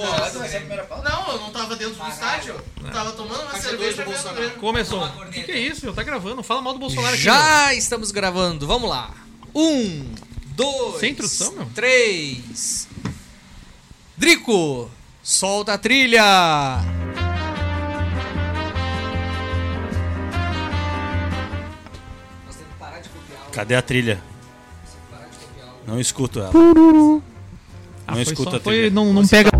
Pauta? Não, eu não tava dentro do estádio. Eu tava tomando uma cerveja vendo o Grêmio. Começou. O que, que é isso, meu? Tá gravando. Fala mal do Bolsonaro aqui. Já estamos gravando, vamos lá. Um, dois, Sem introdução, meu? três. Drico, solta a trilha. Cadê a trilha? Não escuto ela. Ah, Não foi escuta só- a foi- trilha. não, não pega.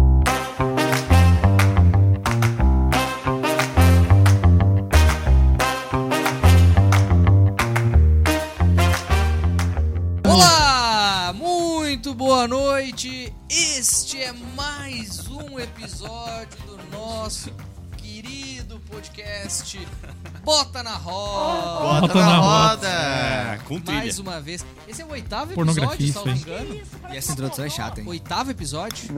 É mais um episódio do nosso querido podcast Bota na Roda. Bota na roda. É, com trilha. Mais uma vez. Esse é o oitavo episódio, salvo isso engano. E essa introdução é chata, hein? Oitavo episódio?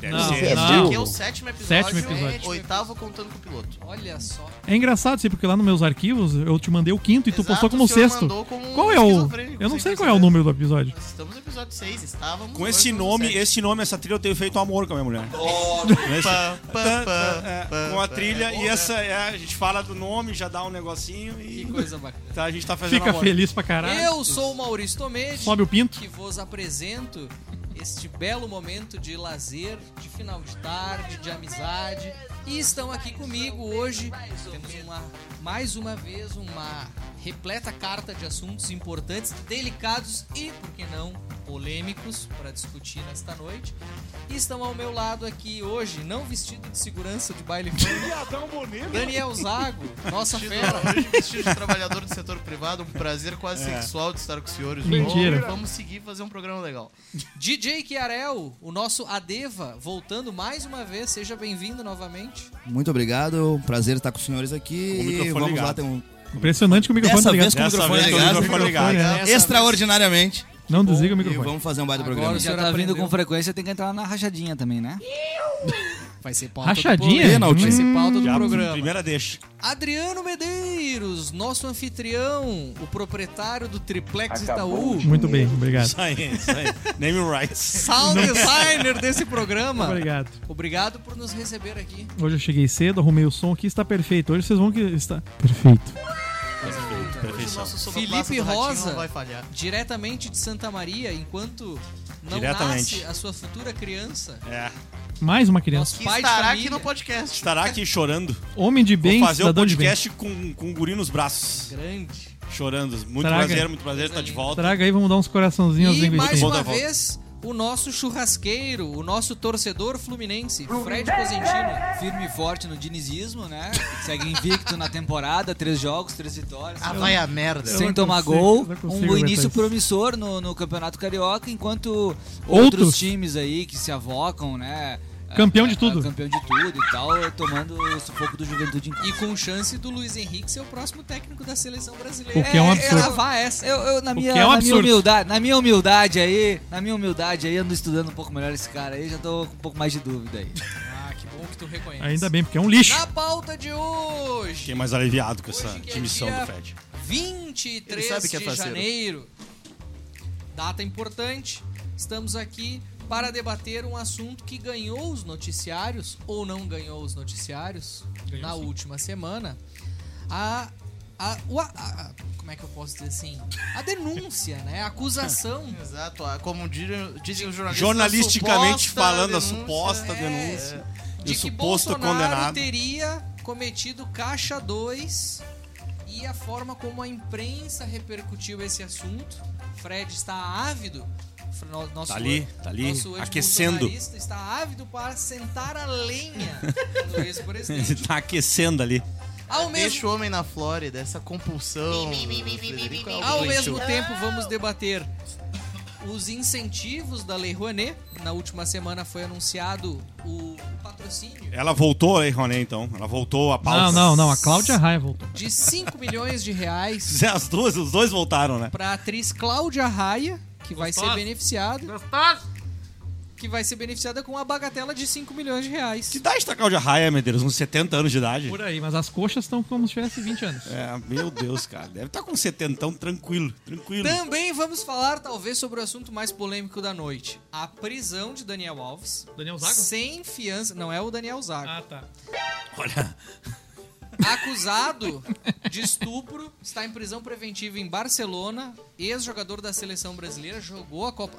Deve Não, ser. não. Este aqui é o sétimo episódio. Sétimo episódio. Oitavo contando com o piloto. Olha só. É engraçado, sim, porque lá nos meus arquivos eu te mandei o quinto e tu postou como o sexto. como Qual é o. Eu não sei qual é o número do episódio. Nós estamos no episódio 6, estávamos. Com esse no nome, sete. esse nome, essa trilha eu tenho feito amor com a minha mulher. É, pá, com a trilha É e essa é, a gente fala do nome, já dá um negocinho Que e coisa bacana. tá, a gente tá fazendo Fica amor. feliz pra caralho. Eu sou o Maurício Tomedi. Sobe o pinto. que vos apresento este belo momento de lazer, de final de tarde, de amizade. E estão aqui comigo hoje. Temos uma, mais uma vez uma repleta carta de assuntos importantes, delicados e, por que não, polêmicos para discutir nesta noite. E estão ao meu lado aqui hoje, não vestido de segurança de baile funk, Daniel Zago, nossa Vestido- fera. Hoje vestido de trabalhador do setor privado, um prazer quase sexual de estar com os senhores. de Mentira. novo. Vamos seguir fazer um programa legal. DJ Chiarel, o nosso Adeva, voltando mais uma vez. Seja bem-vindo novamente. Muito obrigado, prazer estar com os senhores aqui. Com o microfone vamos lá, ligado. tem um. Desse que o microfone Dessa tá ligado. vez com o Dessa microfone vez com o ligado. microfone ligado. é. Extraordinariamente. Não desliga o E microfone. vamos fazer um baita Agora programa. o senhor tá vindo com frequência, tem que entrar na rachadinha também, né? Vai ser pauta Rachadinha? do Pênalti. Vai ser pauta do Já, programa. primeira deixa. Adriano Medeiros, nosso anfitrião, o proprietário do Triplex Itaú, Muito bem, obrigado. Isso aí, isso aí. Name rights. sound designer desse programa. Obrigado. Obrigado por nos receber aqui. Hoje eu cheguei cedo, arrumei o som aqui, está perfeito. Hoje vocês vão que está perfeito. Perfeição. Felipe Rosa. não vai falhar. Diretamente de Santa Maria, enquanto não nasce a sua futura criança. É. Mais uma criança. Nosso Que pai de estará aqui no podcast. Estará aqui chorando. Homem de bem, Vou fazer o de podcast com, com o guri nos braços. Grande. Chorando. Muito Traga. prazer, muito prazer estar de Coisa volta. Traga aí, vamos dar uns coraçãozinhos E mais linguicinhos. uma vez, o nosso churrasqueiro, o nosso torcedor fluminense, Fred Cosentino. Firme e forte no dinizismo, né? Segue invicto na temporada, três jogos, três vitórias. Ah, vai a merda. Sem tomar consigo, gol, um início isso. promissor no, no Campeonato Carioca, enquanto outros, Outros? times aí que se avocam, né? Campeão de tudo. campeão de tudo e tal, tomando o sufoco do Juventude. E com chance do Luiz Henrique ser o próximo técnico da seleção brasileira. O que é um absurdo. gravar essa. Eu, eu, na, minha, é um na minha humildade, na minha humildade aí, na minha humildade aí, ando estudando um pouco melhor esse cara aí, já tô com um pouco mais de dúvida aí. Ah, que bom que tu reconhece. Ainda bem, porque é um lixo. Na pauta de hoje, Fiquei mais aliviado com essa é demissão dia- do Fred. 23 Ele sabe que é de janeiro. Data importante. Estamos aqui para debater um assunto que ganhou os noticiários ou não ganhou os noticiários na última semana. A, a, a- a- como é que eu posso dizer assim? A denúncia, né? A acusação Exato, como dizem, dizem os jornalistas. Jornalisticamente falando, a denúncia. suposta É, denúncia. de E o que suposto Bolsonaro condenado. teria cometido caixa 2 e a forma como a imprensa repercutiu esse assunto. Fred está ávido. Nosso, Tá ali, tá ali, nosso aquecendo. Está ávido para sentar a lenha do Ele ex-presidente. tá aquecendo ali. Ao Deixa mesmo, o homem na Flórida, essa compulsão. É ao mesmo tempo, vamos debater os incentivos da Lei Rouanet. Na última semana foi anunciado o patrocínio Ela voltou aí, Roné, então. Ela voltou a pauta. Não, não, não. A Cláudia Raia voltou. de 5 milhões de reais As duas, os dois voltaram, né? para a atriz Cláudia Raia, que vai ser Gostosa. beneficiada, Gostoso. que vai ser beneficiada com a bagatela de 5 milhões de reais. Que idade tá Cláudia Raia, Medeiros? Uns 70 anos de idade? Por aí, mas as coxas estão como se tivesse 20 anos. É, meu Deus, cara. Deve estar com 70 tranquilo, tranquilo. Também vamos falar, talvez, sobre o assunto mais polêmico da noite: a prisão de Daniel Alves. Daniel Zago? Sem fiança. Não é o Daniel Zago. Ah, tá. Olha, Acusado de estupro, está em prisão preventiva em Barcelona. Ex-jogador da seleção brasileira, jogou a Copa.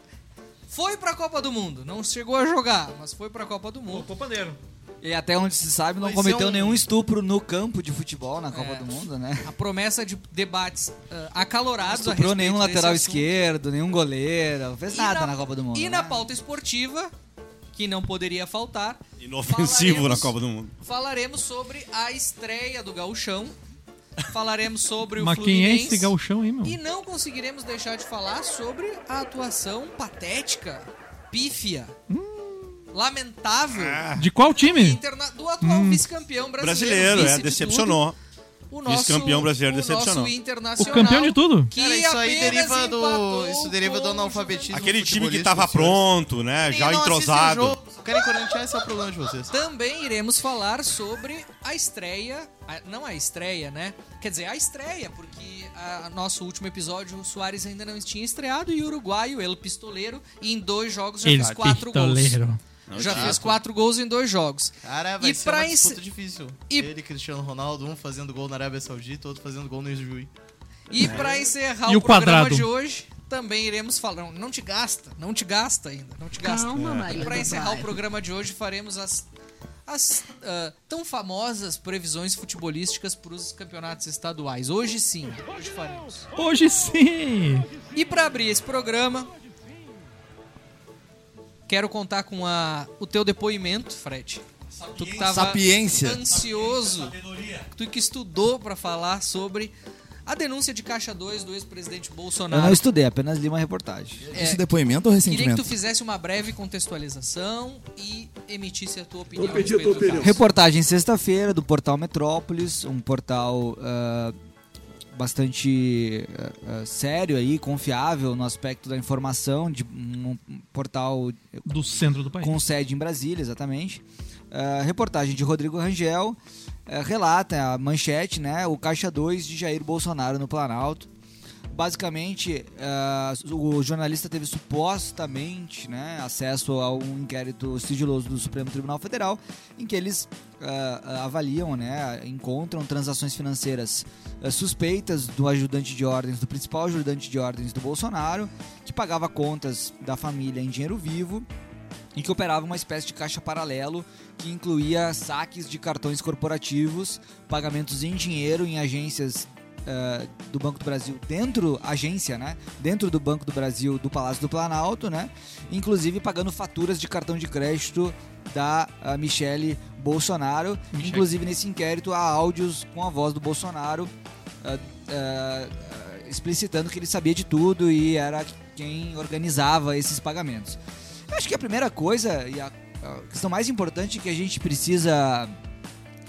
Foi pra Copa do Mundo. Não chegou a jogar, mas foi pra Copa do Mundo. Colocou pandeiro. E até onde se sabe, não cometeu um- nenhum estupro no campo de futebol na Copa É. do Mundo, né? A promessa de debates ah, acalorados Não a estuprou respeito nenhum desse lateral assunto. esquerdo, nenhum goleiro, não fez E nada na, Copa do Mundo. E né? na pauta esportiva, que não poderia faltar, inofensivo na Copa do Mundo. falaremos sobre a estreia do Gauchão. Falaremos sobre o Mas quem é Fluminense. esse gauchão aí, meu? E não conseguiremos deixar de falar sobre a atuação patética, pífia, lamentável De qual time? interna- do atual vice-campeão brasileiro. Brasileiro, vice é, de decepcionou. tudo, O nosso, Vice-campeão brasileiro o decepcionou. Nosso O internacional. campeão de tudo? Que Cara, isso aí apenas deriva do. Isso deriva do o analfabetismo. Aquele time que tava pronto, né? Já o entrosado. jogo. Querem corintiar, esse é o problema de vocês. Também iremos falar sobre a estreia, a- não a estreia, né? Quer dizer, a estreia, porque a, nosso último episódio o Soares ainda não tinha estreado e o uruguaio, El Pistoleiro, em dois jogos já Ele fez quatro gols. Pistoleiro. Já fez quatro gols em dois jogos. Cara, vai E ser uma disputa difícil. E- Ele, Cristiano Ronaldo, um fazendo gol na Arábia Saudita, outro fazendo gol no Juiz. E pra encerrar E o, o programa quadrado? de hoje, também iremos falar. Não, não te gasta, não te gasta ainda, não te gasta. Calma, Maria E pra encerrar o programa de hoje, faremos as, as ah, tão famosas previsões futebolísticas para os campeonatos estaduais. Hoje sim, hoje faremos. Hoje sim! E pra abrir esse programa, quero contar com a, o teu depoimento, Fred. Tu que tava Sapiência. ansioso, tu que estudou pra falar sobre a denúncia de Caixa 2 do ex-presidente Eu Bolsonaro. não estudei, apenas li uma reportagem. É, Esse depoimento ou Queria que tu fizesse uma breve contextualização e emitisse a tua opinião. a respeito do caso. Reportagem sexta-feira do portal Metrópolis, um portal ah, bastante ah, ah, sério aí, confiável no aspecto da informação, de um portal Do centro do país. com sede em Brasília, exatamente. Ah, reportagem de Rodrigo Rangel relata a manchete, né? O caixa 2 de Jair Bolsonaro no Planalto. Basicamente, ah, o jornalista teve supostamente né, acesso a um inquérito sigiloso do Supremo Tribunal Federal, em que eles ah, avaliam, né, encontram transações financeiras ah, suspeitas do ajudante de ordens, do principal ajudante de ordens do Bolsonaro, que pagava contas da família em dinheiro vivo em que operava uma espécie de caixa paralelo que incluía saques de cartões corporativos, pagamentos em dinheiro em agências eh, do Banco do Brasil dentro agência, né? Dentro do Banco do Brasil do Palácio do Planalto, né? Inclusive pagando faturas de cartão de crédito da ah, Michele Bolsonaro. Michele. Inclusive nesse inquérito há áudios com a voz do Bolsonaro ah, explicitando que ele sabia de tudo e era quem organizava esses pagamentos. Eu acho que a primeira coisa e a, a questão mais importante que a gente precisa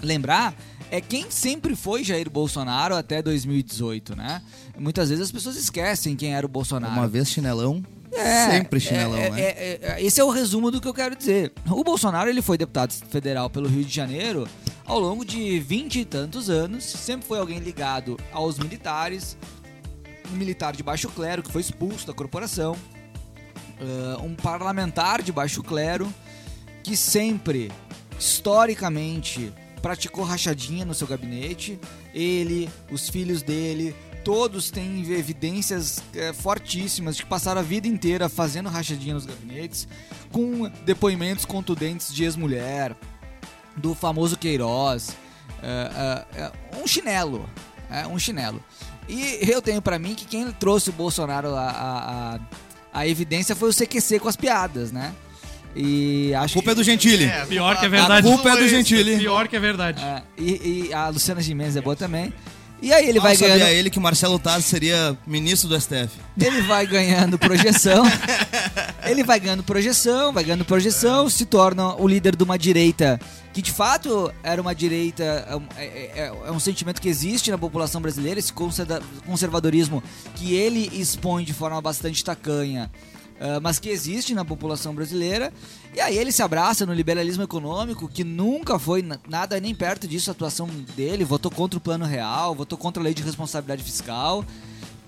lembrar é quem sempre foi Jair Bolsonaro até 2018, né? Muitas vezes as pessoas esquecem quem era o Bolsonaro. Uma vez chinelão, É, sempre chinelão, é, né? é, é, é, esse é o resumo do que eu quero dizer. O Bolsonaro ele foi deputado federal pelo Rio de Janeiro ao longo de vinte e tantos anos. Sempre foi alguém ligado aos militares, um militar de baixo clero que foi expulso da corporação, ah, um parlamentar de baixo clero que sempre, historicamente, praticou rachadinha no seu gabinete. Ele, os filhos dele, todos têm evidências eh, fortíssimas de que passaram a vida inteira fazendo rachadinha nos gabinetes, com depoimentos contundentes de ex-mulher, do famoso Queiroz, eh, eh, eh, um chinelo, é, um chinelo. E eu tenho pra mim que quem trouxe o Bolsonaro a, a, a, a evidência foi o CQC com as piadas, né? E A acho culpa é que... do Gentili. Pior que é verdade. A culpa é do Gentili. Pior que é verdade. É, e, e a Luciana Gimenez é boa também. E aí ele vai sabia ganhando, ele que o Marcelo Taz seria ministro do STF. ele vai ganhando projeção. ele vai ganhando projeção, vai ganhando projeção, se torna o líder de uma direita que de fato era uma direita, é um- é, é- é um sentimento que existe na população brasileira, esse conserva- conservadorismo que ele expõe de forma bastante tacanha ah, mas que existe na população brasileira. E aí ele se abraça no liberalismo econômico, que nunca foi na- nada nem perto disso a atuação dele, votou contra o plano real, votou contra a lei de responsabilidade fiscal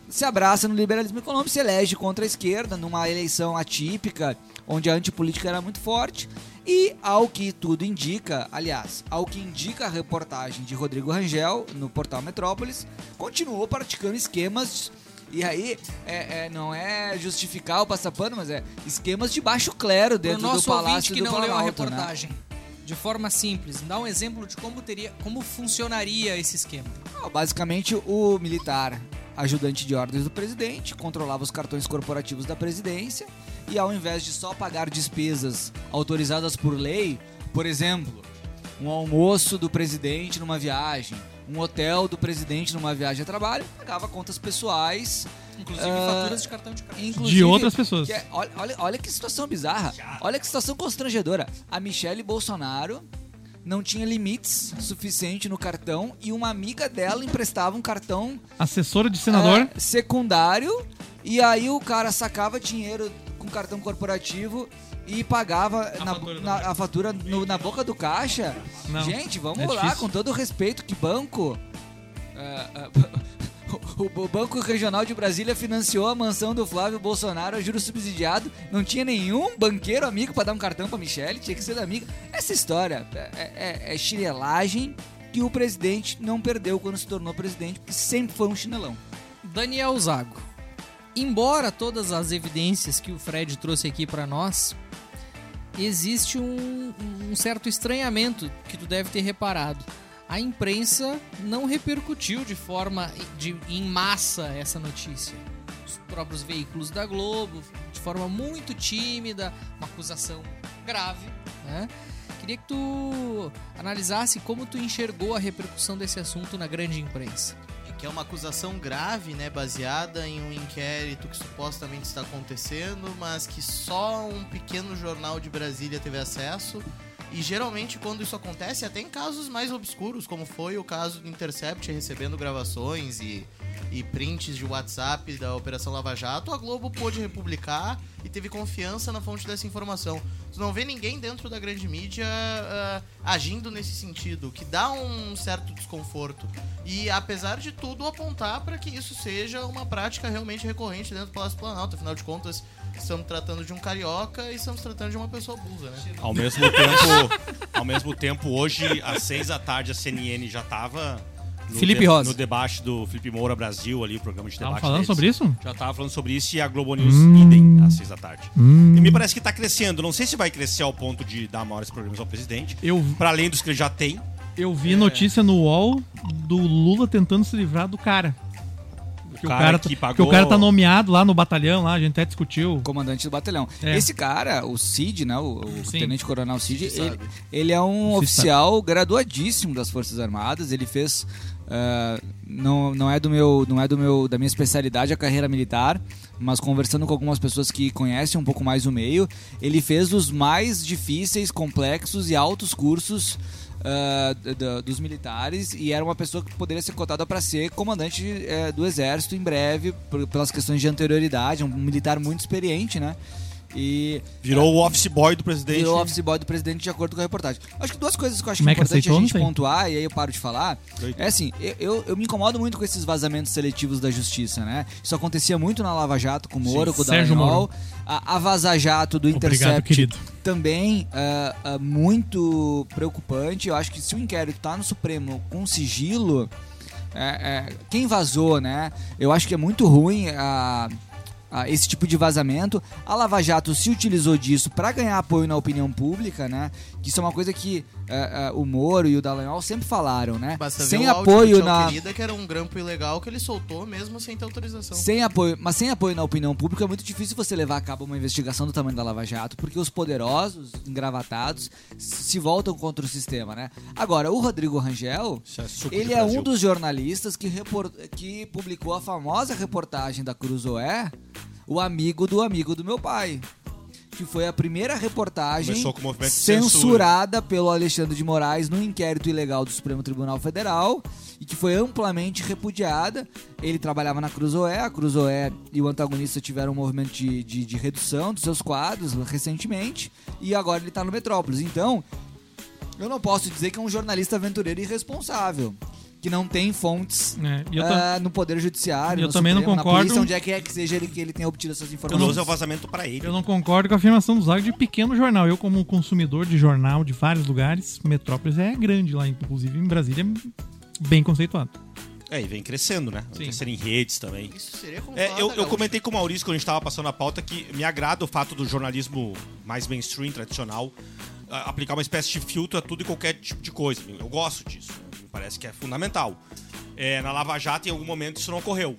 se abraça no liberalismo econômico, se elege contra a esquerda numa eleição atípica, onde a antipolítica era muito forte. E, ao que tudo indica, aliás, ao que indica a reportagem de Rodrigo Rangel no portal Metrópolis, continuou praticando esquemas. E aí, é, é, não é justificar o passapano, mas é esquemas de baixo clero dentro do Palácio que do não leu a Planalto, né? reportagem, de forma simples, dá um exemplo de como teria, como funcionaria esse esquema. Ah, Basicamente, o militar ajudante de ordens do presidente controlava os cartões corporativos da presidência e, ao invés de só pagar despesas autorizadas por lei, por exemplo, um almoço do presidente numa viagem, um hotel do presidente numa viagem a trabalho, pagava contas pessoais. Inclusive Ah, faturas de cartão de crédito. Inclusive, De outras pessoas. que é- olha, olha, olha que situação bizarra. Olha que situação constrangedora. A Michelle Bolsonaro não tinha limites suficiente no cartão e uma amiga dela emprestava um cartão Assessora de senador. é, secundário e aí o cara sacava dinheiro com cartão corporativo e pagava na, fatura na- a fatura no- na boca do caixa. Não, Gente, vamos é lá, difícil. com todo o respeito, que banco. é, é, o, o Banco Regional de Brasília financiou a mansão do Flávio Bolsonaro a juros subsidiado. Não tinha nenhum banqueiro amigo pra dar um cartão pra Michelle, tinha que ser da amiga. Essa história é, é, é chinelagem que o presidente não perdeu quando se tornou presidente, porque sempre foi um chinelão. Daniel Zago. Embora todas as evidências que o Fred trouxe aqui pra nós, existe um, um certo estranhamento que tu deve ter reparado. A imprensa não repercutiu de forma de, em massa essa notícia. Os próprios veículos da Globo, de forma muito tímida, uma acusação grave, né? Queria que tu analisasse como tu enxergou a repercussão desse assunto na grande imprensa. Que é uma acusação grave, né? Baseada em um inquérito que supostamente está acontecendo, mas que só um pequeno jornal de Brasília teve acesso. E geralmente, quando isso acontece, até em casos mais obscuros, como foi o caso do Intercept recebendo gravações e, e prints de WhatsApp da Operação Lava Jato, a Globo pôde republicar e teve confiança na fonte dessa informação. Tu não vê ninguém dentro da grande mídia ah, agindo nesse sentido, que dá um certo desconforto. E apesar de tudo, apontar para que isso seja uma prática realmente recorrente dentro do Palácio Planalto. Afinal de contas, estamos tratando de um carioca e estamos tratando de uma pessoa busa, né? Ao mesmo tempo, ao mesmo tempo hoje, às seis da tarde, a CNN já tava no, Felipe Rosa. no debate do Felipe Moura Brasil ali, o programa de Tava debate falando deles. sobre isso? Já tava falando sobre isso e a Globo News Hum. idem, às seis da tarde. Hum. E me parece que tá crescendo. Não sei se vai crescer ao ponto de dar maiores problemas ao presidente. Eu, Para além dos que ele já tem. eu vi notícia no UOL do Lula tentando se livrar do cara. Que o cara cara, que tá- pagou- o cara tá nomeado lá no batalhão, lá, a gente até discutiu. comandante do batalhão. É. Esse cara, o Cid, né, o, o tenente coronel Cid, Cid ele, sabe. ele é um Cid oficial graduadíssimo das Forças Armadas. Ele fez ah, não, não é do meu não é do meu da minha especialidade a carreira militar, mas conversando com algumas pessoas que conhecem um pouco mais o meio, ele fez os mais difíceis, complexos e altos cursos d- dos militares e era uma pessoa que poderia ser cotada para ser comandante eh, do exército em breve por- pelas questões de anterioridade, um militar muito experiente, né? E Virou o office boy do presidente. virou office boy do presidente de acordo com a reportagem. Acho que duas coisas que eu acho Como é que importante aceitou? a gente pontuar, e aí eu paro de falar, é assim, eu, eu, eu me incomodo muito com esses vazamentos seletivos da justiça, né? Isso acontecia muito na Lava Jato com o Moro, Sim, com o Dallagnol. A, a Vaza Jato do Obrigado, Intercept querido. também ah, ah, muito preocupante. Eu acho que se o inquérito tá no Supremo com sigilo, é, é, quem vazou, né? Eu acho que é muito ruim a, esse tipo de vazamento. A Lava Jato se utilizou disso para ganhar apoio na opinião pública, né? Que isso é uma coisa que é, é, o Moro e o Dallagnol sempre falaram, né? Basta sem apoio na Querida, que era um grampo ilegal que ele soltou mesmo sem ter autorização. sem apoio, mas sem apoio na opinião pública é muito difícil você levar a cabo uma investigação do tamanho da Lava Jato, porque os poderosos, engravatados, se voltam contra o sistema, né? Agora, o Rodrigo Rangel, é ele é um dos jornalistas que, repor- que publicou a famosa reportagem da Cruzoé, o amigo do amigo do meu pai. Que foi a primeira reportagem censura. censurada pelo Alexandre de Moraes no inquérito ilegal do Supremo Tribunal Federal e que foi amplamente repudiada. Ele trabalhava na Cruzoé, a Cruzoé e o antagonista tiveram um movimento de, de, de redução dos seus quadros recentemente e agora ele está no Metrópolis. Então, eu não posso dizer que é um jornalista aventureiro irresponsável. Que não tem fontes É, e eu ah, no Poder Judiciário. eu no também não Supremo, na concordo. polícia, onde é que é que seja ele que ele tenha obtido essas O informações. uso é o vazamento pra ele. Eu não concordo com a afirmação do Zago de pequeno jornal. Eu, como consumidor de jornal de vários lugares, Metrópolis é grande lá, inclusive em Brasília, é bem conceituado. É, e vem crescendo, né? Vem crescendo em redes também. Isso seria com É, eu, eu comentei com o Maurício quando a gente tava passando a pauta que me agrada o fato do jornalismo mais mainstream, tradicional, a- aplicar uma espécie de filtro a tudo e qualquer tipo de coisa. Eu gosto disso. Parece que é fundamental. É, na Lava Jato, em algum momento, isso não ocorreu.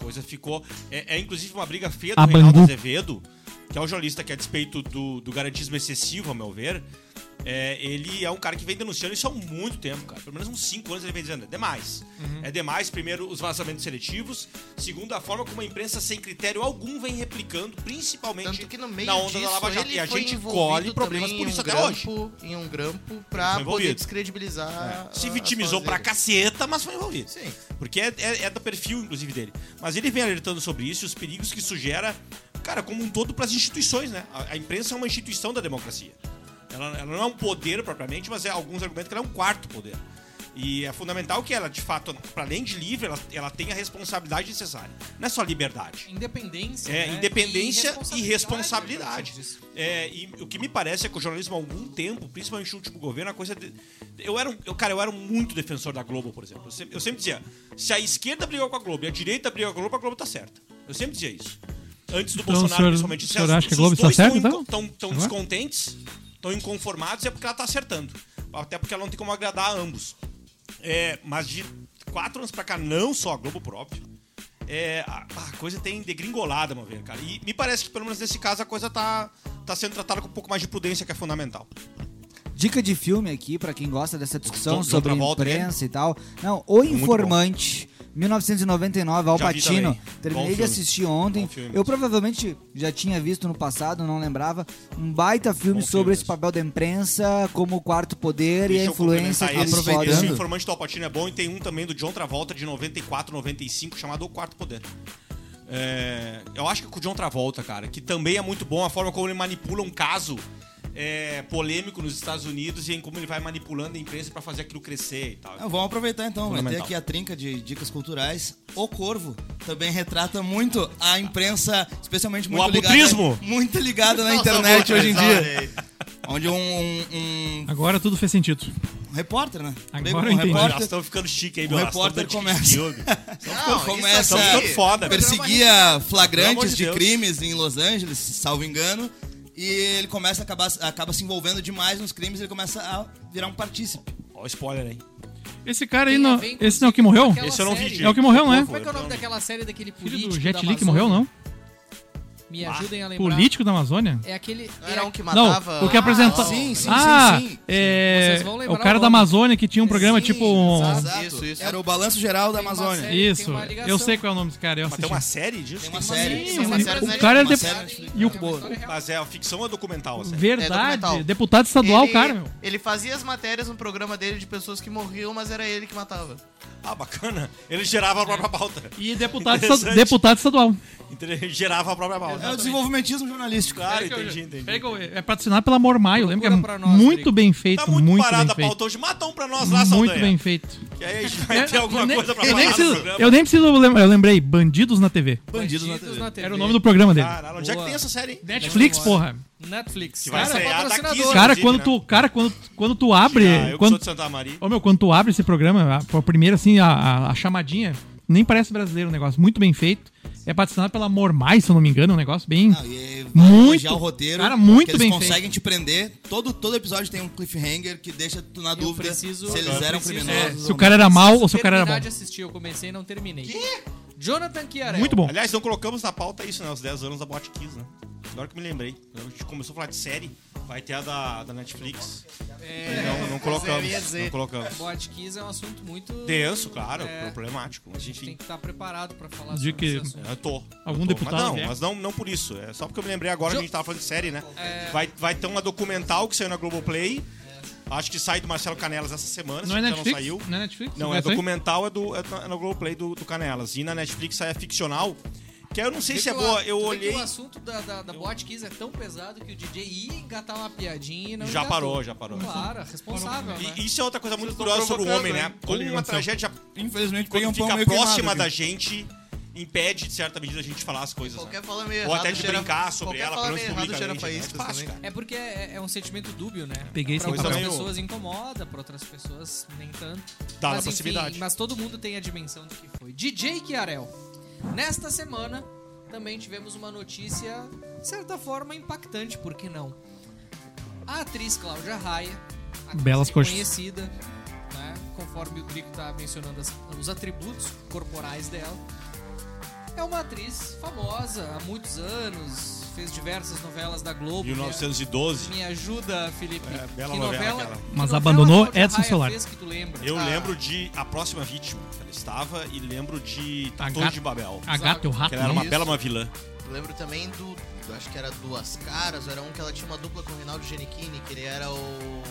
A coisa ficou. É, é, inclusive uma briga feia do A Reinaldo. Azevedo, que é um jornalista que, a despeito do, do garantismo excessivo, ao meu ver, é, ele é um cara que vem denunciando isso há muito tempo, cara. Pelo menos uns 5 anos ele vem dizendo, é demais. Uhum. É demais, primeiro, os vazamentos seletivos. Segundo, a forma como a imprensa sem critério algum vem replicando, principalmente Tanto que no meio na onda disso, da Lava Jato. E a gente colhe problemas por isso um até hoje. grampo, Em um grampo pra poder descredibilizar. Se a- vitimizou as pra caceta, mas foi envolvido. Sim. Porque é, é- é do perfil, inclusive, dele. Mas ele vem alertando sobre isso e os perigos que isso gera, cara, como um todo pras instituições, né? A, a imprensa é uma instituição da democracia. Ela, ela não é um poder propriamente, mas é alguns argumentos que ela é um quarto poder. E é fundamental que ela, de fato, para além de livre, ela, ela tenha a responsabilidade necessária. Não é só liberdade. Independência. É, né? independência e responsabilidade. ia dizer. É, e o que me parece é que o jornalismo há algum tempo, principalmente no último governo, a coisa. De... Eu era um, eu, cara, eu era muito defensor da Globo, por exemplo. Eu sempre, eu sempre dizia: se a esquerda brigou com a Globo e a direita brigou com a Globo, a Globo tá certa. Eu sempre dizia isso. Antes do Então, Bolsonaro, o senhor- principalmente. o Se senhor acha que a Globo está certa, tão então? inco- Tão, tão Agora? descontentes, estão inconformados, é porque ela tá acertando. Até porque ela não tem como agradar a ambos. É, mas de quatro anos pra cá, não só a Globo, por óbvio, é, a, a coisa tem degringolado, a meu ver, cara. E me parece que, pelo menos nesse caso, a coisa tá, tá sendo tratada com um pouco mais de prudência, que é fundamental. Dica de filme aqui, pra quem gosta dessa discussão sobre imprensa e tal. Não, O Informante, 1999, Al Pacino. Terminei de assistir ontem. Eu provavelmente já tinha visto no passado, não lembrava. Um baita filme Bom sobre filme esse papel da imprensa, como o quarto poder e Deixa a eu influência que eles esse. Esse informante do Alpatino é bom e tem um também do John Travolta de 94, 95, chamado O Quarto Poder. É, eu acho que com o John Travolta, cara, que também é muito bom a forma como ele manipula um caso é, polêmico nos Estados Unidos e em como ele vai manipulando a imprensa pra fazer aquilo crescer e tal. Ah, vamos aproveitar então, vai ter aqui a trinca de dicas culturais. O Corvo também retrata muito a imprensa, especialmente muito abutrismo. ligada, muito ligada na internet hoje em dia. Onde um, um- Agora tudo fez sentido. um repórter, né? Agora Pega eu um entendi. Repórter, estamos ficando chique aí, o meu. repórter começa- Não, começa Pelo amor flagrantes de crimes em Los Angeles, salvo engano, e ele começa a acabar, acaba se envolvendo demais nos crimes e ele começa a virar um partícipe. Ó, o spoiler aí. Esse cara aí, Tem a não, ver, esse não é o que morreu? aquela Esse eu não vi série. É o que morreu, não é? Como é que é o nome daquela série daquele Filho político do Jet da Li que Amazônia? morreu, não? Me ajudem a lembrar. Político da Amazônia? É aquele... Era é um que Não, matava. o que apresenta... Ah, sim, sim, ah, sim, sim. é... Vocês vão lembrar o cara o da. Amazônia que tinha um programa Sim, tipo... exato. Isso, isso. Era o Balanço Geral da Amazônia. série- Isso, eu sei qual é o nome desse cara, eu Mas tem uma série disso? Tem uma Sim, série. sim, uma série o cara é. E o... Mas é a ficção ou é documental? a série? É Verdade, documental. deputado estadual, ele, cara, meu. Ele fazia as matérias no programa dele de pessoas que morriam, mas era ele que matava. Ah, bacana. Ele gerava a própria pauta. E deputado, deputado estadual. Ele gerava a própria pauta. É o desenvolvimentismo jornalístico. Claro, Peraí que eu- entendi, entendi. É patrocinado pela Mormai, eu lembro que é pra nós, muito Drico. bem feito, Tá muito, muito parada bem a feito. pauta hoje. Mata um pra nós lá, Muito Saldanha. bem feito. Que aí a gente vai ter alguma eu nem, coisa pra eu falar nem preciso, eu nem preciso lembrar, eu lembrei, Bandidos na TV. Bandidos na Bandidos TV. na TV. Era o nome do programa dele. Caralho, onde é que tem essa série, hein? Netflix, porra. Netflix. Que vai Cara, estrear daqui, patrocinador. Cara, inclusive, quando né? tu, cara, quando, quando tu abre, Ah, eu que quando, sou de Santa Maria. Ô, meu, quando tu abre esse programa, a, a primeira, assim, a, a- a chamadinha, nem parece brasileiro o negócio, muito bem feito. É patrocinado pela Mormai, se eu não me engano, um negócio bem... Não, e Muito- o roteiro. cara, muito que eles bem conseguem te prender. Todo, todo episódio tem um cliffhanger que deixa tu na dúvida preciso- se eles eu eram preciso- criminosos. É, se o cara era mal ou se o cara era bom. de assistir, eu comecei e não terminei. Jonathan Chiarelli. Muito bom. Aliás, não colocamos na pauta isso, né? Os 10 anos da Bot Kiss, né? Agora que eu me lembrei. A gente começou a falar de série. Vai ter a da, da Netflix. É, Não, não colocamos. Não colocamos. Boate Kiss é um assunto muito. Denso, claro, É. problemático. A Mas gente tem enfim. que estar preparado pra falar De sobre que- esse assunto. Eu tô. Algum eu tô. deputado Mas não, mas não, não por isso. É só porque eu me lembrei agora que a gente tava falando de série, né? É. Vai, vai ter uma documental que saiu na Globoplay. Acho que sai do Marcelo Canelas essa semana, Não é se já Netflix? não saiu. Não é Netflix? Não, é sair? documental, é, do, é na- é no Globoplay do, do Canelas. E na Netflix sai a ficcional, que eu não sei se é boa. o- Eu olhei. O assunto da, da, da Boate Kiss é tão pesado que o DJ ia engatar uma piadinha e não Já engatou. parou, já parou. Claro, responsável, né? E isso é outra coisa muito curiosa sobre o homem, né? né? Como Olha, uma tragédia, Infelizmente, quando um fica próxima queimado da gente, impede, de certa medida, a gente falar as coisas. né? Qualquer fala meio Ou até de gera- brincar sobre qualquer ela, pelo menos publicamente. né? É fácil, cara. É porque é, é um sentimento dúbio, né? Peguei pra algumas pessoas incomoda, pra outras pessoas nem tanto. Dá mas, na enfim, proximidade. mas todo mundo tem a dimensão do que foi. DJ Chiarel. Nesta semana também tivemos uma notícia, de certa forma, impactante, por que não? A atriz Cláudia Raia, Belas conhecida, né? conforme o Drico tá mencionando as- os atributos corporais dela. É uma atriz famosa há muitos anos, fez diversas novelas da Globo. 1912. Me ajuda, Felipe. É, bela que novela novela, que Mas novela abandonou Edson Solar. Eu Ah. lembro de A Próxima Vítima, que ela estava, e lembro de Torre de Babel. A gata e o rato. Que ela era uma Isso. bela uma vilã. Eu lembro também do. eu acho que era Duas Caras, ou era um que ela tinha uma dupla com o Reinaldo Genichini, que ele era o.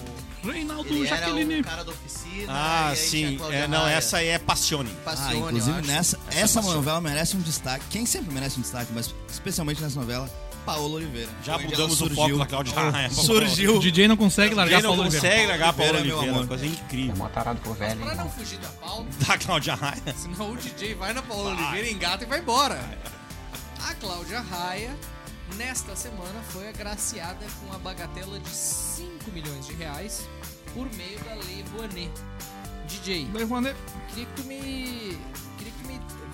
Reinaldo Ele era Jaqueline. o cara da oficina. Ah, e aí tinha a sim. É, não, Raia. essa aí é Passione. Ah, Passione, eu inclusive acho. nessa, Essa essa passou. novela merece um destaque. Quem sempre merece um destaque, mas especialmente nessa novela, Paola Oliveira. Já mudamos o foco da Cláudia Raia. Surgiu. O DJ não consegue largar não Paulo Oliveira. consegue largar a Paula Oliveira. Coisa incrível. Mó tarado por velho, Pra não fugir da pauta, Da Cláudia Raia. senão o DJ vai na Paula Vai. Oliveira, engata e vai embora. A Cláudia Raia, nesta semana, foi agraciada com a bagatela de 5 milhões de reais por meio da Lei Rouanet. DJ, tu me. Queria que tu me.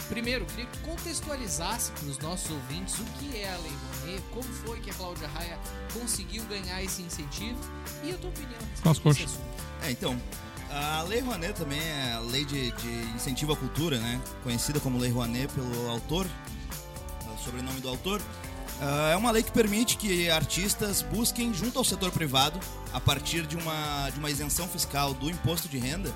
Primeiro, queria que tu contextualizasse para os nossos ouvintes o que é a Lei Rouanet, como foi que a Cláudia Raia conseguiu ganhar esse incentivo e a tua opinião. a respeito Com as desse coxas. assunto. É, então, a Lei Rouanet também é a lei de, de incentivo à cultura, né? Conhecida como Lei Rouanet pelo autor, é o sobrenome do autor. Ah, é uma lei que permite que artistas busquem junto ao setor privado, a partir de uma, de uma isenção fiscal do imposto de renda,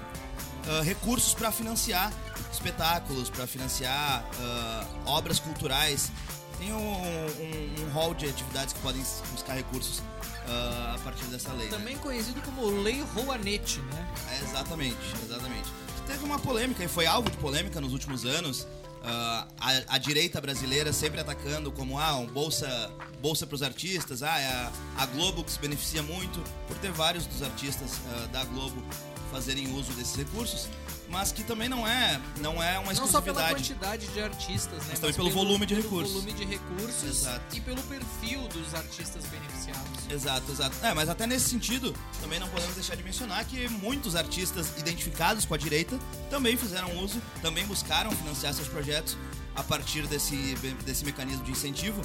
ah, recursos para financiar espetáculos, para financiar ah, obras culturais. Tem um, um, um hall de atividades que podem buscar recursos ah, a partir dessa lei. né? Também conhecido como Lei Rouanet, né? É, exatamente, exatamente. Teve uma polêmica e foi alvo de polêmica nos últimos anos. Ah, a, a direita brasileira sempre atacando como ah, um bolsa bolsa para os artistas, ah, é a, a Globo que se beneficia muito por ter vários dos artistas ah, da Globo fazerem uso desses recursos, mas que também não é não é uma Não só pela exclusividade. quantidade de artistas, né? Mas também pelo volume de pelo recursos. volume de recursos Exato. e pelo perfil dos artistas beneficiados. Exato, exato. É, mas até nesse sentido, também não podemos deixar de mencionar que muitos artistas identificados com a direita também fizeram uso, também buscaram financiar seus projetos a partir desse, desse mecanismo de incentivo.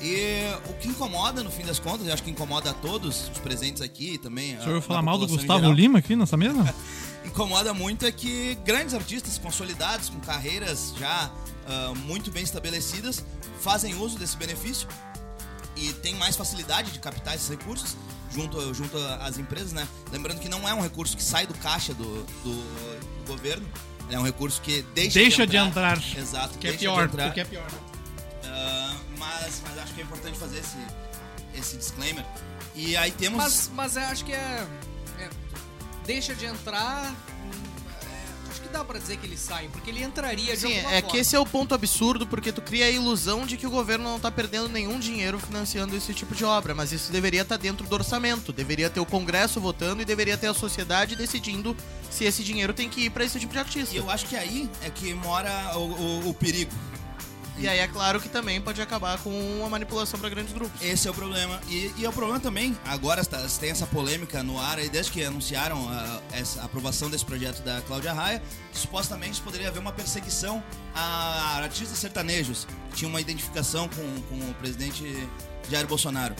E o que incomoda, no fim das contas, eu acho que incomoda a todos os presentes aqui e também. O senhor a, falar mal do Gustavo geral, Lima aqui nessa mesa? incomoda muito é que grandes artistas consolidados, com carreiras já ah, muito bem estabelecidas, fazem uso desse benefício e tem mais facilidade de captar esses recursos junto, junto às empresas, né? Lembrando que não é um recurso que sai do caixa do, do, do governo, é um recurso que deixa, Deixa de entrar. Exato, Que é deixa pior, de entrar. porque é pior. Ah, mas, mas acho que é importante fazer esse, esse disclaimer. E aí temos. Mas, mas eu acho que é- Deixa de entrar. hum, é, acho que dá pra dizer que ele sai, porque ele entraria de Sim, alguma é forma. que esse é o ponto absurdo, porque tu cria a ilusão de que o governo não tá perdendo nenhum dinheiro financiando esse tipo de obra, mas isso deveria estar dentro do orçamento, deveria ter o Congresso votando e deveria ter a sociedade decidindo se esse dinheiro tem que ir pra esse tipo de artista. E eu acho que aí é que mora o, o- o perigo. E aí é claro que também pode acabar com uma manipulação pra grandes grupos. Esse é o problema. E, e é o problema também, agora está- tem essa polêmica no ar aí, desde que anunciaram a, essa aprovação desse projeto da Cláudia Raia, supostamente poderia haver uma perseguição a artistas sertanejos, que tinham uma identificação com, com o presidente Jair Bolsonaro.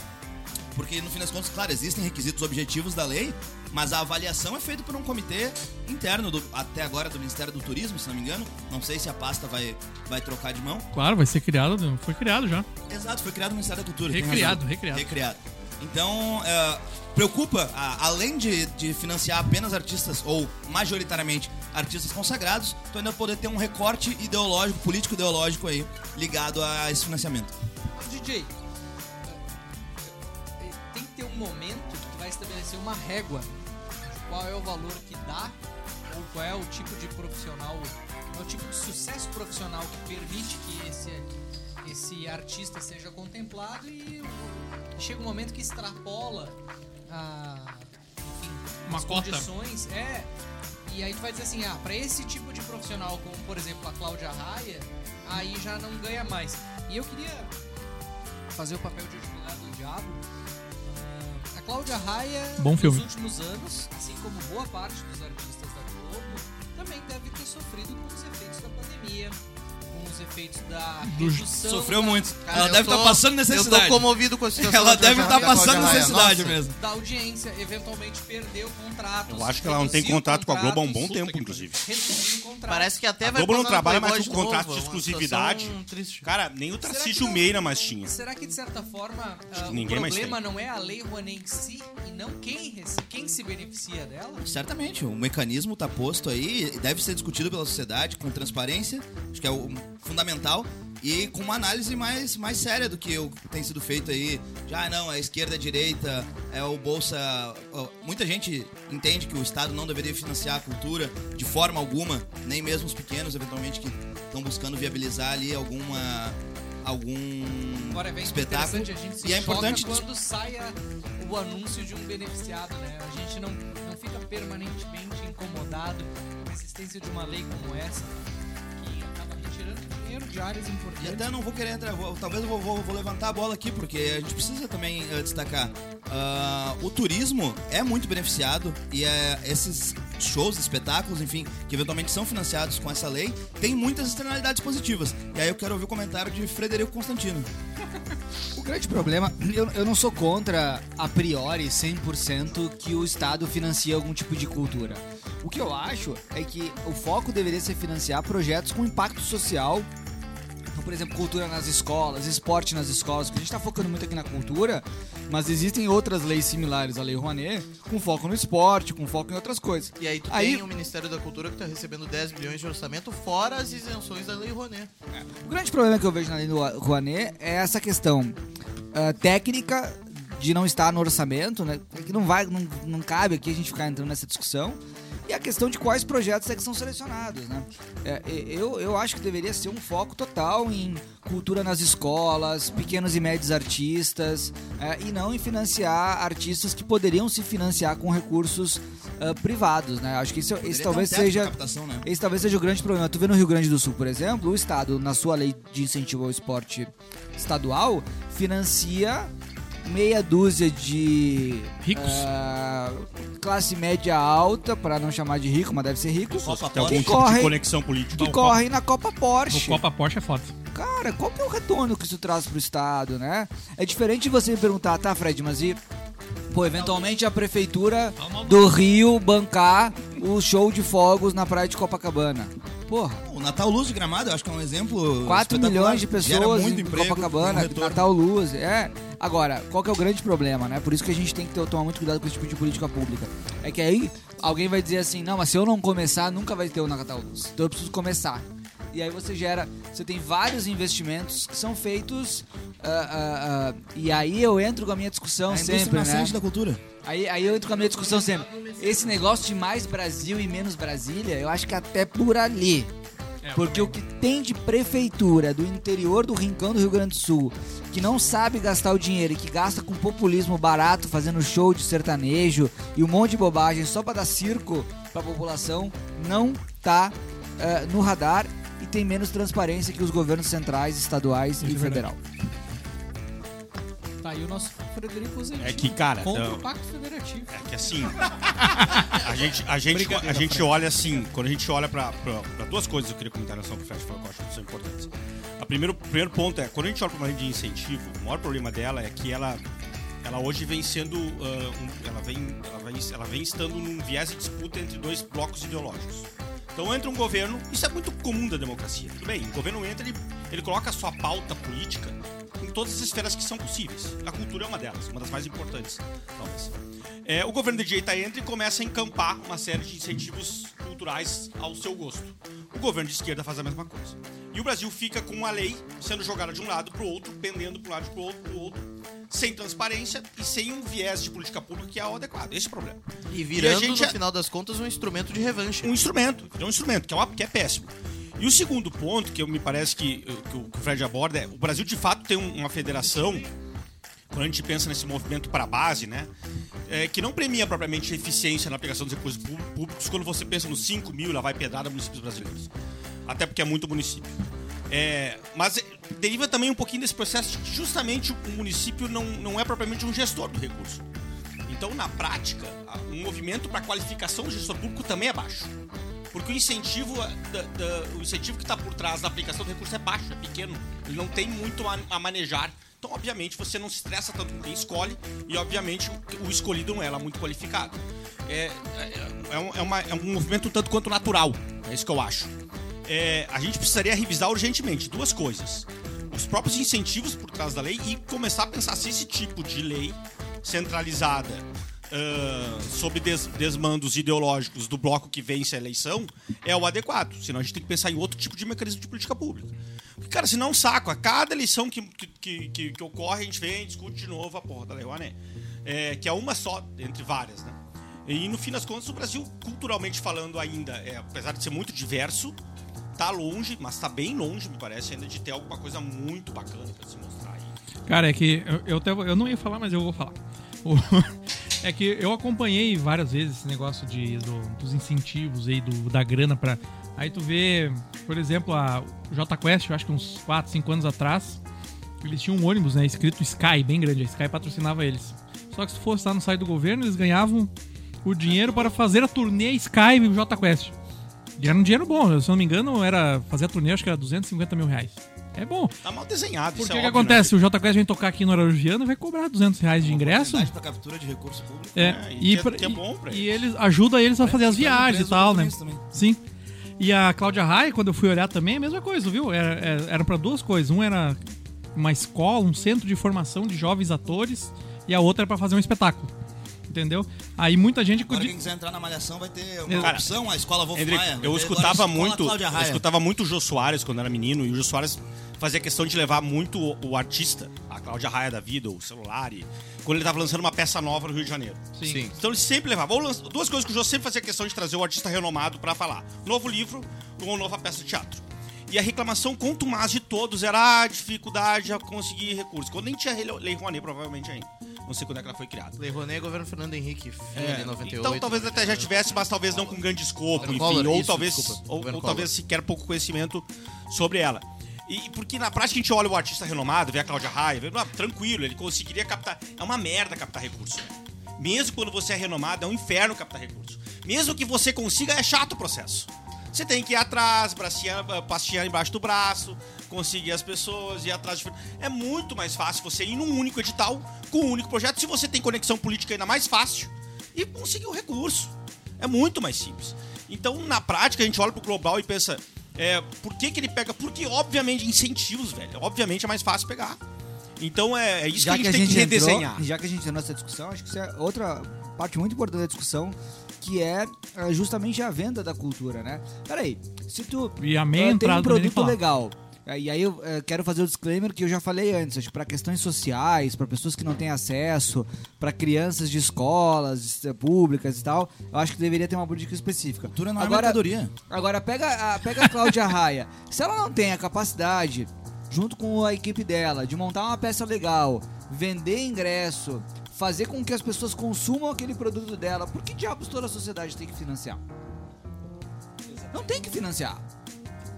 Porque, no fim das contas, claro, existem requisitos objetivos da lei, mas a avaliação é feita por um comitê interno, do- até agora do Ministério do Turismo, se não me engano. Não sei se a pasta vai, vai trocar de mão. Claro, vai ser criado, foi criado já. Exato, foi criado o Ministério da Cultura. Recriado, recriado. Recriado. Então, é, preocupa, além de, de financiar apenas artistas, ou majoritariamente artistas consagrados, tu ainda poder ter um recorte ideológico, político-ideológico aí, ligado a esse financiamento. DJ, ter um momento que tu vai estabelecer uma régua de qual é o valor que dá ou qual é o tipo de profissional, qual é o tipo de sucesso profissional que permite que esse, esse artista seja contemplado e chega um momento que extrapola a, enfim, Uma as cota. condições. É, e aí tu vai dizer assim, ah, pra esse tipo de profissional, como por exemplo a Cláudia Raia, aí já não ganha mais. E eu queria fazer o papel de advogado do diabo. Cláudia Raia, Bom nos filme. últimos anos, assim como boa parte dos artistas da Globo, também deve ter sofrido com os efeitos da pandemia, os efeitos da redução Sofreu da- muito. Cara, Ela eu deve estar passando Eu necessidade. tô comovido com a situação Ela deve estar passando Raia. necessidade Nossa. mesmo. da audiência, eventualmente perdeu contratos. Eu acho que ela não tem contrato com a Globo há um bom tempo, inclusive. Reduziu. Parece que até A vai Globo não trabalha mais com contrato de é exclusividade. Cara, nem o Tarcísio Meira mais tinha. Será que de certa forma ah, o problema não é a lei Rouanet em si e não quem, quem se beneficia dela? Certamente, o mecanismo está posto aí, e deve ser discutido pela sociedade com transparência, acho que é o fundamental, e com uma análise mais, mais séria do que o que tem sido feito aí. Já não, é esquerda, é direita, é o Bolsa. Muita gente entende que o Estado não deveria financiar a cultura de forma alguma, nem mesmo os pequenos, eventualmente, que estão buscando viabilizar ali alguma. algum Agora vem espetáculo. interessante, a gente se E é importante quando sai a- o anúncio de um beneficiado, né? A gente não, não fica permanentemente incomodado com a existência de uma lei como essa que acaba retirando de áreas E importantes. até não vou querer entrar, vou- talvez eu vou, vou- vou levantar a bola aqui, porque a gente precisa também eh, destacar. ah, o turismo é muito beneficiado e é, esses shows, espetáculos, enfim, que eventualmente são financiados com essa lei, tem muitas externalidades positivas. E aí eu quero ouvir o comentário de Frederico Constantino. O grande problema, eu, eu não sou contra, a priori, 100% que o Estado financia algum tipo de cultura. O que eu acho é que o foco deveria ser financiar projetos com impacto social. Então, por exemplo, cultura nas escolas, esporte nas escolas, porque a gente está focando muito aqui na cultura, mas existem outras leis similares à Lei Rouanet, com foco no esporte, com foco em outras coisas. E aí tu Aí- tem o Ministério da Cultura que tá recebendo 10 bilhões de orçamento fora as isenções da Lei Rouanet. O grande problema que eu vejo na lei Rouanet é essa questão ah, técnica de não estar no orçamento, né? Que não vai, não, não cabe aqui a gente ficar entrando nessa discussão. E a questão de quais projetos é que são selecionados, né? É, eu, eu acho que deveria ser um foco total em cultura nas escolas, pequenos e médios artistas, é, e não em financiar artistas que poderiam se financiar com recursos ah, privados, né? Acho que isso, esse talvez um seja captação, né? esse talvez seja o grande problema. Tu vê no Rio Grande do Sul, por exemplo, o Estado, na sua lei de incentivo ao esporte estadual, financia meia dúzia de Ricos. ah, classe média alta, para não chamar de rico, mas deve ser rico, Copa que tipo de corre- conexão política. que correm na Copa Porsche. Copa Porsche é foda. Cara, qual que é o retorno que isso traz pro Estado, né? É diferente de você me perguntar, tá, Fred, mas e... Pô, eventualmente a prefeitura do Rio bancar o show de fogos na praia de Copacabana. Porra, O Natal Luz de Gramado, eu acho que é um exemplo 4 espetacular. milhões de pessoas em emprego, Copacabana. Natal Luz, é. Agora, qual que é o grande problema, né? Por isso que a gente tem que ter- tomar muito cuidado com esse tipo de política pública. É que aí alguém vai dizer assim, não, mas se eu não começar, nunca vai ter o Natal Luz. Então eu preciso começar. E aí você gera, você tem vários investimentos que são feitos, ah, ah, ah, e aí eu entro com a minha discussão É a indústria sempre, né? nascente da cultura. Aí, aí eu entro com a minha discussão sempre. Esse negócio de mais Brasil e menos Brasília, eu acho que até por ali. Porque o que tem de prefeitura do interior do rincão do Rio Grande do Sul, que não sabe gastar o dinheiro e que gasta com populismo barato, fazendo show de sertanejo e um monte de bobagem só pra dar circo pra população, não tá eh, no radar e tem menos transparência que os governos centrais, estaduais Isso e é verdade. federal. Tá aí o nosso Frederico Zentini. É que, cara, Contra não- o Pacto Federativo. É que assim, a gente, a gente, a gente olha assim, quando a gente olha pra duas coisas, eu queria comentar nessa que o Fred falou que eu acho que são importantes. A primeiro, o primeiro ponto é, quando a gente olha pra uma lei de incentivo, o maior problema dela é que ela, ela hoje vem sendo, ah, um- ela, vem, ela, vem, ela vem estando num viés de disputa entre dois blocos ideológicos. Então entra um governo, isso é muito comum da democracia, tudo bem, o governo entra, ele, ele coloca a sua pauta política em todas as esferas que são possíveis. A cultura é uma delas, uma das mais importantes, talvez. É, o governo de direita entra e começa a encampar uma série de incentivos culturais ao seu gosto. O governo de esquerda faz a mesma coisa. E o Brasil fica com uma lei sendo jogada de um lado para o outro, pendendo para um lado para o pro outro, sem transparência e sem um viés de política pública que é o adequado. Esse é o problema. E virando, gente no é- final das contas, um instrumento de revanche. um instrumento, é um instrumento, que é, uma- que é péssimo. E o segundo ponto, que eu, me parece que, que o que o Fred aborda, é o Brasil de fato tem um- uma federação, quando a gente pensa nesse movimento para a base, né, é, que não premia propriamente a eficiência na aplicação dos recursos pú- públicos quando você pensa nos 5 mil, lá vai pedrada municípios brasileiros. Até porque é muito município. É, mas deriva também um pouquinho desse processo de que justamente o município não, não é propriamente um gestor do recurso. Então, na prática, o movimento para qualificação do gestor público também é baixo. Porque o incentivo, da- da- o incentivo que está por trás da aplicação do recurso é baixo, é pequeno. Ele não tem muito a, a manejar. Então, obviamente, você não se estressa tanto com quem escolhe e, obviamente, o, escolhido não é lá muito qualificado. É, é, é um, é uma- é um movimento tanto quanto natural. É isso que eu acho. É, a gente precisaria revisar urgentemente duas coisas. Os próprios incentivos por trás da lei e começar a pensar se esse tipo de lei centralizada ah, sob des- desmandos ideológicos do bloco que vence a eleição é o adequado. Senão a gente tem que pensar em outro tipo de mecanismo de política pública. Porque, cara, senão é um saco. A cada eleição que, que, que, que ocorre, a gente vem e discute de novo a porra da Lei Rouanet. É, que é uma só entre várias, né? E no fim das contas, o Brasil, culturalmente falando ainda, é, apesar de ser muito diverso, tá longe, mas tá bem longe, me parece, ainda de ter alguma coisa muito bacana pra se mostrar aí. Cara, é que eu, eu, até eu não ia falar, mas eu vou falar. É que eu acompanhei várias vezes esse negócio de, do- dos incentivos aí, do, da grana pra. Aí tu vê, por exemplo, a o J Quest, eu acho que uns 4, 5 anos atrás, eles tinham um ônibus, né, escrito Sky, bem grande. A Sky patrocinava eles. Só que se fosse lá no site do governo, eles ganhavam o dinheiro para fazer a turnê Sky e o J Quest. E era um dinheiro bom, se não me engano, era fazer a turnê, acho que era 250 mil reais. É bom. Tá mal desenhado, Por isso que é que óbvio, acontece? né? O J Quest vem tocar aqui no Ararugiano e vai cobrar 200 reais de ingresso. Oportunidade pra captura de recurso público. É, É, e e, é- pra- que é bom pra e, e eles. eles ajuda eles a fazer as viagens e tal, né? Sim. E a Cláudia Raia, quando eu fui olhar também, é a mesma coisa, viu? Era, era, era pra duas coisas. Um era uma escola, um centro de formação de jovens atores, e a outra era pra fazer um espetáculo. Entendeu? Aí muita gente. Agora quem quiser entrar na malhação vai ter uma Cara, opção, a escola Wolf Hendrick, Maia. eu escutava muito, eu escutava muito o Jô Soares quando era menino, e o Jô Soares fazia questão de levar muito o, o artista, a Cláudia Raia da vida, o celular, e, quando ele tava lançando uma peça nova no Rio de Janeiro. Sim. Então ele sempre levava. Duas coisas que o Jô sempre fazia questão de trazer o artista renomado pra falar: novo livro ou nova peça de teatro. E a reclamação contumaz de todos era a dificuldade a conseguir recursos. Quando nem tinha Lei Rouanet, provavelmente ainda. Não sei quando é que ela foi criada. Lei Rouanet, governo Fernando Henrique, filho É, de 98. então talvez até já tivesse, mas talvez não com grande escopo, enfim, Collor, ou isso, talvez desculpa, ou, ou talvez sequer pouco conhecimento sobre ela. E porque na prática a gente olha o artista renomado, vê a Cláudia Raia, vê, ah, tranquilo, ele conseguiria captar. É uma merda captar recurso. Mesmo quando você é renomado, é um inferno captar recurso. Mesmo que você consiga, é chato o processo. Você tem que ir atrás, bracinha, pastinha embaixo do braço, conseguir as pessoas, ir atrás de. É muito mais fácil você ir num único edital, com um único projeto. Se você tem conexão política, ainda mais fácil. E conseguir o recurso. É muito mais simples. Então, na prática, a gente olha pro global e pensa. É, por que, que ele pega? Porque, obviamente, incentivos, velho. Obviamente é mais fácil pegar. Então é, é isso já que a gente tem que redesenhar. Entrou, já que a gente entrou nessa discussão, acho que isso é outra parte muito importante da discussão, que é eh, justamente a venda da cultura, né? Peraí, se tu E a meia tem entrada um produto legal, eh, e aí eu eh, quero fazer o disclaimer que eu já falei antes, acho que para questões sociais, para pessoas que não têm acesso, para crianças de escolas públicas e tal, eu acho que deveria ter uma política específica. Cultura não é Agora, mercadoria. Agora pega a, pega a Cláudia Raia. Se ela não tem a capacidade, junto com a equipe dela, de montar uma peça legal, vender ingresso, fazer com que as pessoas consumam aquele produto dela, por que diabos toda a sociedade tem que financiar? Não tem que financiar.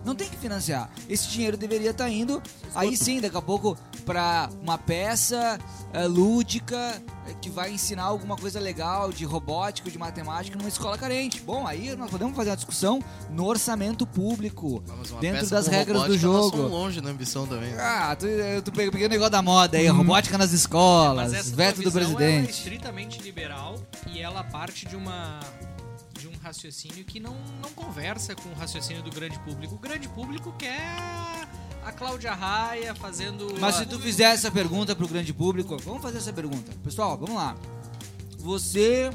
Não tem que financiar. Esse dinheiro deveria estar indo, aí sim, daqui a pouco, pra uma peça eh, lúdica eh, que vai ensinar alguma coisa legal de robótica, de matemática numa escola carente. Bom, aí nós podemos fazer uma discussão no orçamento público, dentro das regras do robótica, nós jogo. longe na ambição também. Ah, tu, tu peguei o negócio da moda aí, a robótica nas escolas, essa veto do visão, ela é presidente. estritamente liberal e ela parte de uma de um raciocínio que não, não conversa com o raciocínio do grande público. O grande público quer a Cláudia Raia fazendo. Mas a- se tu fizer essa pergunta pro grande público, vamos fazer essa pergunta. Pessoal, vamos lá. Você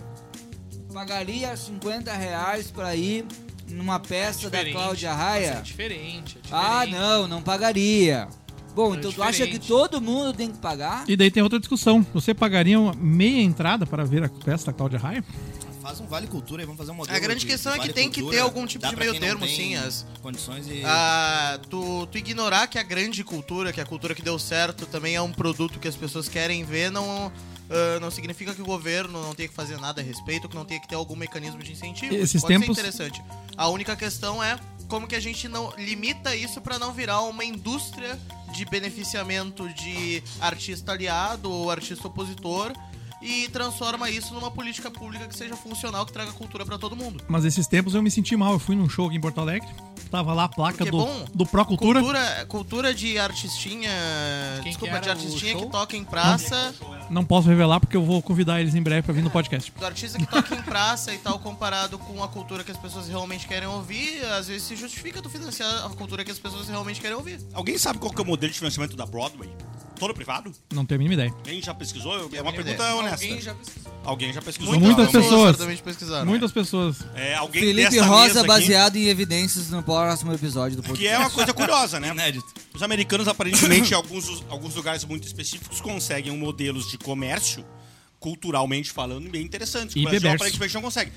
pagaria 50 reais pra ir numa peça da Diferente, Cláudia Raia? É diferente, é diferente. Ah, não, não pagaria. Bom, É então tu acha que diferente. todo mundo tem que pagar? E daí tem outra discussão. Você pagaria uma meia entrada para ver a peça da Cláudia Raia? Faz um vale cultura e vamos fazer um modelo. A grande de- questão de é que vale tem que cultura. ter algum tipo Dá de meio termo, sim, as- Condições e. Ah, tu, tu ignorar que a grande cultura, que a cultura que deu certo, também é um produto que as pessoas querem ver, não, ah, não significa que o governo não tenha que fazer nada a respeito, que não tenha que ter algum mecanismo de incentivo. Esses Pode tempos- ser interessante. A única questão é como que a gente não limita isso pra não virar uma indústria de beneficiamento de artista aliado ou artista opositor e transforma isso numa política pública que seja funcional, que traga cultura pra todo mundo. Mas esses tempos eu me senti mal. Eu fui num show aqui em Porto Alegre. Tava lá a placa Porque é do, bom. do Pro Cultura. Cultura, cultura de artistinha. Quem desculpa, que de artistinha que toca em praça. Não posso revelar porque eu vou convidar eles em breve pra vir no podcast. Do artista que toca em praça e tal, comparado com a cultura que as pessoas realmente querem ouvir, às vezes se justifica tu financiar a cultura que as pessoas realmente querem ouvir. Alguém sabe qual que é o modelo de financiamento da Broadway? Todo privado? Não tenho a mínima ideia. Alguém já pesquisou? É uma pergunta ideia. honesta. Alguém já pesquisou. Alguém já pesquisou. Muitas Então, pessoas. certamente pesquisaram. Muitas pessoas. É, alguém Felipe Rosa mesa aqui, baseado em evidências no próximo episódio do Que podcast. é uma coisa curiosa, né? Inédito. Os americanos, aparentemente, em alguns, alguns lugares muito específicos, conseguem modelos de comércio, culturalmente falando, bem interessantes. que E o Brasil aparentemente não consegue.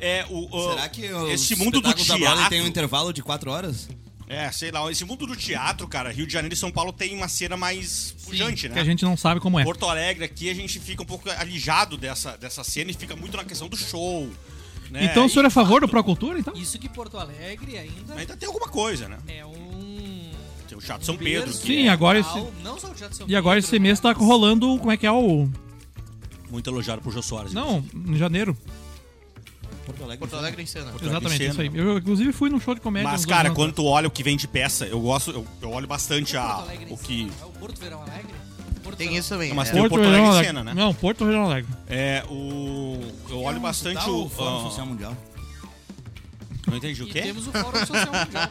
É, o, o- Será que o esse mundo do teatro... tem um intervalo de 4 horas? É, sei lá, esse mundo do teatro, cara, Rio de Janeiro e São Paulo tem uma cena mais pujante, né? Que a gente não sabe como é. Porto Alegre aqui a gente fica um pouco alijado dessa, dessa cena e fica muito na questão do show. Né? Então o senhor é a favor do Pro Cultura, então? Isso que Porto Alegre ainda ainda tem alguma coisa, né? é um. Tem o Teatro São Pedro. berço Sim, é agora esse- Não só o Teatro São E agora esse mês tá mas- rolando, como é que é o... Muito elogiado por Jô Soares. Não, em janeiro. Porto Alegre. Porto Alegre em cena. Porto Alegre Exatamente, em isso aí. Eu, inclusive, fui num show de comédia. Mas, cara, anos quando tu olha o que vem de peça, eu gosto, eu, eu olho bastante a, o que. É o Porto Verão Alegre? Porto Tem Verão- isso também. Não, mas é. tem o Porto Porto Alegre em Alegre. cena, né? Não, Porto Verão Alegre. É, o. Eu olho bastante Tá o. o Fórum ah, Social Mundial. não entendi o E quê? temos o Fórum Social Mundial.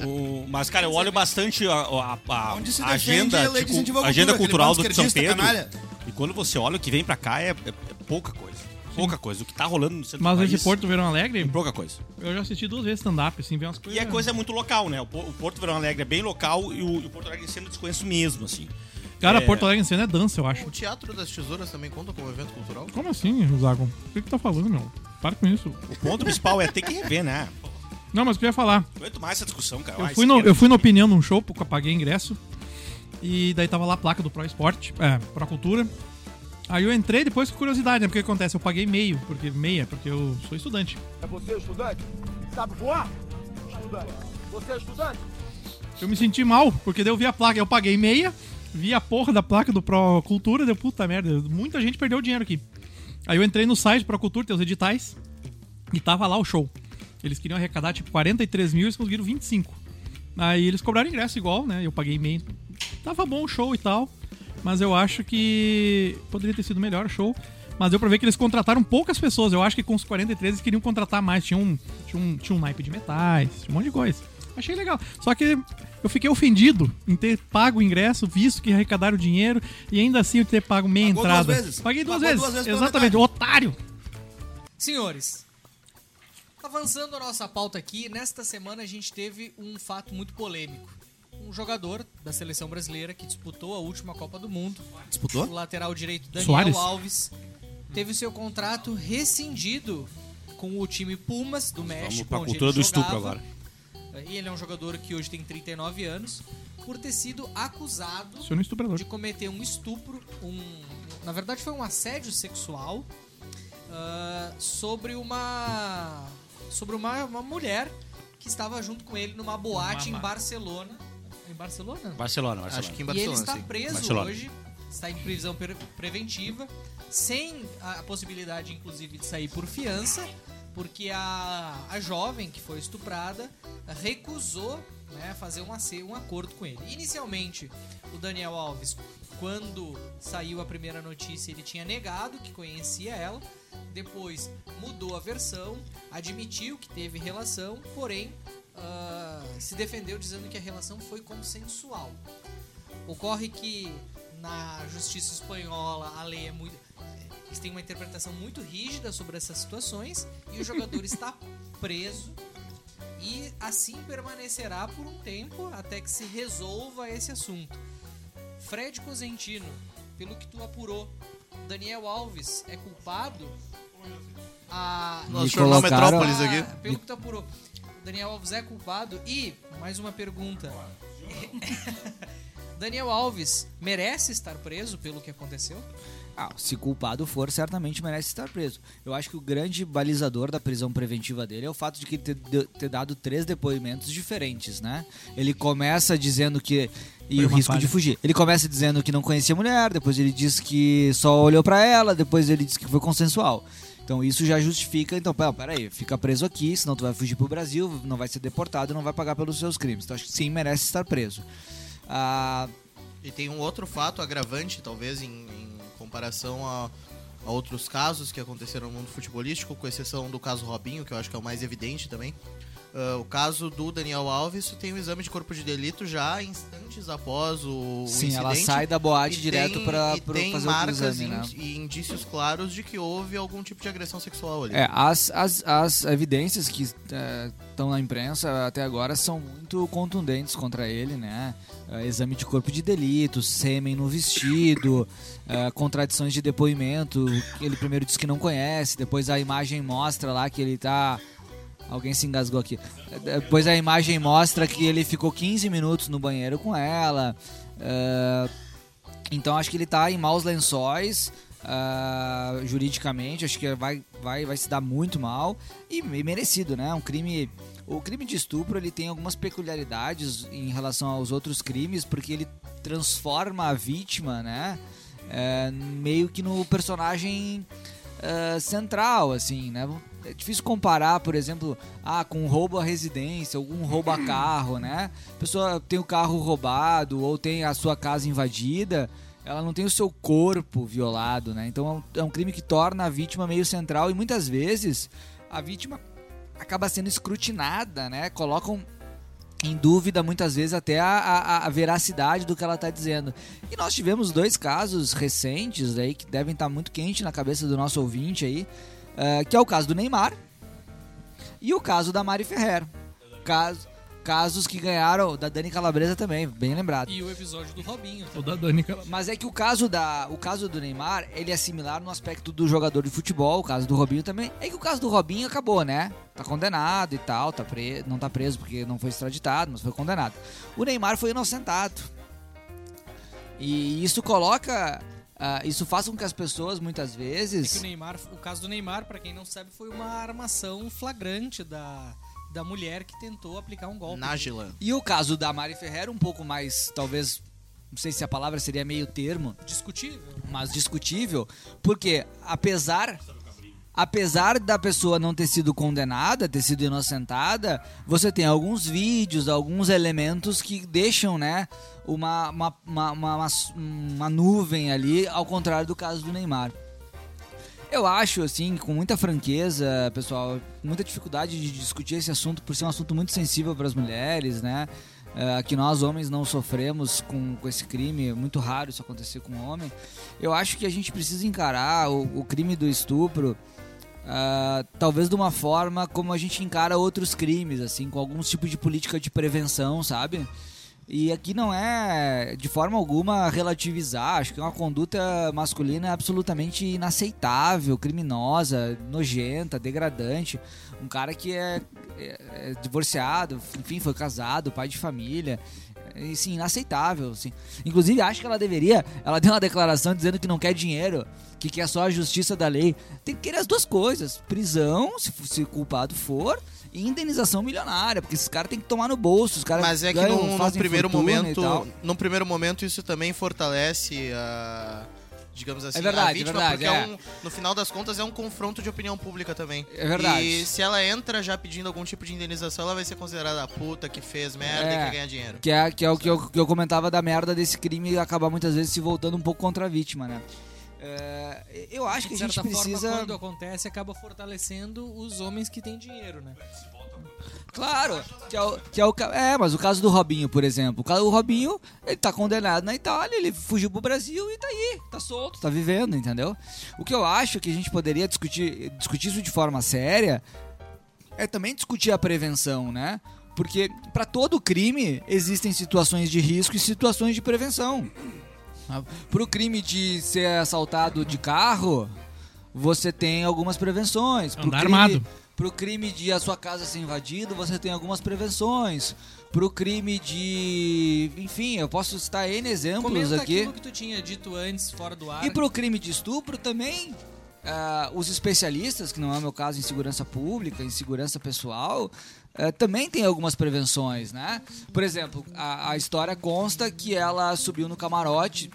O- mas, cara, eu olho bastante a, a- a- Onde se a defende agenda, a tipo, à agenda cultura, cultural do São Pedro. E quando você olha o que vem pra cá é, é- é pouca coisa. Pouca coisa. O que tá rolando no centro Mas do esse país Porto Verão Alegre, é pouca coisa. eu já assisti duas vezes stand-up, assim, ver umas coisas... E a coisa é muito local, né? O, Po- o Porto Verão Alegre é bem local e o, Porto Alegre sendo desconheço mesmo, assim. Cara, é- Porto Alegre em cena é dança, eu acho. O Teatro das Tesouras também conta como evento cultural? Como assim, Zagon? O que que tá falando, meu? Para com isso. O ponto principal é ter que rever, né? Não, mas o que eu ia falar? Aguento mais essa discussão, cara. Eu Ah, fui, no, esquerda. eu fui na opinião num show, porque eu paguei ingresso. E daí tava lá a placa do Pro Esporte, é, Pro Cultura. Aí eu entrei depois com curiosidade, né? Porque o que acontece? Eu paguei meio, porque meia, porque eu sou estudante. É você estudante? Sabe voar? Estudante. Você é estudante? Eu me senti mal, porque daí eu vi a placa, eu paguei meia, vi a porra da placa do Pro Cultura, deu puta merda, muita gente perdeu dinheiro aqui. Aí eu entrei no site Pro Cultura, tem os editais, e tava lá o show. Eles queriam arrecadar tipo 43 mil e eles conseguiram 25. Aí eles cobraram ingresso igual, né? Eu paguei meio. Tava bom o show e tal, mas eu acho que poderia ter sido melhor o show. Mas deu pra ver que eles contrataram poucas pessoas. Eu acho que com os 43 eles queriam contratar mais. Tinha um, tinha um, tinha um naipe de metais, tinha um monte de coisa. Achei legal. Só que eu fiquei ofendido em ter pago o ingresso, visto que arrecadaram dinheiro, e ainda assim eu ter pago meia Pagou entrada. duas vezes. Paguei duas Pagou vezes. duas vezes Exatamente, otário. Senhores, avançando a nossa pauta aqui, nesta semana a gente teve um fato muito polêmico. Um jogador da seleção brasileira que disputou a última Copa do Mundo, o Disputou? lateral direito Daniel Soares? Alves, teve o seu contrato rescindido com o time Pumas do México. Vamos pra onde cultura ele do estupro agora. E ele é um jogador que hoje tem 39 anos, por ter sido acusado estuprador. de cometer um estupro, um, na verdade foi um assédio sexual ah, sobre uma sobre uma, uma mulher que estava junto com ele numa boate em Barcelona. Em Barcelona? Barcelona, Barcelona. Acho que em E ele Barcelona, está sim. preso Barcelona. hoje, está em prisão pre- preventiva, sem a, a possibilidade, inclusive, de sair por fiança, porque a, a jovem que foi estuprada recusou né, fazer um, um acordo com ele. Inicialmente, o Daniel Alves, quando saiu a primeira notícia, ele tinha negado que conhecia ela. Depois mudou a versão, admitiu que teve relação, porém ah, se defendeu dizendo que a relação foi consensual. Ocorre que na justiça espanhola a lei é muito. Eles têm uma interpretação muito rígida sobre essas situações e o jogador está preso e assim permanecerá por um tempo até que se resolva esse assunto. Fred Cosentino, pelo que tu apurou, Daniel Alves é culpado? A... Nosso Me jornal colocaram- Metrópolis aqui. Ah, Pelo que tu apurou, Daniel Alves é culpado? E, mais uma pergunta. Daniel Alves merece estar preso pelo que aconteceu? Ah, se culpado for, certamente merece estar preso. Eu acho que o grande balizador da prisão preventiva dele é o fato de que ele ter, ter dado três depoimentos diferentes, né? Ele começa dizendo que. E Foi o risco falha. de fugir. Ele começa dizendo que não conhecia a mulher, depois ele diz que só olhou pra ela, depois ele diz que foi consensual. Então isso já justifica, então, pera- peraí, fica preso aqui, senão tu vai fugir pro Brasil, não vai ser deportado, não vai pagar pelos seus crimes. Então acho que sim, merece estar preso. Ah, E tem um outro fato agravante, talvez, em, em comparação a, a outros casos que aconteceram no mundo futebolístico, com exceção do caso Robinho, que eu acho que é o mais evidente também. Ah, o caso do Daniel Alves tem um exame de corpo de delito já instantes após o, o sim, ela incidente. sai da boate E direto tem fazer o exame, e né? e indícios claros de que houve algum tipo de agressão sexual ali. É, as, as, as evidências que estão na imprensa até agora são muito contundentes contra ele, né? É, exame de corpo de delito, sêmen no vestido, é, contradições de depoimento. Ele primeiro diz que não conhece, depois a imagem mostra lá que ele tá. Alguém se engasgou aqui. Depois a imagem mostra que ele ficou 15 minutos no banheiro com ela. É, então acho que ele tá em maus lençóis. ah, juridicamente, acho que vai, vai, vai se dar muito mal e, e merecido, né? Um crime. O crime de estupro ele tem algumas peculiaridades em relação aos outros crimes, porque ele transforma a vítima, né? é, meio que no personagem é, central, assim, né? É difícil comparar, por exemplo, ah, com um roubo à residência, algum roubo a carro, né? A pessoa tem o carro roubado ou tem a sua casa invadida, ela não tem o seu corpo violado, né? Então é um, é um crime que torna a vítima meio central e muitas vezes a vítima acaba sendo escrutinada, né? Colocam em dúvida muitas vezes até a, a- a veracidade do que ela está dizendo. E nós tivemos dois casos recentes aí que devem estar muito quente na cabeça do nosso ouvinte aí, eh, que é o caso do Neymar e o caso da Mari Ferrer. Caso, casos que ganharam da Dani Calabresa também, bem lembrado. E o episódio do Robinho. O da Dani Cala- Mas é que o caso, da, o caso do Neymar, ele é similar no aspecto do jogador de futebol, o caso do Robinho também. É que o caso do Robinho acabou, né? Tá condenado e tal, tá pre... não tá preso porque não foi extraditado, mas foi condenado. O Neymar foi inocentado. E isso coloca. Ah, isso faz com que as pessoas, muitas É que o vezes. Neymar, o caso do Neymar, pra quem não sabe, foi uma armação flagrante da, da mulher que tentou aplicar um golpe. Nájila. E o caso da Mari Ferrer, um pouco mais, talvez. Não sei se a palavra seria meio termo, Discutível. mas discutível, porque apesar apesar da pessoa não ter sido condenada, ter sido inocentada, você tem alguns vídeos, alguns elementos que deixam, né, uma, uma, uma, uma, uma- nuvem ali, ao contrário do caso do Neymar. Eu acho, assim, com muita franqueza, pessoal, muita dificuldade de discutir esse assunto por ser um assunto muito sensível para as mulheres, né? É, que nós homens não sofremos com, com esse crime, é muito raro isso acontecer com um homem. Eu acho que a gente precisa encarar o, o crime do estupro ah, talvez de uma forma como a gente encara outros crimes, assim, com algum tipo de política de prevenção, sabe? E aqui não é de forma alguma relativizar, acho que é uma conduta masculina absolutamente inaceitável, criminosa, nojenta, degradante. Um cara que é, é- é divorciado, enfim, foi casado, pai de família. E, sim, inaceitável, assim. Inclusive, acho que ela deveria. Ela deu uma declaração dizendo que não quer dinheiro, que quer só a justiça da lei. Tem que querer as duas coisas: prisão, se, se culpado for, e indenização milionária, porque esses caras têm que tomar no bolso. Os caras Mas é que ganham, no, no primeiro momento, no primeiro momento isso também fortalece a digamos assim, É verdade, a vítima, é verdade, porque é. um, no final das contas é um confronto de opinião pública também. É verdade. E se ela entra já pedindo algum tipo de indenização, ela vai ser considerada a puta que fez merda É. e quer ganhar dinheiro. Que é, que é o que eu, que eu comentava da merda desse crime acabar muitas vezes se voltando um pouco contra a vítima, né? É, eu acho que de a gente certa precisa. forma, quando acontece, acaba fortalecendo os homens que têm dinheiro, né? Claro, que é, o, que é o é, mas o caso do Robinho, por exemplo. O Robinho, ele tá condenado na Itália, ele fugiu pro Brasil e tá aí, tá solto, tá vivendo, entendeu? O que eu acho que a gente poderia discutir, discutir isso de forma séria é também discutir a prevenção, né? Porque para todo crime existem situações de risco e situações de prevenção. Pro crime de ser assaltado de carro, você tem algumas prevenções. Pro Andar crime, armado. Pro crime de a sua casa ser invadida, você tem algumas prevenções. Pro crime de. Enfim, eu posso citar N exemplos Comenta aqui. aquilo que tu tinha dito antes, fora do ar. E pro crime de estupro também, ah, os especialistas, que não é o meu caso em segurança pública, em segurança pessoal, eh, também tem algumas prevenções, né? Por exemplo, a, a história consta que ela subiu no camarote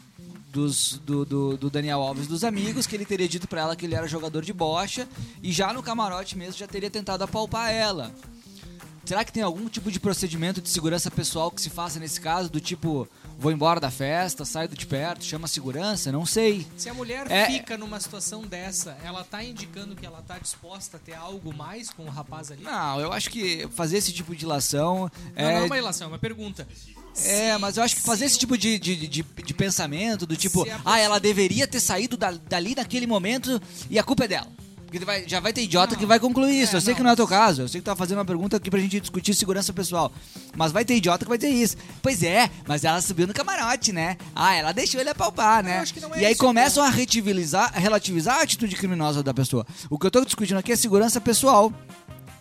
dos- do, do- do Daniel Alves dos amigos, que ele teria dito pra ela que ele era jogador de bocha, e já no camarote mesmo já teria tentado apalpar ela. Será que tem algum tipo de procedimento de segurança pessoal que se faça nesse caso, do tipo, vou embora da festa, saio de perto, chama a segurança? Não sei. Se a mulher É- fica numa situação dessa, ela tá indicando que ela tá disposta a ter algo mais com o rapaz ali? Não, eu acho que fazer esse tipo de ilação Não, é. não é uma relação, é uma pergunta. É, mas eu acho que fazer esse tipo de, de, de, de pensamento, do tipo, ah, ela deveria ter saído da- dali naquele momento e a culpa é dela. Porque vai- já vai ter idiota Não. que vai concluir isso. É, eu sei que não. não é teu caso. Eu sei que tu tá fazendo uma pergunta aqui pra gente discutir segurança pessoal. Mas vai ter idiota que vai ter isso. Pois é, mas ela subiu no camarote, né? Ah, ela deixou ele apalpar, né? Não é e aí isso o começam a relativizar, a relativizar a atitude criminosa da pessoa. O que eu tô discutindo aqui é segurança pessoal.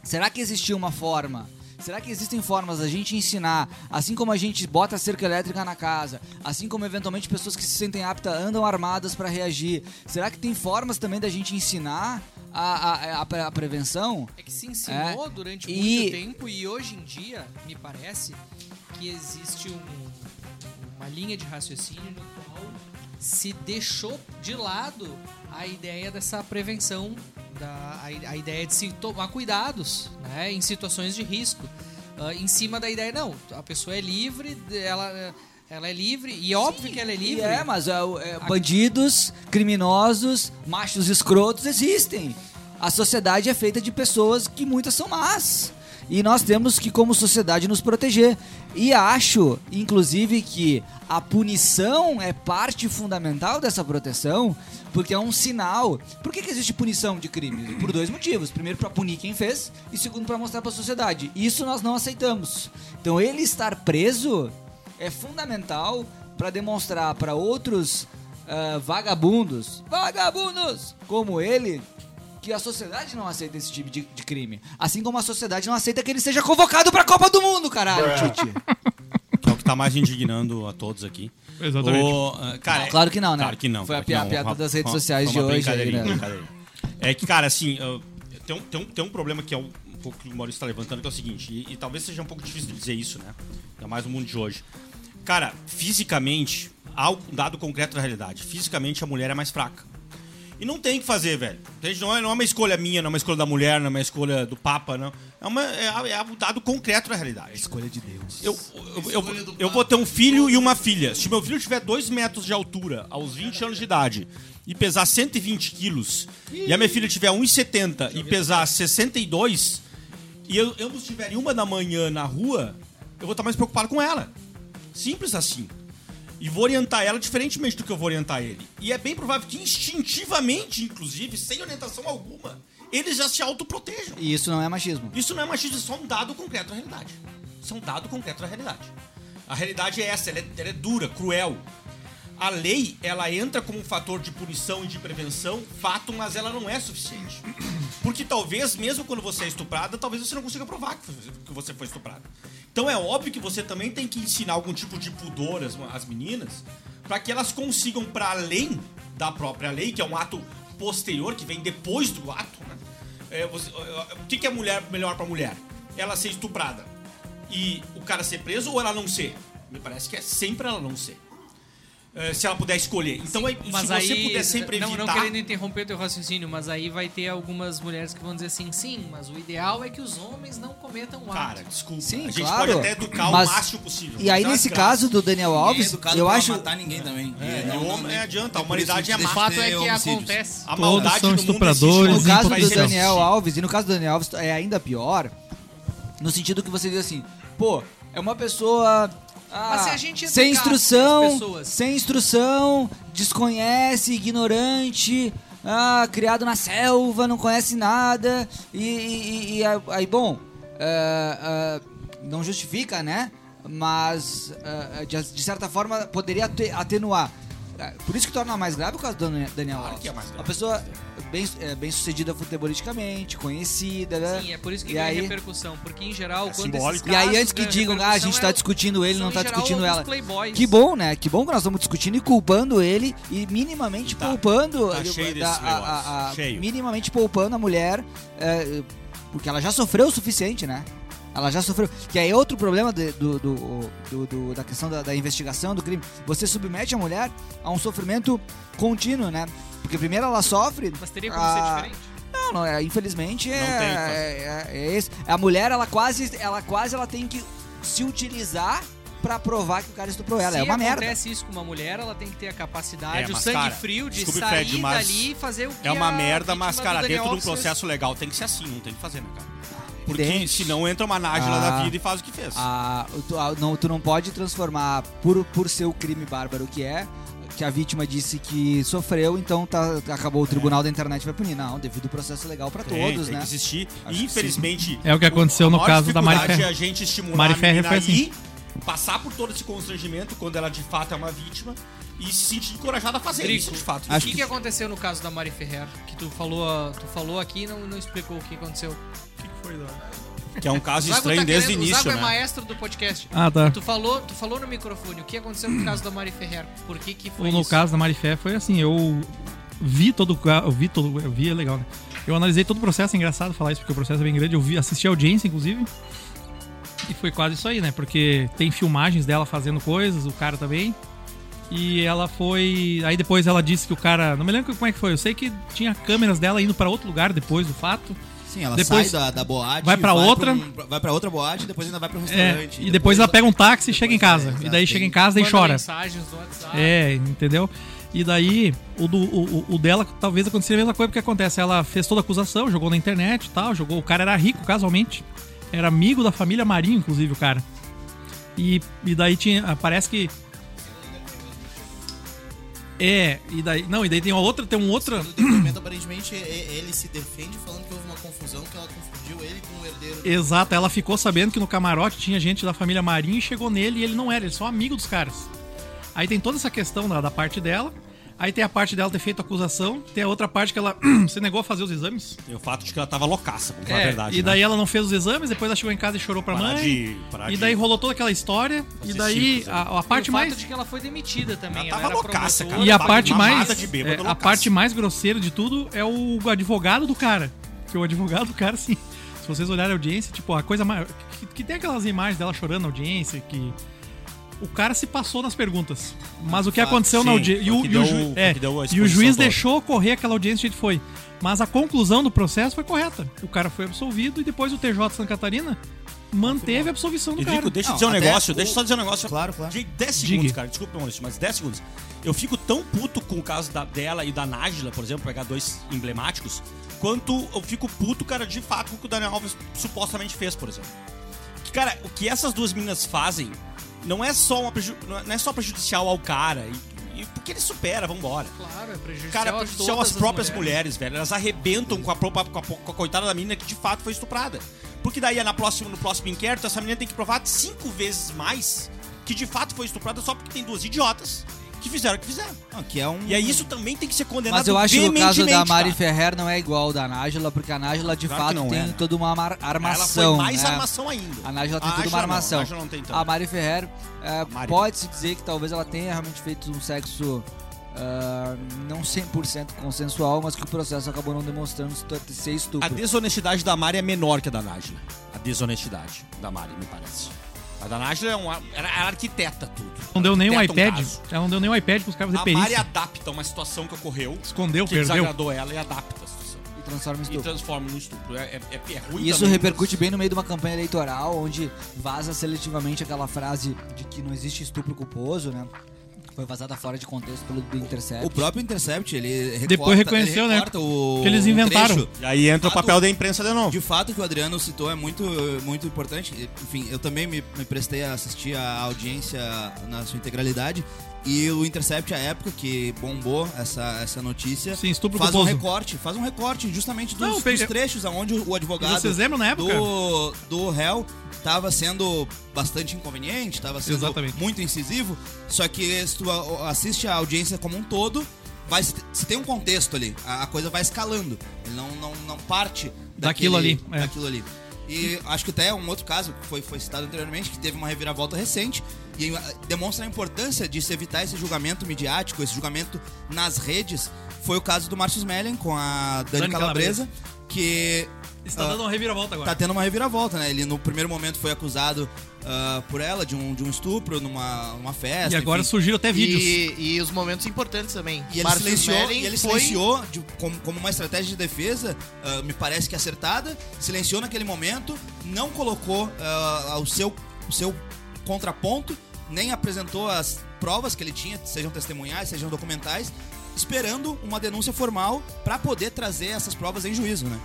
Será que existia uma forma? Será que existem formas da gente ensinar, assim como a gente bota a cerca elétrica na casa, assim como eventualmente pessoas que se sentem aptas andam armadas para reagir? Será que tem formas também da gente ensinar a, a, a, a prevenção? É que se ensinou É. durante E- muito tempo e hoje em dia, me parece, que existe um- uma linha de raciocínio no qual se deixou de lado a ideia dessa prevenção, da, a, a ideia de se tomar cuidados né, em situações de risco. Ah, em cima da ideia, não, a pessoa é livre, ela, ela é livre, e é óbvio que ela é livre. é, mas é, é, bandidos, criminosos, machos escrotos existem. A sociedade é feita de pessoas que muitas são más. E nós temos que, como sociedade, nos proteger. E acho, inclusive, que a punição é parte fundamental dessa proteção, porque é um sinal. Por que, que existe punição de crime? Por dois motivos. Primeiro, para punir quem fez, e segundo, para mostrar para a sociedade. Isso nós não aceitamos. Então, ele estar preso é fundamental para demonstrar para outros ah, vagabundos, vagabundos como ele, que a sociedade não aceita esse tipo de, de crime. Assim como a sociedade não aceita que ele seja convocado para a Copa do Mundo, caralho, Tite. Que é o que tá mais indignando a todos aqui. Exatamente. O, ah, cara, Não, claro que não, né? Claro que não. Foi a claro que pi- a não. piada Uma- das redes uma- sociais uma de hoje aí, brincadeirinha, né? brincadeirinha. É que, cara, assim, tem, um, tem, um, tem um problema que é um pouco que o Maurício tá levantando, que é o seguinte, e, e talvez seja um pouco difícil de dizer isso, né? Ainda mais no mundo de hoje. Cara, fisicamente, há um dado concreto da realidade. Fisicamente, a mulher é mais fraca. E não tem o que fazer, velho. Não é, não é uma escolha minha, não é uma escolha da mulher, não é uma escolha do Papa, não. É, uma, é, é um dado concreto da realidade. Escolha de Deus. Eu, eu, eu, eu vou ter um filho e uma filha. Se meu filho tiver 2 metros de altura, aos 20 anos de idade, e pesar 120 quilos, e a minha filha tiver 1,70 e pesar 62, e eu, eu estiver uma da manhã na rua, eu vou estar mais preocupado com ela. Simples assim. E vou orientar ela diferentemente do que eu vou orientar ele. E é bem provável que instintivamente, inclusive, sem orientação alguma, eles já se autoprotejam. E isso não é machismo. Isso não é machismo, isso é só um dado concreto da realidade. Isso é um dado concreto da realidade. A realidade é essa, ela é, ela é dura, cruel. A lei, ela entra como um fator de punição e de prevenção, fato, mas ela não é suficiente. Porque talvez, mesmo quando você é estuprada, talvez você não consiga provar que você- foi estuprada. Então é óbvio que você também tem que ensinar algum tipo de pudor às, às meninas, para que elas consigam, para além da própria lei, que é um ato posterior, que vem depois do ato, né? É, você- o que, é mulher, melhor pra mulher? Ela ser estuprada e o cara ser preso ou ela não ser? Me parece que é sempre ela não ser. É, se ela puder escolher. Então, aí, Mas se você aí, puder sempre não, evitar... não querendo interromper o teu raciocínio, mas aí vai ter algumas mulheres que vão dizer assim, sim, mas o ideal é que os homens não cometam o ato. Cara, desculpa. Sim, a gente claro. pode até educar Mas- o máximo possível. E aí, é nesse caso do Daniel é Alves, educado eu acho. matar ninguém também. É, E o homem- nem- é, adianta, a humanidade é O má. de fato é que acontece. A Todos maldade são no mundo estupradores No caso do. Daniel Alves, e no caso do Daniel Alves, é ainda pior. No sentido que você diz assim, pô, é uma pessoa. Ah, Mas se a gente sem instrução, sem instrução, desconhece, ignorante, ah, criado na selva, não conhece nada, e, e- e aí, bom, ah, ah, não justifica, né? Mas, ah, de, de certa forma, poderia ate- atenuar. Ah, Por isso que torna mais grave o caso do Dani- Daniel Claro Alves. que é mais grave. Uma pessoa bem, é, bem sucedida futebolisticamente, conhecida, né? Sim, é por isso que E ganha aí- repercussão. Porque, em geral, quando simbólico. esses E aí, antes que digam, ah, a gente tá é- discutindo ele, não tá geral, discutindo ela. playboys. Que bom, né? Que bom que nós estamos discutindo e culpando ele e minimamente Tá. poupando. Tá cheio da- a- a- a- Cheio. Minimamente poupando a mulher, é, porque ela já sofreu o suficiente, né? Ela já sofreu. Que aí é outro problema de- do, do- do- do- da questão da, da investigação do crime. Você submete a mulher a um sofrimento contínuo, né? Porque primeiro ela sofre. Mas teria como a- ser diferente. Não, não, é, infelizmente é, Não é, é- é esse. A mulher, ela quase, ela quase ela tem que se utilizar pra provar que o cara estuprou ela. Se é uma merda. acontece isso com uma mulher, ela tem que ter a capacidade, É, o sangue cara, frio de desculpe, sair Fred, dali e fazer o que É uma merda, mas, do cara, dentro de um processo legal tem que ser assim, não tem que fazer, né, cara? Porque senão entra uma nájila Ah. da vida e faz o que fez. Ah, tu, ah, não, tu não pode transformar por, por ser o crime bárbaro que é, que a vítima disse que sofreu, então tá, acabou o tribunal da internet vai punir. Não, devido ao processo legal pra tem, todos, tem né? que existir. E, que infelizmente. É o que aconteceu a no caso da Mari Ferrer. é a gente estimular Mari a Ferrer menina foi assim. passar por todo esse constrangimento quando ela de fato é uma vítima e se sentir encorajada a fazer isso, de fato. O que, que- que aconteceu no caso da Mari Ferrer? Que tu falou, tu falou aqui e não, não explicou o que aconteceu. Que é um caso Zago estranho tá desde o início, O Zago é né? maestro do podcast. Ah, tá. Tu falou, tu falou no microfone o que aconteceu no caso da Mari Ferrer. Por que que foi no isso? caso da Marifé foi assim, eu vi todo o vi todo, eu vi é legal, né? Eu analisei todo o processo, é engraçado falar isso porque o processo é bem grande, eu vi, assisti a audiência inclusive. E foi quase isso aí, né? Porque tem filmagens dela fazendo coisas, o cara também. E ela foi, aí depois ela disse que o cara, não me lembro como é que foi, eu sei que tinha câmeras dela indo pra outro lugar depois do fato. Sim, ela Depois sai da, da boate. vai pra outra. um- vai pra outra boate e depois ainda vai pra um É, restaurante. e depois ela pega um táxi e chega em casa. é, e daí chega em casa e chora. mensagens no WhatsApp. É, entendeu? E daí, o, do, o, o- o dela talvez acontecesse a mesma coisa, porque acontece, ela fez toda a acusação, jogou na internet e tal, jogou. O cara era rico, casualmente. Era amigo da família Marinho, inclusive, o cara. E, e daí tinha. Parece que. É, e daí. Não, e daí tem uma outra, tem um outro. Aparentemente, ele se defende falando que houve uma confusão, que ela confundiu ele com o herdeiro. Exato, ela ficou sabendo que no camarote tinha gente da família Marinho e chegou nele e ele não era, ele é só amigo dos caras. Aí tem toda essa questão da parte dela. Aí tem a parte dela ter feito acusação. Tem a outra parte que ela se negou a fazer os exames. Tem o fato de que ela tava loucaça, vamos falar a É, verdade. e daí né? ela não fez os exames, depois ela chegou em casa e chorou pra Parar mãe. de- parar e de- daí rolou toda aquela história. E Fazer daí circos, a, a E parte o mais. fato de que ela foi demitida também. Ela ela tava loucaça, cara. E a parte mais. de bêbado é, a parte mais grosseira de tudo é o advogado do cara. Que o advogado do cara, assim. Se vocês olharem a audiência, tipo, a coisa mais. Que, que tem aquelas imagens dela chorando na audiência, que. O cara se passou nas perguntas. Mas o que aconteceu na Sim, audiência. E o, o que e o ju- é, que a e o juiz toda. deixou correr aquela audiência do jeito que foi. Mas a conclusão do processo foi correta. O cara foi absolvido e depois o TJ de Santa Catarina manteve a absolvição do E cara. Deixa eu dizer um negócio, o- deixa eu só dizer um negócio. Claro, claro. De 10 segundos, Diga. cara. Desculpa, Maurício, mas 10 segundos. Eu fico tão puto com o caso da- dela e da Nájila, por exemplo, pegar dois emblemáticos, quanto eu fico puto, cara, de fato, com o que o Daniel Alves supostamente fez, por exemplo. Que, cara, o que essas duas meninas fazem não é só uma preju- não é só prejudicial ao cara. E, e porque ele supera, vambora. Claro, é prejudicial. Cara, é prejudicial às as próprias mulheres. velho. Elas arrebentam com a, com, a, com a coitada da menina que de fato foi estuprada. Porque daí na próxima, no próximo inquérito, essa menina tem que provar cinco vezes mais que de fato foi estuprada só porque tem duas idiotas que fizeram o que fizeram. Não, que é um... E aí isso também tem que ser condenado Mas eu acho que o caso da Mari cara. Ferrer não é igual ao da Nájila, porque a Nájila de Claro fato não tem é, né? toda uma amar- Ela armação. foi mais né? armação ainda. A Nájila tem A toda uma Nájila não, armação. a não tem tanto. A Mari Ferrer, é, Mari. pode-se dizer que talvez ela tenha realmente feito um sexo ah, não 100% consensual, mas que o processo acabou não demonstrando ser A estupro. desonestidade da Mari é menor que a da Nájila. A desonestidade da Mari, me parece. A da Nájila é uma, era, era arquiteta tudo. Não deu nem um iPad. caso. Ela não deu nem um iPad pros caras fazer A Mari perícia. adapta uma situação que ocorreu, Escondeu, que perdeu. desagradou ela e adapta a situação. E transforma em E estupro. transforma num estupro. É, é, é, é ruim E isso também, repercute bem no meio de uma campanha eleitoral, onde vaza seletivamente aquela frase de que não existe estupro culposo, né? Foi vazada fora de contexto pelo do Intercept. O próprio Intercept, ele recorta, Depois reconheceu, ele né, o, que eles o inventaram. trecho. E aí entra o Fato- papel da imprensa de novo. De fato, o que o Adriano citou é muito, muito importante. Enfim, eu também me, me prestei a assistir a audiência na sua integralidade. E o Intercept, à época que bombou essa, essa notícia, Sim, estupro faz um culposo. recorte, faz um recorte justamente dos, Não, dos trechos onde o advogado vocês lembram na época? do, do réu estava sendo bastante inconveniente, estava sendo Exatamente. muito incisivo. Só que se tu a- assiste a audiência como um todo, vai, se se tem um contexto ali, a, a coisa vai escalando. Ele não, não, não parte Daquilo daquele- ali, é. daquilo ali. E acho que até um outro caso que foi, foi citado anteriormente, que teve uma reviravolta recente e ah, demonstra a importância de se evitar esse julgamento midiático, esse julgamento nas redes. Foi o caso do Márcio Smelling com a Dani, Dani Calabresa, que Está ah, dando uma reviravolta agora. tá tendo uma reviravolta, né? Ele no primeiro momento foi acusado ah, por ela de um, de um estupro numa, numa festa. e agora enfim. surgiram até vídeos. E, e os momentos importantes também. E ele Márcio silenciou, e ele foi- silenciou de- como, como uma estratégia de defesa, ah, me parece que acertada, silenciou naquele momento, não colocou o, seu, o seu contraponto, nem apresentou as provas que ele tinha, sejam testemunhais, sejam documentais, esperando uma denúncia formal para poder trazer essas provas em juízo, né?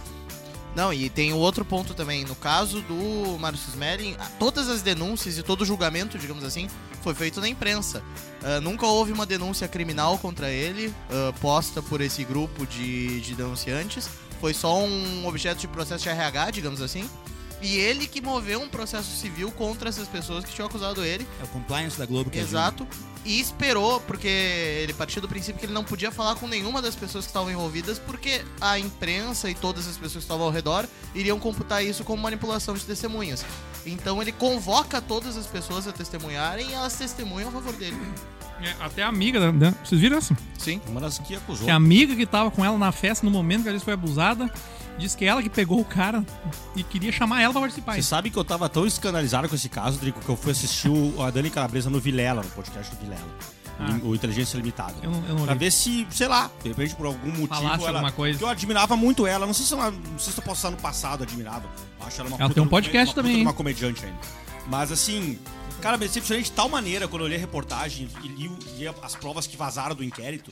Não, e tem outro ponto também. No caso do Márcio Smelling, todas as denúncias e todo o julgamento, digamos assim, foi feito na imprensa. Ah, nunca houve uma denúncia criminal contra ele, ah, posta por esse grupo de, de denunciantes. Foi só um objeto de processo de RH, digamos assim. E ele que moveu um processo civil contra essas pessoas que tinham acusado ele. É o compliance da Globo que ajuda. Exato. E esperou, porque ele partiu do princípio que ele não podia falar com nenhuma das pessoas que estavam envolvidas, porque a imprensa e todas as pessoas que estavam ao redor iriam computar isso como manipulação de testemunhas. Então ele convoca todas as pessoas a testemunharem e elas testemunham a favor dele. É, até a amiga, da- da- vocês viram essa? Sim. Uma das que acusou. Que a amiga que tava com ela na festa no momento que a Alice foi abusada, disse que ela que pegou o cara e queria chamar ela pra participar. Você sabe que eu tava tão escandalizado com esse caso, Drico, que eu fui assistir o, a Dani Calabresa no Vilela, no podcast do Vilela. Ah. O Inteligência Limitada. Eu não, eu não Pra olhei. ver se, sei lá, de repente por algum motivo. Falasse ela, alguma coisa. Porque eu admirava muito ela. Não sei se ela. Não sei se eu posso estar no passado, admirava. Acho ela uma Ela tem um uma podcast puta também, de hein? Uma comediante ainda. Mas assim, cara, me decepcionei de tal maneira quando eu li a reportagem e li, li as provas que vazaram do inquérito.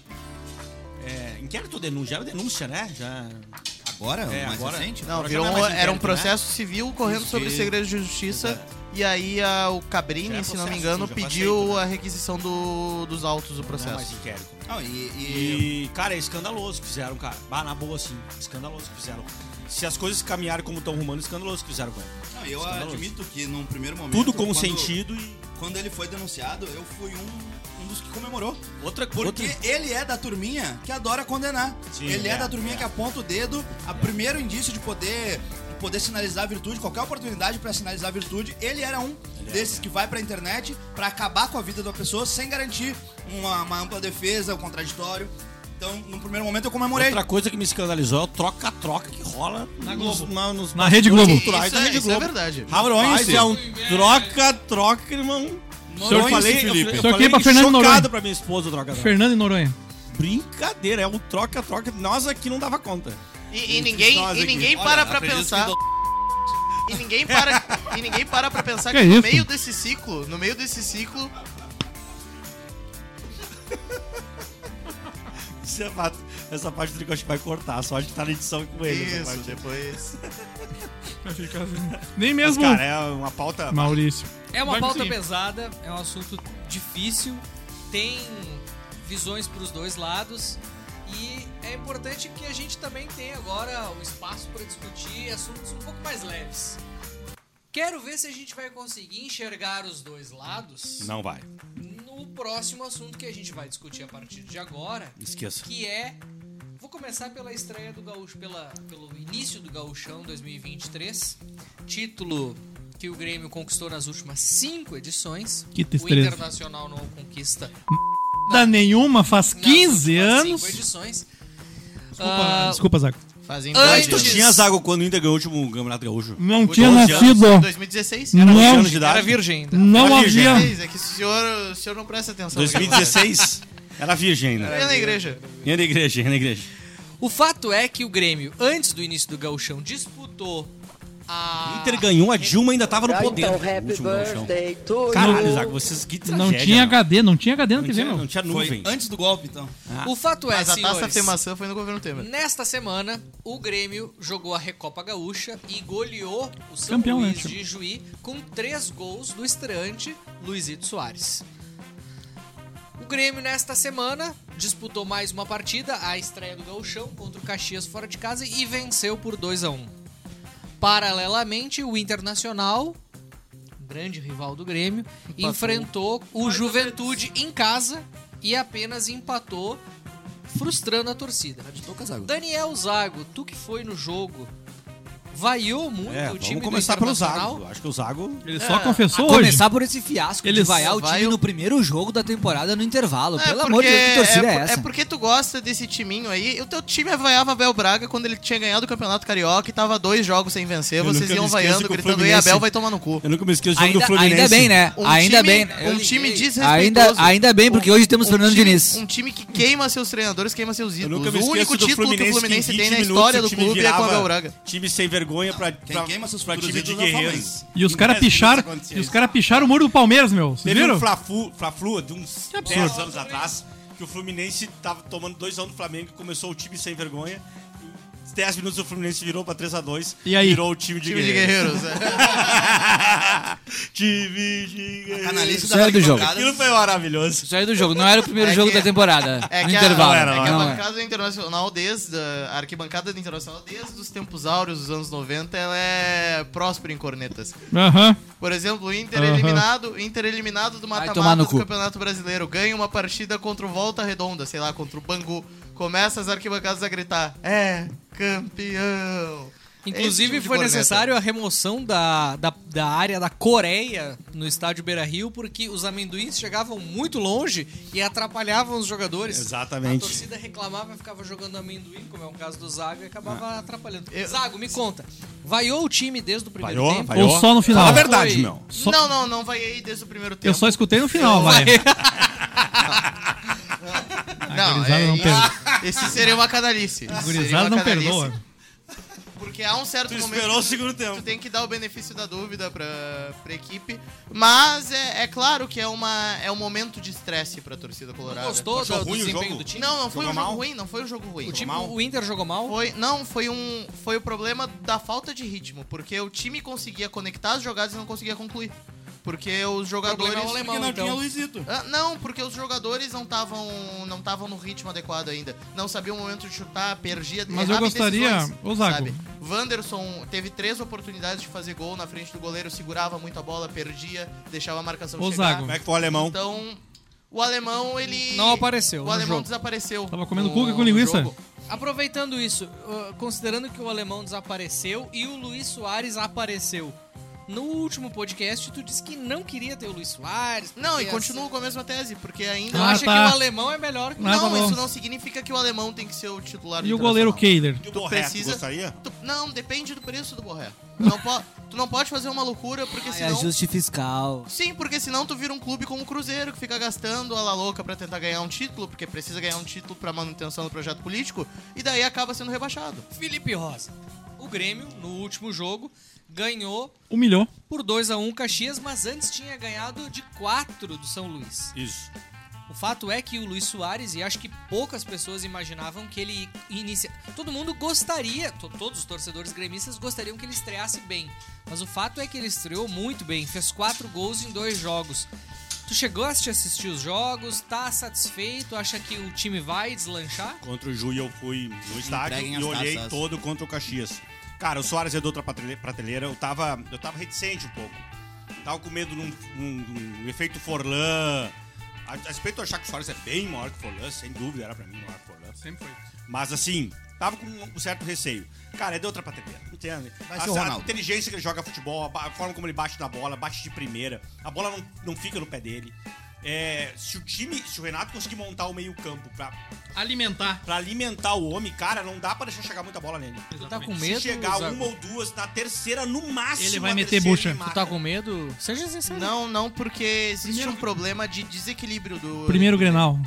É, inquérito ou denúncia? Já era denúncia, né? Já. Agora, É, mais agora- recente? Não, Agora virou um- não é era um inquérito, processo civil correndo Isso sobre que- segredo de justiça. Exato. E aí a- o Cabrini, é se não me processo, engano, sim, pediu né? a requisição do- dos autos do Não é processo. mais inquérito. Não, e, e- E, cara, é escandaloso que fizeram, cara. Bah, na boa, assim. Escandaloso que fizeram. Se as coisas caminharem como estão rumando, escandaloso que fizeram com ele. não, eu admito que num primeiro momento... Tudo com quando- sentido e. Quando ele foi denunciado, eu fui um, dos que comemorou. Outra Porque outra- ele é da turminha que adora condenar. Sim, ele é, é, da turminha é. que aponta o dedo, a primeiro indício de poder de poder sinalizar a virtude, qualquer oportunidade pra sinalizar a virtude, ele era um desses que vai pra internet pra acabar com a vida da pessoa sem garantir uma, uma ampla defesa, um contraditório. Então, no primeiro momento eu comemorei. Outra coisa que me escandalizou é o troca-troca que rola Na nos, Globo. na, nos Na Rede Globo. culturais Isso da é- Rede isso é Globo. verdade. Rapaz, é um troca-troca, irmão. Noronha, eu falei, eu, Felipe. eu aqui falei é pra Fernando chocado Noronha. pra minha esposa o troca-troca. Fernando e Noronha. Brincadeira, é um troca-troca. Nós aqui não dava conta. E, e ninguém, e aqui. ninguém Olha, para pra pensar. E ninguém para, e ninguém para pra pensar Que que, no isso? meio desse ciclo, no meio desse ciclo, Essa parte, essa parte do que eu acho que vai cortar, só de estar na edição com ele. isso, depois. Ficar assim. Nem Mas, mesmo cara, é uma pauta. Maurício. É uma Vai pauta conseguir. pesada, é um assunto difícil, tem visões para os dois lados e é importante que a gente também tenha agora o espaço para discutir assuntos um pouco mais leves. Quero ver se a gente vai conseguir enxergar os dois lados Não vai. no próximo assunto que a gente vai discutir a partir de agora, Esqueça. que é Vou começar pela estreia do Gaúcho, pela, pelo início do Gaúchão 2023. Título que o Grêmio conquistou nas últimas cinco edições. Que o. Internacional não conquista Da nenhuma, faz nas 15 últimas anos. Cinco edições. Desculpa, Ah, desculpa, Zago. Fazem Tu tinha Zago quando o Inter ganhou o último Campeonato Gaúcho? Não tinha 12 anos. nascido. 2016? Não, 12 anos de idade? era virgem ainda. não Era virgem, havia. 2016, É que o senhor, o senhor não presta atenção. no que acontece. 2016? Era virgem ainda. Eu ia na igreja. Ia na igreja, ia na igreja. O fato é que o Grêmio, antes do início do Gauchão, disputou A... Inter ganhou, a Dilma ainda tava no Ah, poder. então, happy último birthday to Caralho. Zago, vocês que Não tragédia, tinha meu. HD, não tinha HD na Não TV, tinha, meu. não tinha Foi nuvem. antes do golpe, então. O fato é, Mas a taça senhores, Femaçã foi no governo Temer. nesta semana, o Grêmio jogou a Recopa Gaúcha e goleou o São Campeão, né, de Juí com três gols do estreante Luizito Soares. O Grêmio, nesta semana, disputou mais uma partida, a estreia do Gauchão contra o Caxias fora de casa e venceu por 2 a 1 Paralelamente, o Internacional, grande rival do Grêmio, enfrentou o Juventude em casa e apenas empatou, frustrando a torcida. Daniel Zago, tu que foi no jogo, vaiou muito É, o time vamos começar pelo? Zago. Acho que o Zago... Ele É, só confessou hoje. começar por esse fiasco Ele de vaiar o time vai no primeiro jogo da temporada no intervalo. É, Pelo porque- amor de Deus, que torcida é, por- essa? porque tu gosta desse timinho aí. O teu time vaiava Abel Braga quando ele tinha ganhado o Campeonato Carioca e tava dois jogos sem vencer. Eu Vocês iam vaiando, gritando, e Fluminense- Abel vai tomar no cu. Eu nunca me esqueço do jogo do Ainda, Fluminense. ainda bem, né? Um ainda time, bem. Um time desrespeitoso. Ainda, ainda bem, porque hoje temos Um Fernando time- Diniz. Um time que queima seus treinadores, queima seus Eu ídolos. O único título Fluminense, que o Fluminense tem na 20 história do clube é com o Abel Braga. Time sem vergonha pra, pra, queima seus pra time de é o guerreiros. E os caras picharam, e os isso. caras picharam o muro do Palmeiras, meu. Vocês Teve viram? um Fla-Flu Fla-Flu de uns absurdo. 10 anos atrás, que o Fluminense tava tomando 2 anos do Flamengo e começou o time sem vergonha. Em 10 minutos o Fluminense virou pra 3x2 E aí? virou o time de Time de guerreiros. guerreiros. é. time de guerreiros. Canalista Sai do jogo. Aquilo foi maravilhoso. Isso aí do jogo. Não era o primeiro É jogo que- da temporada. É no que, intervalo. a, Não era, é que a bancada internacional, desde a arquibancada do internacional, desde os tempos áureos dos anos 90, ela é próspera em cornetas. Aham. Por exemplo, o Inter eliminado, Inter eliminado do mata-mata no do cu. Campeonato Brasileiro, ganha uma partida contra o Volta Redonda, sei lá, contra o Bangu. Começa as arquibancadas a gritar: "É campeão". Inclusive tipo foi corneta. necessário a remoção da, da, da área da Coreia no estádio Beira Rio, porque os amendoins chegavam muito longe e atrapalhavam os jogadores. Exatamente. A torcida reclamava e ficava jogando amendoim, como é o caso do Zago, e acabava atrapalhando. Eu- Zago, me conta. Vaiou o time desde o primeiro Vaiou, tempo? vaiou. Ou só no final? Fala a verdade, Foi- meu. Só- Não, não, não vai aí desde o primeiro tempo. Eu só escutei no final, vai. Não, é, não isso- perdoa. Esse seria uma canalice. Gurizada não canalice, perdoa. Porque há um certo Tu momento esperou o segundo tempo. tu tem que dar o benefício da dúvida pra, pra equipe. Mas é, é claro que é, uma, é um momento de estresse pra torcida colorada. Gostou Achou do, do ruim o desempenho jogo? do time? Não, não foi Jogou um jogo mal? ruim, não foi um jogo ruim. O, time, mal? o Inter jogou mal? Foi, não, foi um foi o problema da falta de ritmo, porque o time conseguia conectar as jogadas e não conseguia concluir. Porque os jogadores é o alemão, Porque não então. tinha Luizito. Ah, não, porque os jogadores não estavam não estavam no ritmo adequado ainda. Não sabiam o momento de chutar, perdia, Mas eu gostaria- decisões, Ô, Zago. sabe? Wanderson teve três oportunidades de fazer gol na frente do goleiro, segurava muito a bola, perdia, deixava a marcação Ô, chegar. Zago. Como é que foi o alemão? Então, o alemão ele Não apareceu O alemão jogo. desapareceu. Tava comendo cuca com linguiça? jogo. Aproveitando isso, considerando que o alemão desapareceu e o Luiz Soares apareceu. No último podcast, tu disse que não queria ter o Luiz Soares. Não, e continuo com a mesma tese, porque ainda Tu Ah, acha tá. que o alemão é melhor que o Ah, tá não, bom. isso não significa que o alemão tem que ser o titular do E o goleiro o tu Borré, tu precisa- gostaria? Tu- não, depende do preço do Borré. Tu não, po- tu não pode fazer uma loucura, porque Ai, senão... ajuste fiscal. Sim, porque senão tu vira um clube como o Cruzeiro, que fica gastando a la louca pra tentar ganhar um título, porque precisa ganhar um título pra manutenção do projeto político, e daí acaba sendo rebaixado. Felipe Rosa. O Grêmio, no último jogo, ganhou Humilhou. por 2 a 1 Caxias, mas antes tinha ganhado de 4 do São Luís. Isso. O fato é que o Luiz Soares, e acho que poucas pessoas imaginavam que ele inicia. Todo mundo gostaria, to- todos os torcedores gremistas gostariam que ele estreasse bem. Mas o fato é que ele estreou muito bem, fez quatro gols em dois jogos. Tu chegou a assistir, assistir os jogos, tá satisfeito? Acha que o time vai deslanchar? Contra o Juí eu fui no estádio Entreguem e olhei taças. todo contra o Caxias. Cara, o Soares é de outra pratele- prateleira. Eu tava, eu tava reticente um pouco. Tava com medo de um, um- um efeito Forlan. A, a respeito de eu achar que o Soares é bem maior que o Forlan, sem dúvida era pra mim maior que o Forlan. Sempre foi. Mas assim, tava com um certo receio. Cara, é de outra prateleira, entende? Vai a, ser a Ronaldo. inteligência que ele joga futebol, a, a forma como ele bate na bola, bate de primeira, a bola não, não fica no pé dele. É, se o time, se o Renato conseguir montar o meio campo pra, Alimentar. pra alimentar o homem, cara, não dá pra deixar chegar muita bola nele. Tu tá com Se medo? chegar Zago? uma ou duas, na terceira, no máximo. Ele vai meter bucha. Tu tá com medo? Seja sincero. Não, não, porque existe Primeiro- um problema de desequilíbrio do. Primeiro Grenal.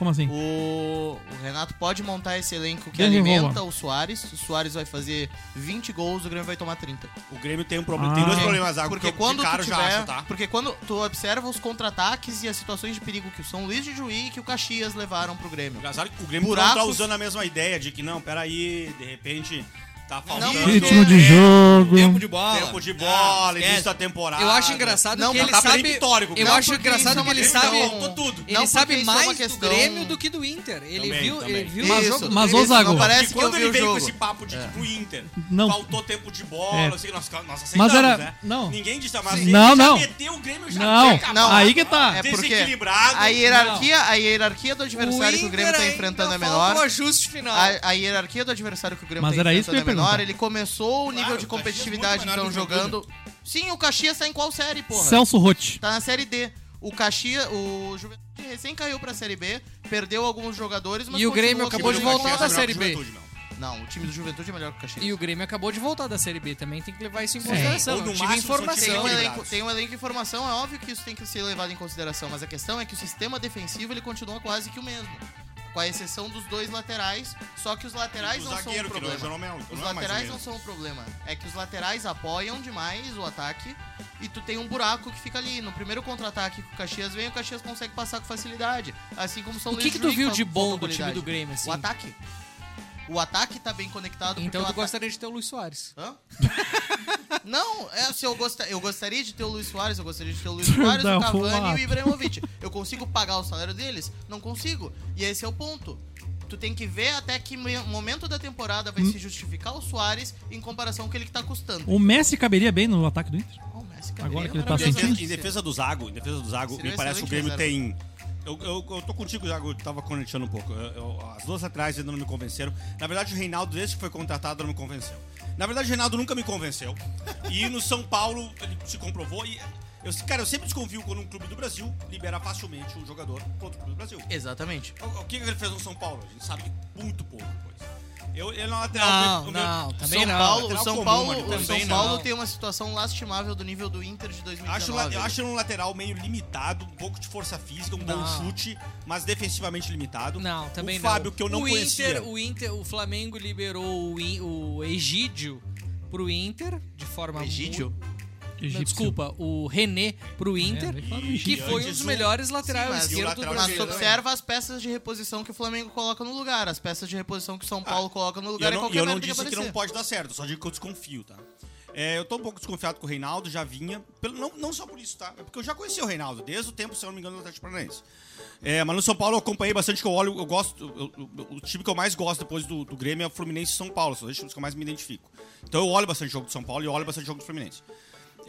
Como assim? O, o Renato pode montar esse elenco que Desenvolva. alimenta o Soares. O Soares vai fazer 20 gols, o Grêmio vai tomar 30. O Grêmio tem um problema, Ah. tem dois problemas, Zago, Porque que quando tu tiver, acho, tá? porque quando tu observa os contra-ataques e as situações de perigo que o São Luís de Juí e que o Caxias levaram pro Grêmio. Engraçado que o Grêmio Buracos- não tá usando a mesma ideia de que, não, peraí, de repente tá faltando... Não, Ritmo de jogo. Tempo de bola. Tempo de bola, Ah, início da temporada. Eu acho engraçado Não, que ele tá sabe. peremptórico, Eu acho porque engraçado é que ele sabe. Tudo. Ele Não, sabe é mais do Grêmio do que do Inter. Ele Também, viu, também. ele viu Isso, mas, ô. Zago, não parece que quando ele veio jogo. com esse papo de pro Inter, Não. faltou tempo de bola, É. assim, nós, nós aceitamos, Mas era- né? não. Ninguém disse, mas Não, já não. meteu o Grêmio já Não, não, aí que tá. É porque Desequilibrado. a hierarquia, a hierarquia do adversário que o Grêmio tá enfrentando é menor. o ajuste final. A, a hierarquia do adversário que o Grêmio Mas tá era isso que eu enfrentando é menor. Perguntar. Ele começou o nível Claro, de é competitividade muito que menor estão que o jogando. Sim, o Caxias tá em qual série, porra? Celso Rotti. Tá na série D. O Caxias, o Juventude recém caiu pra série B, perdeu alguns jogadores, mas E o Grêmio acabou de voltar da Série B. Não. O time do Juventude é melhor que o Caxias. E o Grêmio acabou de voltar da Série B. Também tem que levar isso em consideração. Ou no É time máximo são Tem um, elenco, tem um elenco de formação, é óbvio que isso tem que ser levado em consideração, mas a questão é que o sistema defensivo ele continua quase que o mesmo. Com a exceção dos dois laterais, só que os laterais não são o que não é o problema. Jeromel, Os não é laterais não são o problema. É que os laterais apoiam demais o ataque e tu tem um buraco que fica ali. No primeiro contra-ataque que o Caxias vem, o Caxias consegue passar com facilidade. Assim como o São O que, que de tu viu de bom do time do Grêmio, assim? O ataque. O ataque tá bem conectado. Então tu ata- gostaria de ter o Luiz Soares. Hã? Não, é, se eu, gosta, eu gostaria de ter o Luiz Soares, eu gostaria de ter o Luiz Soares, o Cavani e o Ibrahimovic. Eu consigo pagar o salário deles? Não consigo. E esse é o ponto. Tu tem que ver até que me- momento da temporada vai se justificar o Soares em comparação com o que ele tá custando. O Messi caberia bem no ataque do Inter? Oh, Messi, Agora Gabriel, que ele tá Em sem defesa, time? em defesa do Zago, em defesa do Zago, Seria me parece que o Grêmio tem. Eu, eu, eu tô contigo, Zago, eu tava conectando um pouco. Eu- eu- as duas atrás ainda não me convenceram. Na verdade, o Reinaldo, desde que foi contratado, não me convenceu. Na verdade, o Reinaldo nunca me convenceu. E no São Paulo, ele se comprovou. E eu, cara, eu sempre desconfio quando um clube do Brasil libera facilmente um jogador para outro clube do Brasil. Exatamente. O, o que ele fez no São Paulo? A gente sabe muito pouco. Eu, ele na lateral. Não, o meu- não, também São não. Paulo, São comum Paulo, o também São não. Paulo tem uma situação lastimável do nível do Inter de 2019. Acho, eu acho ele um lateral meio limitado, um pouco de força física, um bom Não. chute, mas defensivamente limitado. Não, também o não. Fábio, que eu não o conhecia. Inter, o Inter, o Flamengo liberou o, o Egídio pro Inter de forma Egídio? mu- Não, Egípcio. desculpa, o René pro Inter, nem fala do que foi um dos melhores laterais o esquerdo do lateral Mas Brasil. tu observa as peças de reposição que o Flamengo coloca no lugar. As peças de reposição que o São Paulo coloca no lugar eu é não, e qualquer eu não merda que disse que, não pode dar certo, só digo que eu desconfio, tá? É, eu tô um pouco desconfiado com o Reinaldo, já vinha. Pelo, não, não só por isso, tá? É porque eu já conhecia o Reinaldo, desde o tempo, se eu não me engano, do Atlético Paranaense. É, mas no São Paulo eu acompanhei bastante, que eu olho, eu gosto. eu- eu- o time que eu mais gosto depois do, do Grêmio é o Fluminense e São Paulo. São os times que eu mais me identifico. Então eu olho bastante jogo do São Paulo e olho bastante jogo do Fluminense.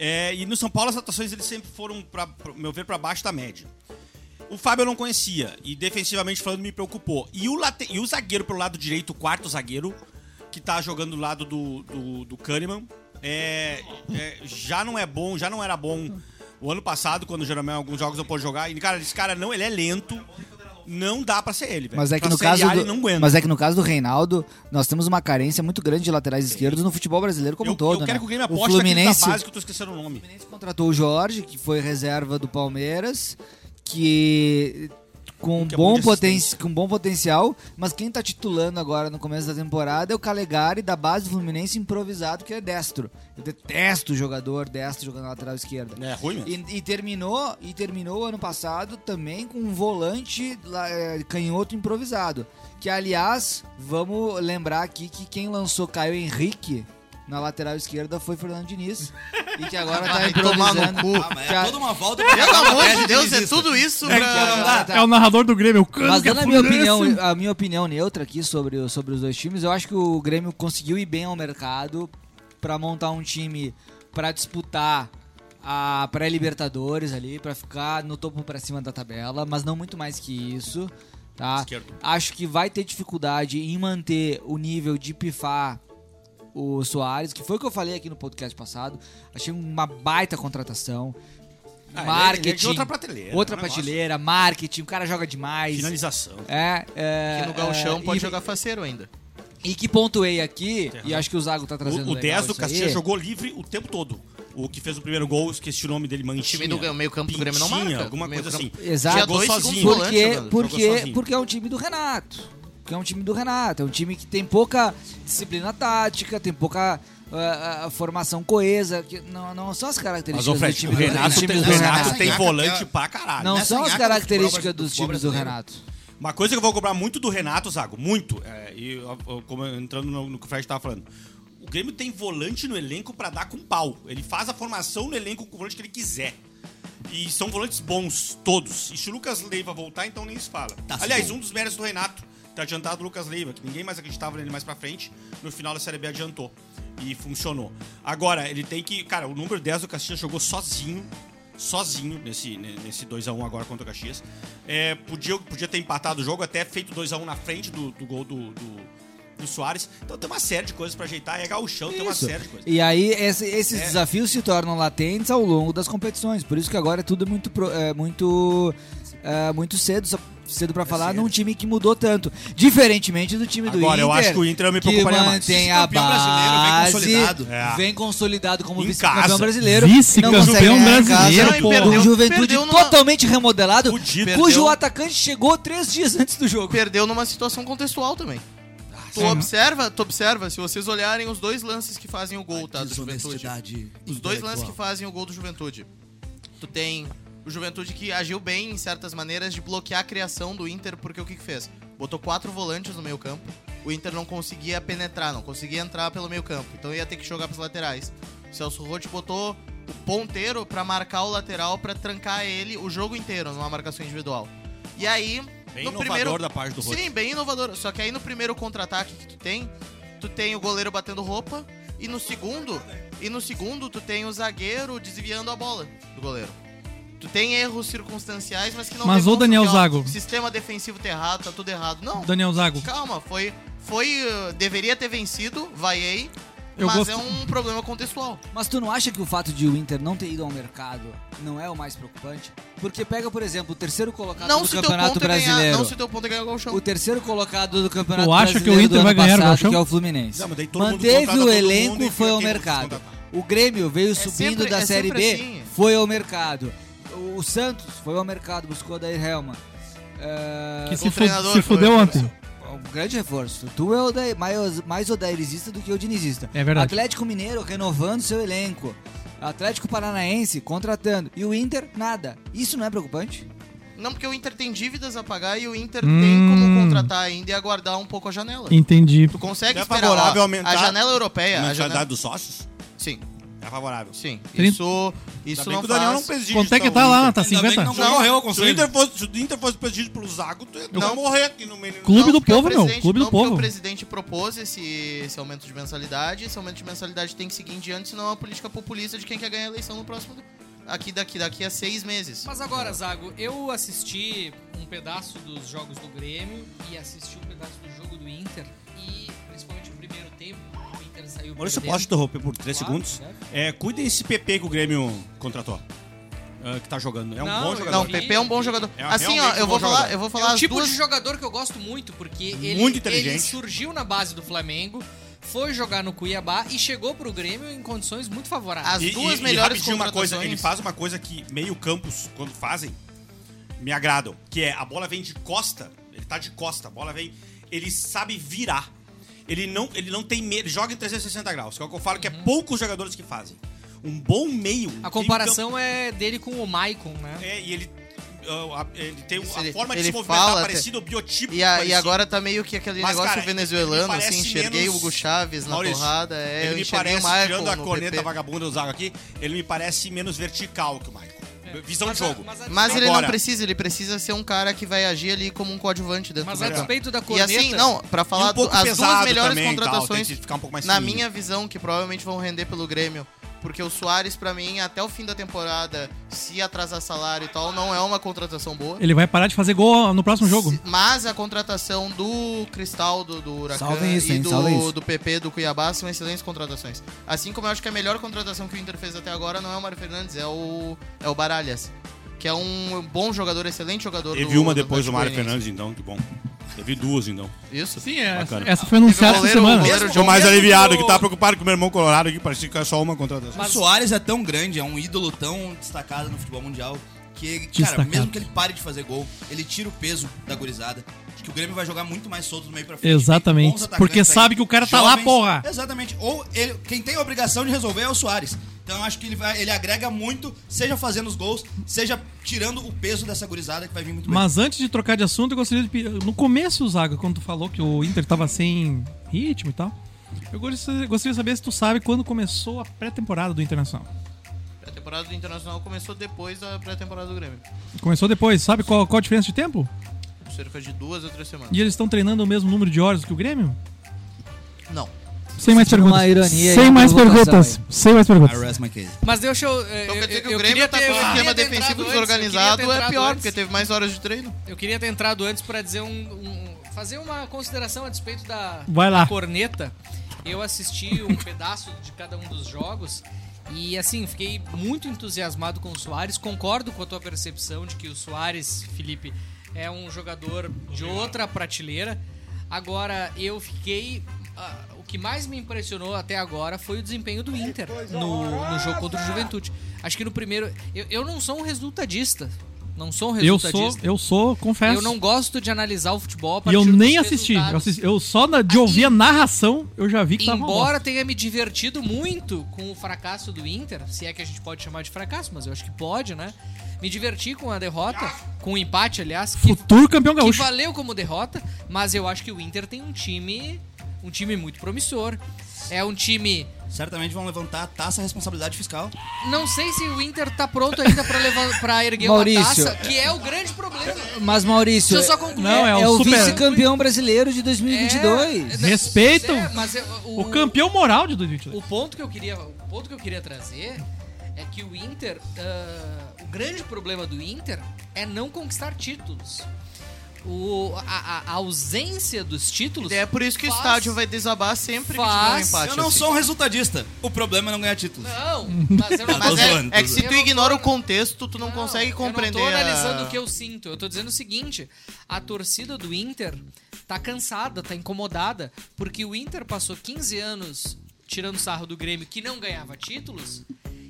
É, e no São Paulo as atuações eles sempre foram, pra, meu ver, pra baixo da média. O Fábio eu não conhecia e defensivamente falando me preocupou. E o, late- e o zagueiro pelo lado direito, o quarto zagueiro, que tá jogando do lado do, do, do Kahneman, é, é, já não é bom, já não era bom o ano passado, quando o Jeromel alguns jogos não pôde jogar. E, cara, esse cara não, ele é lento, não dá pra ser ele, velho. Mas é que Pra no caso do, não aguenta. mas é que no caso do Reinaldo, nós temos uma carência muito grande de laterais esquerdos no futebol brasileiro como eu, um todo, eu quero né? que o Grêmio o aposte naquele Fluminense, base que eu tô esquecendo o nome. Fluminense contratou o Jorge, que foi reserva do Palmeiras, que com Que é bom, de poten com bom potencial, mas quem tá titulando agora no começo da temporada é o Calegari da base do Fluminense improvisado, que é destro. Eu detesto o jogador destro jogando na lateral esquerda. É ruim mesmo. E, e terminou e terminou ano passado também com um volante é, canhoto improvisado. Que aliás, vamos lembrar aqui que quem lançou Caio Henrique na lateral esquerda foi Fernando Diniz. e que agora tá tomar improvisando. cu. Ah, é toda uma volta Pelo amor tese de Deus, é tudo isso É, pra... tá. É o narrador do Grêmio, o cano Mas dando a minha, opinião, a minha opinião neutra aqui sobre, sobre os dois times, eu acho que o Grêmio conseguiu ir bem ao mercado pra montar um time pra disputar a pré-libertadores ali, pra ficar no topo pra cima da tabela, mas não muito mais que isso, tá? Esquerdo. Acho que vai ter dificuldade em manter o nível de pifar o Soares, que foi o que eu falei aqui no podcast passado. Achei uma baita contratação. Ah, ele é- marketing. ele é de outra prateleira, Outra é um negócio. prateleira, marketing, o cara joga demais. Finalização. É, é, Que no galchão é, pode e, jogar faceiro ainda. E que pontuei aqui, e acho que o Zago tá trazendo O, o legal 10 do Caxias aí. jogou livre o tempo todo. O que fez o primeiro gol, esqueci o nome dele, Manchinha. time do meio campo do Grêmio não marca. alguma coisa assim. Exato. Jogou sozinho. Porque, porque, Jogou sozinho. porque é um time do Renato. Porque é um time do Renato. É um time que tem pouca disciplina tática, tem pouca ah, ah, formação coesa. Que não, não são as Mas, características ô do time o do, Renato, dos tem, do Renato Renato. tem volante pra caralho. Não são as do características dos times do brasileiro. Renato. Uma coisa que eu vou cobrar muito do Renato, Zago, muito, é, e como eu- entrando no, no que o Fred tava falando. O Grêmio tem volante no elenco pra dar com pau. Ele faz a formação no elenco com o volante que ele quiser. E são volantes bons, todos. E se o Lucas Leiva voltar, então nem se fala. Tá Aliás, bom. um dos méritos do Renato, ter adiantado o Lucas Leiva, que ninguém mais acreditava nele mais pra frente. No final da Série B adiantou. E funcionou. Agora, ele tem que. Cara, o número 10 do Caxias jogou sozinho. Sozinho nesse, nesse 2x1 agora contra o Caxias. É, podia, podia ter empatado o jogo, até feito 2x1 na frente do, do gol do, do, do Soares. Então tem uma série de coisas pra ajeitar. É gauchão, tem uma Isso. série de coisas. E aí esse- esses É. desafios se tornam latentes ao longo das competições. Por isso que agora é tudo muito é, muito é, muito cedo cedo para falar num time que mudou tanto, diferentemente do time do Agora, Inter. eu acho que o Inter eu me que preocuparia mais. mantém a Vice-campeão brasileiro, vem base, consolidado. É. vem consolidado como vice-campeão casa. brasileiro, Vice-campeão casa, brasileiro, e pô. perdeu- com Juventude perdeu numa- totalmente remodelado, Fudido. cujo Perdeu- atacante chegou três dias antes do jogo. Perdeu numa situação contextual também. Tu sim. observa, tu observa, se vocês olharem os dois lances que fazem o gol, tá? Do Juventude. Os dois lances que fazem o gol do Juventude. Tu tem o Juventude que agiu bem em certas maneiras de bloquear a criação do Inter, porque o que que fez? Botou quatro volantes no meio campo. O Inter não conseguia penetrar, não conseguia entrar pelo meio campo. Então ia ter que jogar pros laterais. O Celso Roth botou o ponteiro pra marcar o lateral, pra trancar ele o jogo inteiro numa marcação individual. E aí, Bem no inovador primeiro da parte do Roth. Sim, bem inovador. Só que aí no primeiro contra-ataque que tu tem, tu tem o goleiro batendo roupa e no segundo, e no segundo tu tem o zagueiro desviando a bola do goleiro. Tu tem erros circunstanciais, mas que não Mas, demonstram Daniel Zago. O sistema defensivo tá errado, tá tudo errado. Não. Daniel Zago, Calma, foi foi uh, deveria ter vencido, vaiei, Eu mas gosto- é um problema contextual. Mas tu não acha que o fato de o Inter não ter ido ao mercado não é o mais preocupante? Porque pega, por exemplo, o terceiro colocado Não do Campeonato é ganhar, Brasileiro. não se teu ponto é ganhar o gauchão. O terceiro colocado do Campeonato Tu acha que o Brasileiro Inter do vai ano ganhar o passado, Gauchão? que é o Fluminense. Não, Manteve o elenco, e foi ao mercado. O Grêmio veio subindo sempre- da é Série B, assim. foi ao mercado. O Santos foi ao mercado, buscou a Dair Helman. É, que o se, fu se foi fudeu o ontem. um grande reforço. Tu é o Dair, mais, mais odairizista do que o dinizista. É verdade. Atlético Mineiro renovando seu elenco. Atlético Paranaense contratando. E o Inter, nada. Isso não é preocupante? Não, porque o Inter tem dívidas a pagar e o Inter Hum. tem como contratar ainda e aguardar um pouco a janela. Entendi. Tu consegue É esperar favorável ó, aumentar a janela europeia. A janela... dos sócios? Sim, É favorável. sim. Trinta- Isso, isso não que o Daniel não faz... preside. Quanto é que então, tá lá? Tá Ainda bem que 50? não Não, ao Se o. Inter fosse, se o Inter fosse presidido pelo Zago, tu ia Não. morrer aqui no meio. Clube Não, do povo, meu. Clube do não, povo. o presidente propôs esse, esse aumento de mensalidade. Esse aumento de mensalidade tem que seguir em diante, senão é uma política populista de quem quer ganhar a eleição no próximo... Aqui, daqui, daqui a seis meses. Mas agora, Zago, eu assisti um pedaço dos jogos do Grêmio e assisti um pedaço do jogo o Maurício, eu perdendo. posso interromper por 3 Claro, segundos? É, cuidem esse PP que o Grêmio contratou. ah, que tá jogando. É um Não, bom jogador. Não, o PP é um bom jogador. É assim, ó, eu vou falar, jogador. eu vou É falar o as tipo duas... de jogador que eu gosto muito, porque ele, Muito ele inteligente. surgiu na base do Flamengo, foi jogar no Cuiabá e chegou pro Grêmio em condições muito favoráveis. As duas e, melhores e uma coisa, contratações- ele faz uma coisa que meio campos, quando fazem, me agradam. Que é, a bola vem de costa, ele tá de costa, a bola vem, ele sabe virar. Ele não, ele não tem medo, ele joga em 360 graus, que é o que eu falo que é poucos jogadores que fazem. Um bom meio. A comparação é dele com o Maicon, né? É, e ele, a- ele tem Isso, a ele- forma de ele se movimentar fala parecida, o biotipo E, a- e agora tá meio que aquele Mas, negócio cara, venezuelano, assim, enxerguei menos- o Hugo Chaves na Maurício, torrada, é, eu ele me parece, tirando a corneta PP. vagabunda do Zago aqui, ele me parece menos vertical que o Michael. Visão Mas de a- jogo. mas a- Mas ele Agora- não precisa, ele precisa ser um cara que vai agir ali como um coadjuvante dentro Mas do a campo. despeito da E corneta... assim, não, pra E falar um do- as duas melhores também, e tal, contratações, ficar um pouco mais na minha visão, que provavelmente vão render pelo Grêmio, porque o Soares, pra mim, até o fim da temporada, se atrasar salário e tal, não é uma contratação boa. Ele vai parar de fazer gol no próximo jogo. Se- Mas a contratação do Cristal, do, do Huracan isso, e hein, do, do PP do Cuiabá são excelentes contratações. Assim como eu acho que a melhor contratação que o Inter fez até agora não é o Mário Fernandes, é o, é o Baralhas. Que é um bom jogador, excelente jogador. Teve do- uma depois do Mário. Fernandes, então, que bom. Teve duas, então. Isso? Sim, é, Bacana. essa foi anunciada essa semana. o goleiro Tô mais mesmo aliviado, do- que tá preocupado com o meu irmão colorado aqui, parecia que é só uma contratação. O Soares é tão grande, é um ídolo tão destacado no futebol mundial que, cara, Destacado. mesmo que ele pare de fazer gol, ele tira o peso da gurizada. Que o Grêmio vai jogar muito mais solto do meio pra frente. Exatamente, porque aí, sabe que o cara tá lá, porra. Exatamente. Ou ele, quem tem a obrigação de resolver é o Soares. Então eu acho que ele, vai, ele agrega muito, seja fazendo os gols, seja tirando o peso dessa gurizada que vai vir muito bem. Mas antes de trocar de assunto, eu gostaria de pedir. No começo, Zaga, quando tu falou que o Inter tava sem ritmo e tal, eu gostaria gostaria de saber se tu sabe quando começou a pré-temporada do Internacional. A temporada do Internacional começou depois da pré-temporada do Grêmio. Começou depois, sabe qual, qual a diferença de tempo? Cerca de duas ou três semanas. E eles estão treinando o mesmo número de horas que o Grêmio? Não. Sem mais perguntas. Sem mais perguntas. aí. Sem mais perguntas. Mas deixa eu. eh, Então eu, quer dizer que eu o Grêmio queria tá ter- com um queria esquema defensivo antes, desorganizado, é pior, antes. porque teve mais horas de treino. Eu queria ter entrado antes pra dizer um, um- fazer uma consideração a despeito da, Vai lá. da corneta. Eu assisti um pedaço de cada um dos jogos e assim, fiquei muito entusiasmado com o Soares. Concordo com a tua percepção de que o Soares, Felipe, é um jogador de outra prateleira. Agora, eu fiquei. o que mais me impressionou até agora foi o desempenho do Inter no, no jogo contra o Juventude. Acho que no primeiro. Eu, eu não sou um resultadista. Não sou um Eu resultadista. sou, eu sou, confesso. Eu não gosto de analisar o futebol E eu nem assisti. Eu, assisti- eu só na- de ouvir a narração, eu já vi que tava uma Embora tenha me divertido muito com o fracasso do Inter, se é que a gente pode chamar de fracasso, mas eu acho que pode, né? Me diverti com a derrota, com o empate, aliás, que, Futuro campeão que gaúcho. valeu como derrota, mas eu acho que o Inter tem um time, um time muito promissor. É um time Certamente vão levantar a taça a responsabilidade fiscal. Não sei se o Inter tá pronto ainda pra, levar, pra erguer Maurício. uma taça, que é o grande problema. Mas, Maurício, Deixa eu só concluir. Não, é é o o super- vice-campeão brasileiro de 2022. É, Respeito é, mas eu- O campeão moral de 2022. O ponto que eu queria, o ponto que eu queria trazer é que o Inter, ah, o grande problema do Inter é não conquistar títulos. O, a, a- ausência dos títulos. E é por isso que o faz- estádio vai desabar sempre que tiver um faz- empate. Eu não assim. sou um resultadista. O problema é não ganhar títulos. Não, mas eu não Mas é, zoando, é que se tu Eu não ignora tô- o contexto, tu não, consegue compreender. Eu não tô analisando a- o que eu sinto. Eu tô dizendo o seguinte: a torcida do Inter tá cansada, tá incomodada, porque o Inter passou 15 anos tirando sarro do Grêmio que não ganhava títulos.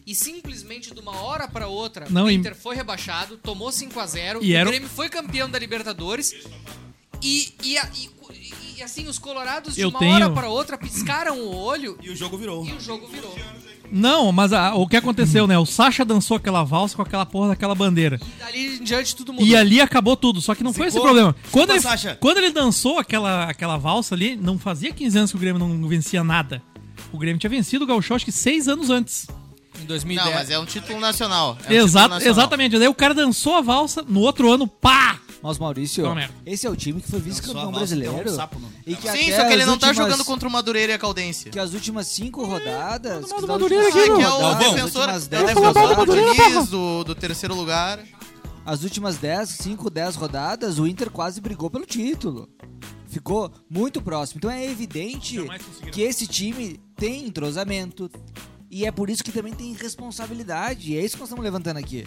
E simplesmente de uma hora pra outra, Não, o e- Inter foi rebaixado, tomou 5 a 0 E o era Grêmio foi campeão da Libertadores. E, e, a- e- e- e, assim, os colorados de Eu uma tenho- hora pra outra piscaram o olho E o jogo virou. e o jogo virou. Não, mas a- o que aconteceu, né? O Sacha dançou aquela valsa com aquela porra daquela bandeira. E dali em diante tudo mudou. E ali acabou tudo, só que não foi esse problema. Quando ficou, ele, Sacha. quando ele dançou aquela, aquela valsa ali, não fazia 15 anos que o Grêmio não vencia nada. O Grêmio tinha vencido o Gauchão acho que 6 anos antes. Em 2010. Não, mas é um título nacional. É um Exato, título nacional. exatamente. Daí o cara dançou a valsa, no outro ano, pá! Mas, Maurício, Não, merda. esse é o time que foi vice-campeão brasileiro. um sapo no- E que Sim, só que ele não tá últimas- jogando contra o Madureira e a Caldense. Que as últimas cinco rodadas. mal que do das Madureira aqui, que é o rodadas, as defensor, é o do do rodadas- Madureira, Diniz, do, do terceiro lugar. As últimas 10, 5, 10 rodadas, o Inter quase brigou pelo título. Ficou muito próximo. Então é evidente que esse time tem entrosamento. E é por isso que também tem responsabilidade. E é isso que nós estamos levantando aqui.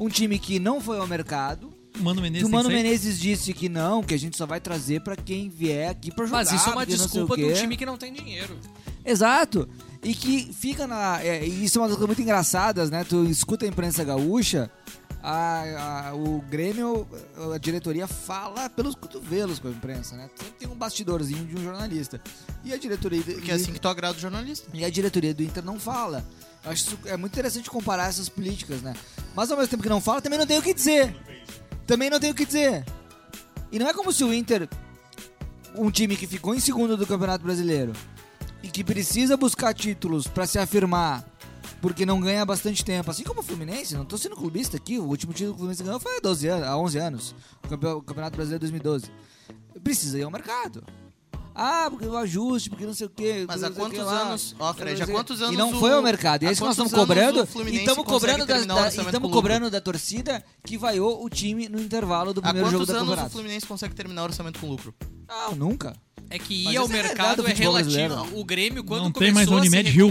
Um time que não foi ao mercado. Mano Que Menezes o Mano. Menezes disse que não, que a gente só vai trazer pra quem vier aqui pra jogar. Mas isso é uma desculpa de um time que não tem dinheiro. Exato. E que fica na. é, isso é uma das coisas muito engraçadas, né? Tu escuta a imprensa gaúcha, a, a- o Grêmio, a diretoria fala pelos cotovelos com a imprensa, né? Sempre tem um bastidorzinho de um jornalista. E a diretoria. Que é assim que tu agrada o jornalista. E a diretoria do Inter não fala. Eu acho isso é muito interessante comparar essas políticas, né? Mas ao mesmo tempo que não fala, também não tem o que dizer. Também não tem o que dizer. E não é como se o Inter, um time que ficou em segundo do Campeonato Brasileiro e que precisa buscar títulos pra se afirmar porque não ganha há bastante tempo, assim como o Fluminense, não tô sendo clubista aqui, o último título que o Fluminense ganhou foi há 12 anos, há 11 anos, o campe- o Campeonato Brasileiro 2012. Precisa ir ao mercado. Ah, porque o ajuste, porque não sei o quê. Mas há quantos anos- ó, Fred, há quantos anos E não foi ao mercado. E é há isso que nós quantos estamos cobrando. E estamos cobrando, da, da, e estamos cobrando da torcida que vaiou o time no intervalo do Há primeiro jogo quantos da anos o. Fluminense consegue terminar o orçamento com lucro? Não, nunca. É que Mas ir ao é mercado é futebol relativo. brasileiro. O Grêmio, quando Não tem mais começou a se Unimed Rio.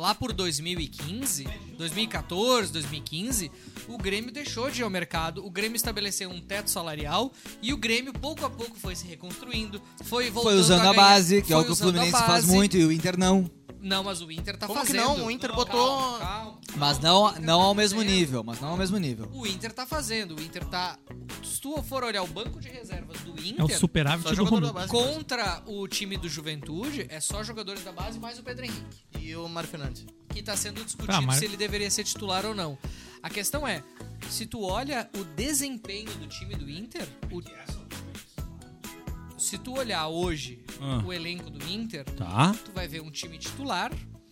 Lá por 2015, 2014, 2015, o Grêmio deixou de ir ao mercado, o Grêmio estabeleceu um teto salarial e o Grêmio pouco a pouco foi se reconstruindo, foi voltando Foi usando a, ganhar- base, que é o que o a Fluminense faz muito e o Inter não. Não, mas o Inter tá Como que fazendo. não? O Inter botou- Calma, calma. Mas não, não ao mesmo Fazendo. nível, mas não ao mesmo nível. O Inter tá fazendo, o Inter tá... Se tu for olhar o banco de reservas do É o Inter... superávit do Romulo. Contra o time do Juventude, é só jogadores da base mais o Pedro Henrique. E o Mário Fernandes. que está sendo discutido Tá, mas- se ele deveria ser titular ou não. A questão é, se tu olha o desempenho do time do Inter, o- se tu olhar hoje Ah. o elenco do Inter, Tá, tu vai ver um time titular,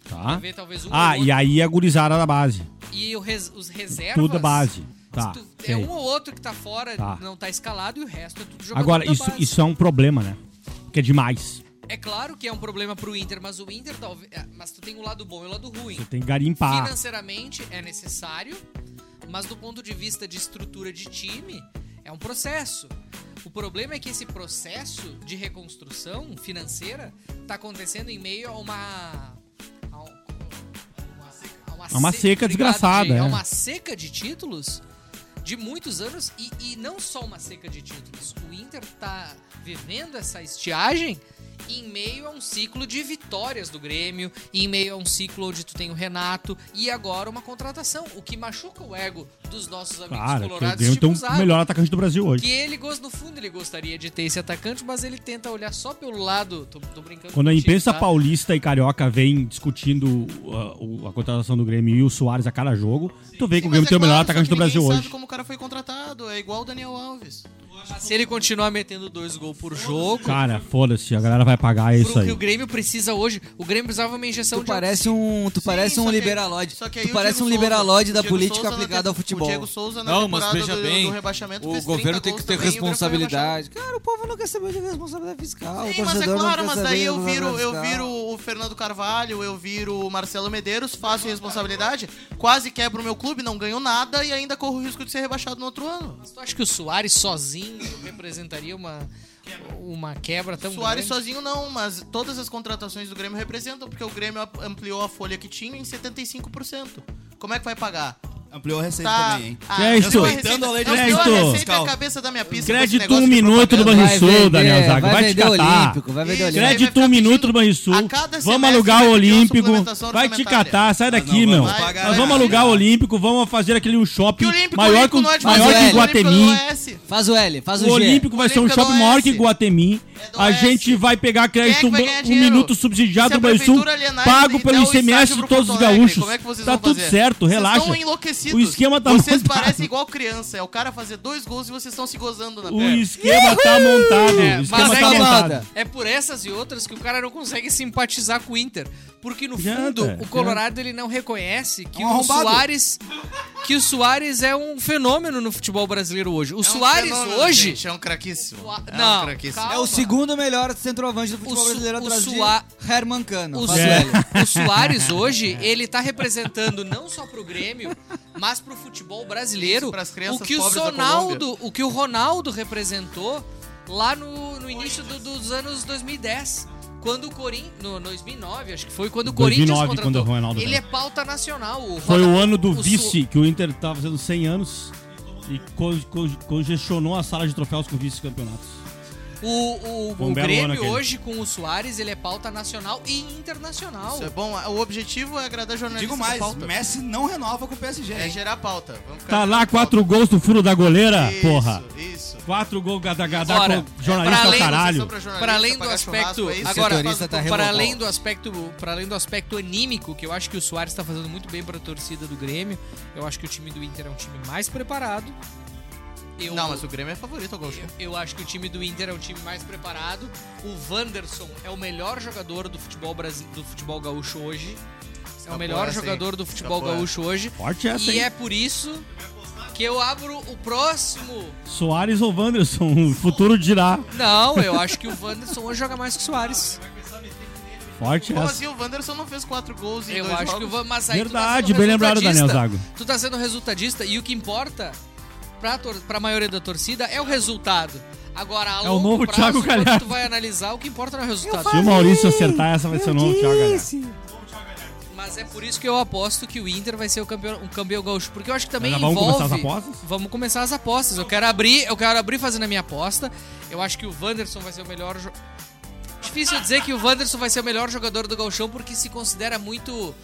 vai tá. ver talvez um Ah, e aí a gurizada da base. e res- os reservas... Tudo base. Tá. tu- é um ou outro que tá fora, Tá. não tá escalado, e o resto é tudo jogador Agora, isso, base. isso é um problema, né? Porque é demais. É claro que é um problema pro Inter, mas o Inter talvez... é, Mas tu tem o lado bom e o lado ruim. Você tem que garimpar. Financeiramente é necessário, mas do ponto de vista de estrutura de time, é um processo. O problema é que esse processo de reconstrução financeira está acontecendo em meio a uma. um- uma seca, seca obrigado, desgraçada, é. É uma seca de títulos de muitos anos e, e não só uma seca de títulos. O Inter tá vivendo essa estiagem em meio a um ciclo de vitórias do Grêmio, em meio a um ciclo onde tu tem o Renato e agora uma contratação, o que machuca o ego dos nossos amigos Claro, o colorados. Grêmio tipo tem o o melhor atacante do Brasil hoje. Que ele, gosta- no fundo, ele gostaria de ter esse atacante, mas ele tenta olhar só pelo lado. Tô, tô brincando. Quando a imprensa tá? paulista e carioca vem discutindo uh, o- a contratação do Grêmio e o Soares a cada jogo, tu vê que o Sim, Grêmio mas tem o melhor claro, atacante do Brasil hoje. sabe como o cara foi contratado. É igual o Daniel Alves. Se ele continuar metendo dois gols por jogo, Cara, foda-se, a galera vai pagar isso pro que aí. o Grêmio precisa hoje, o Grêmio precisava uma injeção Tu de parece um, tu Sim, parece um que- liberalode. que aí Tu o parece um liberalode da o política Souza aplicada te- ao futebol. O Diego Souza na Não, mas temporada veja do, bem, do O governo 30 tem que ter o responsabilidade. Cara, o povo não quer saber de responsabilidade fiscal. Sim, o mas é claro, mas daí eu viro, eu viro o Fernando Carvalho, eu viro o Marcelo Medeiros, faço responsabilidade, quase quebro o meu clube, não ganho nada e ainda corro o risco de ser rebaixado no outro ano. Mas tu acha que o Soares sozinho representaria uma, uma quebra tão Soares grande? sozinho não, mas todas as contratações do Grêmio representam, porque o Grêmio ampliou a folha que tinha em 75%. Como é que vai pagar? Ampliou a receita Tá. também, hein? Ah, Crédito. Respeitando a lei de ampliou a crédito. receita a cabeça da minha pista. Crédito um minuto do. Banrisul, Daniel Zago. vai Vai, te catar. Olímpico, vai vender Olímpico. Crédito um minuto do Banrisul. Vamos alugar o Olímpico. Vai te catar, sai daqui, não meu. Nós vamos alugar o Olímpico, vamos fazer aquele um Que shopping o maior que, é que velho, Guatemi. É. Faz o L, faz o, O G. Olímpico vai ser um é shopping maior que. Guatemi. É A gente vai pegar crédito é um, minuto subsidiado do Banrisul, pago pelo o ICMS de todos os gaúchos. como é que vocês Tá vão tudo fazer? certo, Vocês relaxa. O esquema tá Vocês montado. parecem igual criança. É o cara fazer dois gols e vocês estão se gozando na O perna. esquema tá montado. É, o esquema mas tá é montado. É por essas e outras que o cara não consegue simpatizar com o Inter. Porque no fundo, adianta. o Colorado ele não reconhece que É um o arrombado. Soares. Que o Soares é um fenômeno no futebol brasileiro hoje. O É um Soares fenômeno, hoje. gente, é um craquíssimo. É Não, um craquíssimo. calma. É o segundo melhor centroavante do futebol Su- brasileiro o atrás Sua- de Herman Cano. O, o É. O Soares hoje, ele tá representando não só pro Grêmio, mas pro futebol brasileiro. Isso, pras crianças o que o Ronaldo, o que o Ronaldo representou lá no, no início do- dos anos 2010. Quando o Corinthians. No, 2009, acho que foi quando o 2009, Corinthians contratou. quando o Ronaldo ele é pauta nacional. O Foi Ronaldo- o ano do o vice, que o Inter tava fazendo 100 anos e co- co- congestionou a sala de troféus com vice-campeonatos. O, o, um o Grêmio hoje com o Soares, ele é pauta nacional e internacional. Isso é bom. O objetivo é agradar jornalistas Digo mais, pauta. Messi não renova com o PSG. É hein? gerar pauta. Vamos ficar Tá lá, pauta. quatro gols do furo da goleira, Isso, porra. Isso. Quatro gols gada gada Agora, com jornalista pra ao além- caralho. Para além do aspecto, é agora tá para além do aspecto, para além do aspecto anímico, que eu acho que o Soares está fazendo muito bem para a torcida do Grêmio. Eu acho que o time do Inter é um time mais preparado. Eu, Não, mas o Grêmio é favorito ao gol. eu, eu acho que o time do Inter é um time mais preparado. O Wanderson é o melhor jogador do futebol brasi- do futebol gaúcho hoje. É o melhor essa, hein? jogador do futebol Escapou gaúcho hoje. Forte essa, E hein? é por isso que eu abro o próximo. Soares ou Wanderson, o futuro dirá. Não, eu acho que o Wanderson hoje joga mais que o Soares. Forte Como essa. assim o Wanderson não fez quatro gols em Eu dois acho jogos? que o Van, mas aí tá Verdade, sendo bem lembrado. Daniel Zago. Tu tá sendo resultadista e o que importa pra, pra maioria da torcida é o resultado. Agora, a É o longo novo prazo, Thiago quando Galhardo. tu vai analisar, o que importa não é o resultado. Se o Maurício acertar, essa vai ser o novo Thiago Galhardo. Mas é por isso que eu aposto que o Inter vai ser o campeão, um campeão gaúcho. Porque eu acho que também Já vamos envolve... começar as apostas? Vamos começar as apostas. Eu quero abrir, eu quero abrir fazendo a minha aposta. Eu acho que o Wanderson vai ser o melhor... jo- Difícil dizer que o Wanderson vai ser o melhor jogador do gauchão porque se considera muito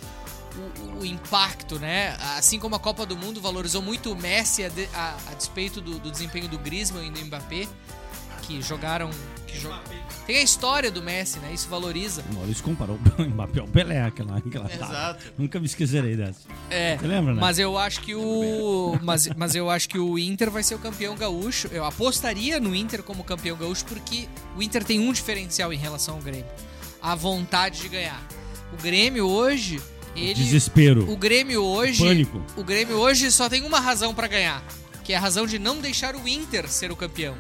o, o impacto, né? Assim como a Copa do Mundo valorizou muito o Messi a, de- a- a despeito do, do desempenho do Griezmann e do Mbappé, que jogaram... Que jo- Tem a história do Messi, né? Isso valoriza. O Maurício comparou o Mbappé ao Pelé, aquela, aquela Exato. Nunca me esquecerei dessa. É, Você lembra, né? mas eu acho que o mas, mas eu acho que o Inter vai ser o campeão gaúcho. Eu apostaria no Inter como campeão gaúcho porque o Inter tem um diferencial em relação ao Grêmio, a vontade de ganhar. O Grêmio hoje, ele Desespero. o Grêmio hoje, Pânico. o Grêmio hoje só tem uma razão pra ganhar, que é a razão de não deixar o Inter ser o campeão.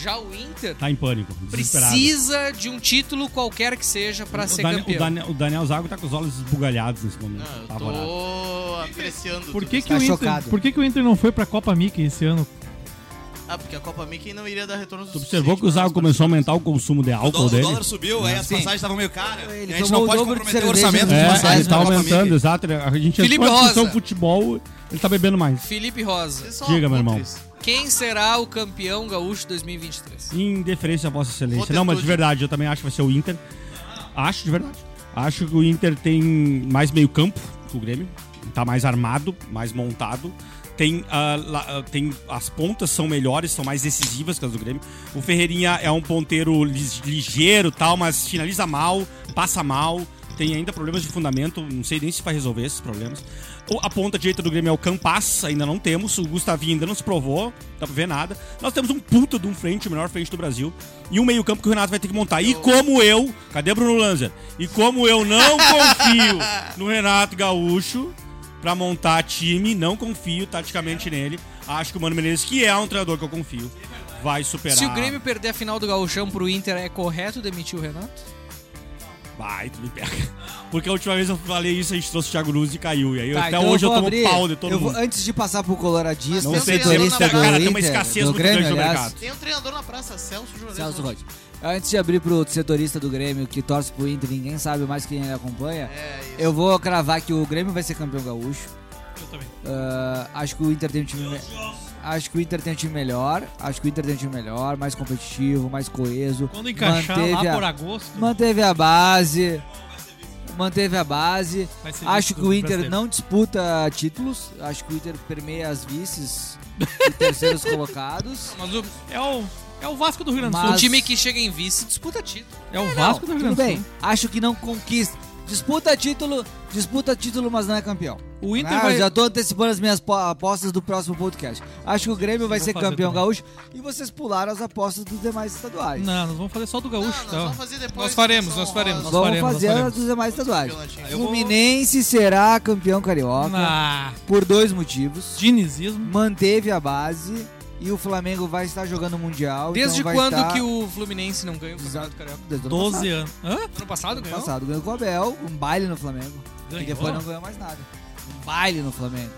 Já o Inter Tá em pânico. Precisa de um título qualquer que seja pra o ser Daniel, campeão. O Daniel, o Daniel Zago tá com os olhos esbugalhados nesse momento. Não, eu apavorado. tô apreciando. Por que, isso. que, o Tá Inter, chocado. por que, que o Inter não foi pra Copa Mickey esse ano? Ah, porque a Copa Mickey não iria dar retorno Tu observou que o Zago começou a aumentar o consumo de O álcool o dele? dólar subiu, aí as Sim. passagens estavam meio caras. Ele E a gente tomou não o pode dobro de comprometer o cerveja orçamento do de É, passagens ele tá Copa aumentando, Mickey. exato. ele- A gente Felipe entrou na discussão Rosa. futebol, ele tá bebendo mais. Felipe Rosa. São Diga, meu irmão. Quem será o campeão gaúcho 2023? Em deferência à Vossa Excelência. Não, mas de verdade, eu também acho que vai ser o Inter. Acho de verdade. Acho que o Inter tem mais meio campo que o Grêmio. Tá mais armado, mais montado. Tem, ah, lá- ah, tem as pontas são melhores, são mais decisivas que as do Grêmio. O Ferreirinha é um ponteiro ligeiro, tal, mas finaliza mal, passa mal. Tem ainda problemas de fundamento, não sei nem se vai resolver esses problemas. A ponta direita do Grêmio é o Campas, ainda não temos. O Gustavinho ainda não se provou, dá pra ver nada. Nós temos um puta de um frente, o melhor frente do Brasil. E um meio-campo que o Renato vai ter que montar. E como eu, cadê Bruno Lanzer? E como eu não confio no Renato Gaúcho pra montar time, não confio taticamente nele. Acho que o Mano Menezes, que é um treinador que eu confio, vai superar. Se o Grêmio perder a final do Gauchão pro Inter, é correto demitir o Renato? Vai, tu me pega. Porque a última vez eu falei isso, a gente trouxe o Thiago Nunes e caiu. E aí Tá, até então hoje eu, vou tomo abrir- pau de todo eu vou- mundo. antes de passar pro coloradista, Não sei, setorista eu- do cara, tem uma escassez do muito Grêmio, grande no aliás, mercado. Tem um treinador na praça, Celso. Celso Rotti. Antes de abrir pro setorista do Grêmio, que torce pro Inter, ninguém sabe mais quem ele acompanha, É, isso. eu vou cravar que o Grêmio vai ser campeão gaúcho. Eu também. Ah, acho que o Inter tem um time. me- Acho que o Inter tem um time melhor. Acho que o Inter tem um time melhor, mais competitivo, mais coeso. Quando encaixar Manteve lá a- por agosto, Manteve a base. Manteve a base. Acho que o Inter brasileiro. não disputa títulos. Acho que o Inter permeia as vices e terceiros colocados. Mas o, É o, é o Vasco do Rio Grande do Sul. Mas- o time que chega em vice disputa título. É o Não, Vasco do Rio tudo Grande do bem. Sul. Acho que não conquista. Disputa título, disputa título, mas não é campeão. O Inter Ah, vai... já tô antecipando as minhas po- apostas do próximo podcast. Acho que o Grêmio vai ser campeão também. gaúcho e vocês pularam as apostas dos demais estaduais. Não, nós vamos fazer só do Não, Gaúcho. nós vamos fazer depois. Nós faremos, nós faremos. Nós Vamos faremos, fazer nós as faremos. dos demais estaduais. Vou- Fluminense será campeão carioca Ah, por dois motivos. dinizismo. Manteve a base e o Flamengo vai estar jogando o Mundial. Desde então vai quando estar- que o Fluminense não ganhou o Campeonato Carioca? Desde o ano 12 passado. anos. Hã? Ano passado ganhou? passado ganhou com o Abel, um baile no Flamengo. E Ganhou? depois não ganhou mais nada. Um baile no Flamengo.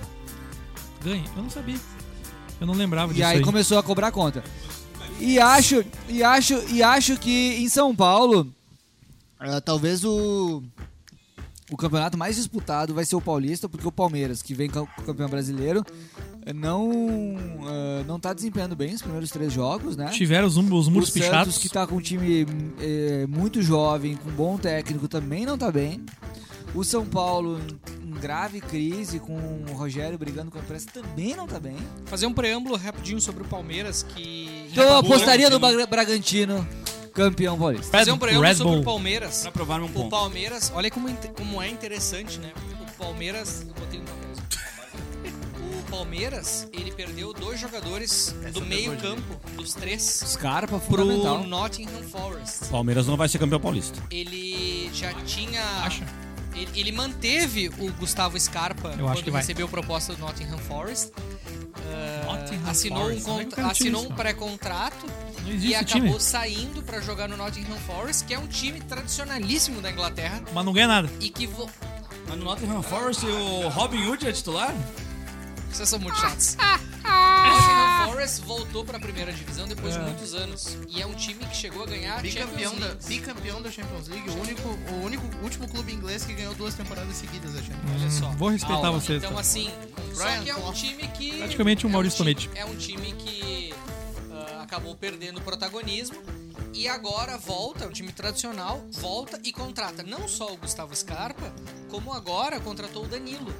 Ganha. Eu não sabia. Eu não lembrava E disso aí, aí. começou a cobrar conta. E acho, e acho, e acho que em São Paulo, ah, talvez o o campeonato mais disputado vai ser o Paulista, porque o Palmeiras, que vem cam- campeão brasileiro, não ah, não tá desempenhando bem os primeiros três jogos, né? Tiveram os, os O muros Santos, pichados. que tá com um time eh, muito jovem, com bom técnico, também não tá bem. O São Paulo, em grave crise, com o Rogério brigando com a imprensa, também não tá bem. Fazer um preâmbulo rapidinho sobre o Palmeiras, que... Então eu apostaria no Bragantino. Bra- Bragantino campeão paulista. Fazer um preâmbulo Red sobre Bull. o Palmeiras. Pra provar um O ponto. Palmeiras, olha como, inte- como é interessante, né? O Palmeiras. Eu botei um. O Palmeiras, ele perdeu dois jogadores do meio-campo, dos três, Scarpa, pro fundamental. Nottingham Forest. Palmeiras não vai ser campeão paulista. Ele já tinha. Acha? Ele, ele manteve o Gustavo Scarpa Eu acho quando recebeu proposta do Nottingham Forest. Ah, Nottingham assinou Forest. um, contra- assinou um pré-contrato e acabou time. saindo pra jogar no Nottingham Forest, que é um time tradicionalíssimo da Inglaterra Mas não ganha nada. e que vo... Mas no Nottingham Forest o Robin Hood é titular? Vocês são muito chatos. Nottingham Forest voltou pra primeira divisão depois de É. muitos anos. E é um time que chegou a ganhar Bicampeão Champions da, League. bicampeão da Champions League, o único, o único o último clube inglês que ganhou duas temporadas seguidas da Champions. Olha só. Vou respeitar Aula. vocês, Então, tá? assim, só Brian que é um time que. Praticamente um é Maurício time- Tometi. É um time que ah, acabou perdendo protagonismo e agora volta, é um time tradicional, volta e contrata não só o Gustavo Scarpa, como agora contratou o Danilo.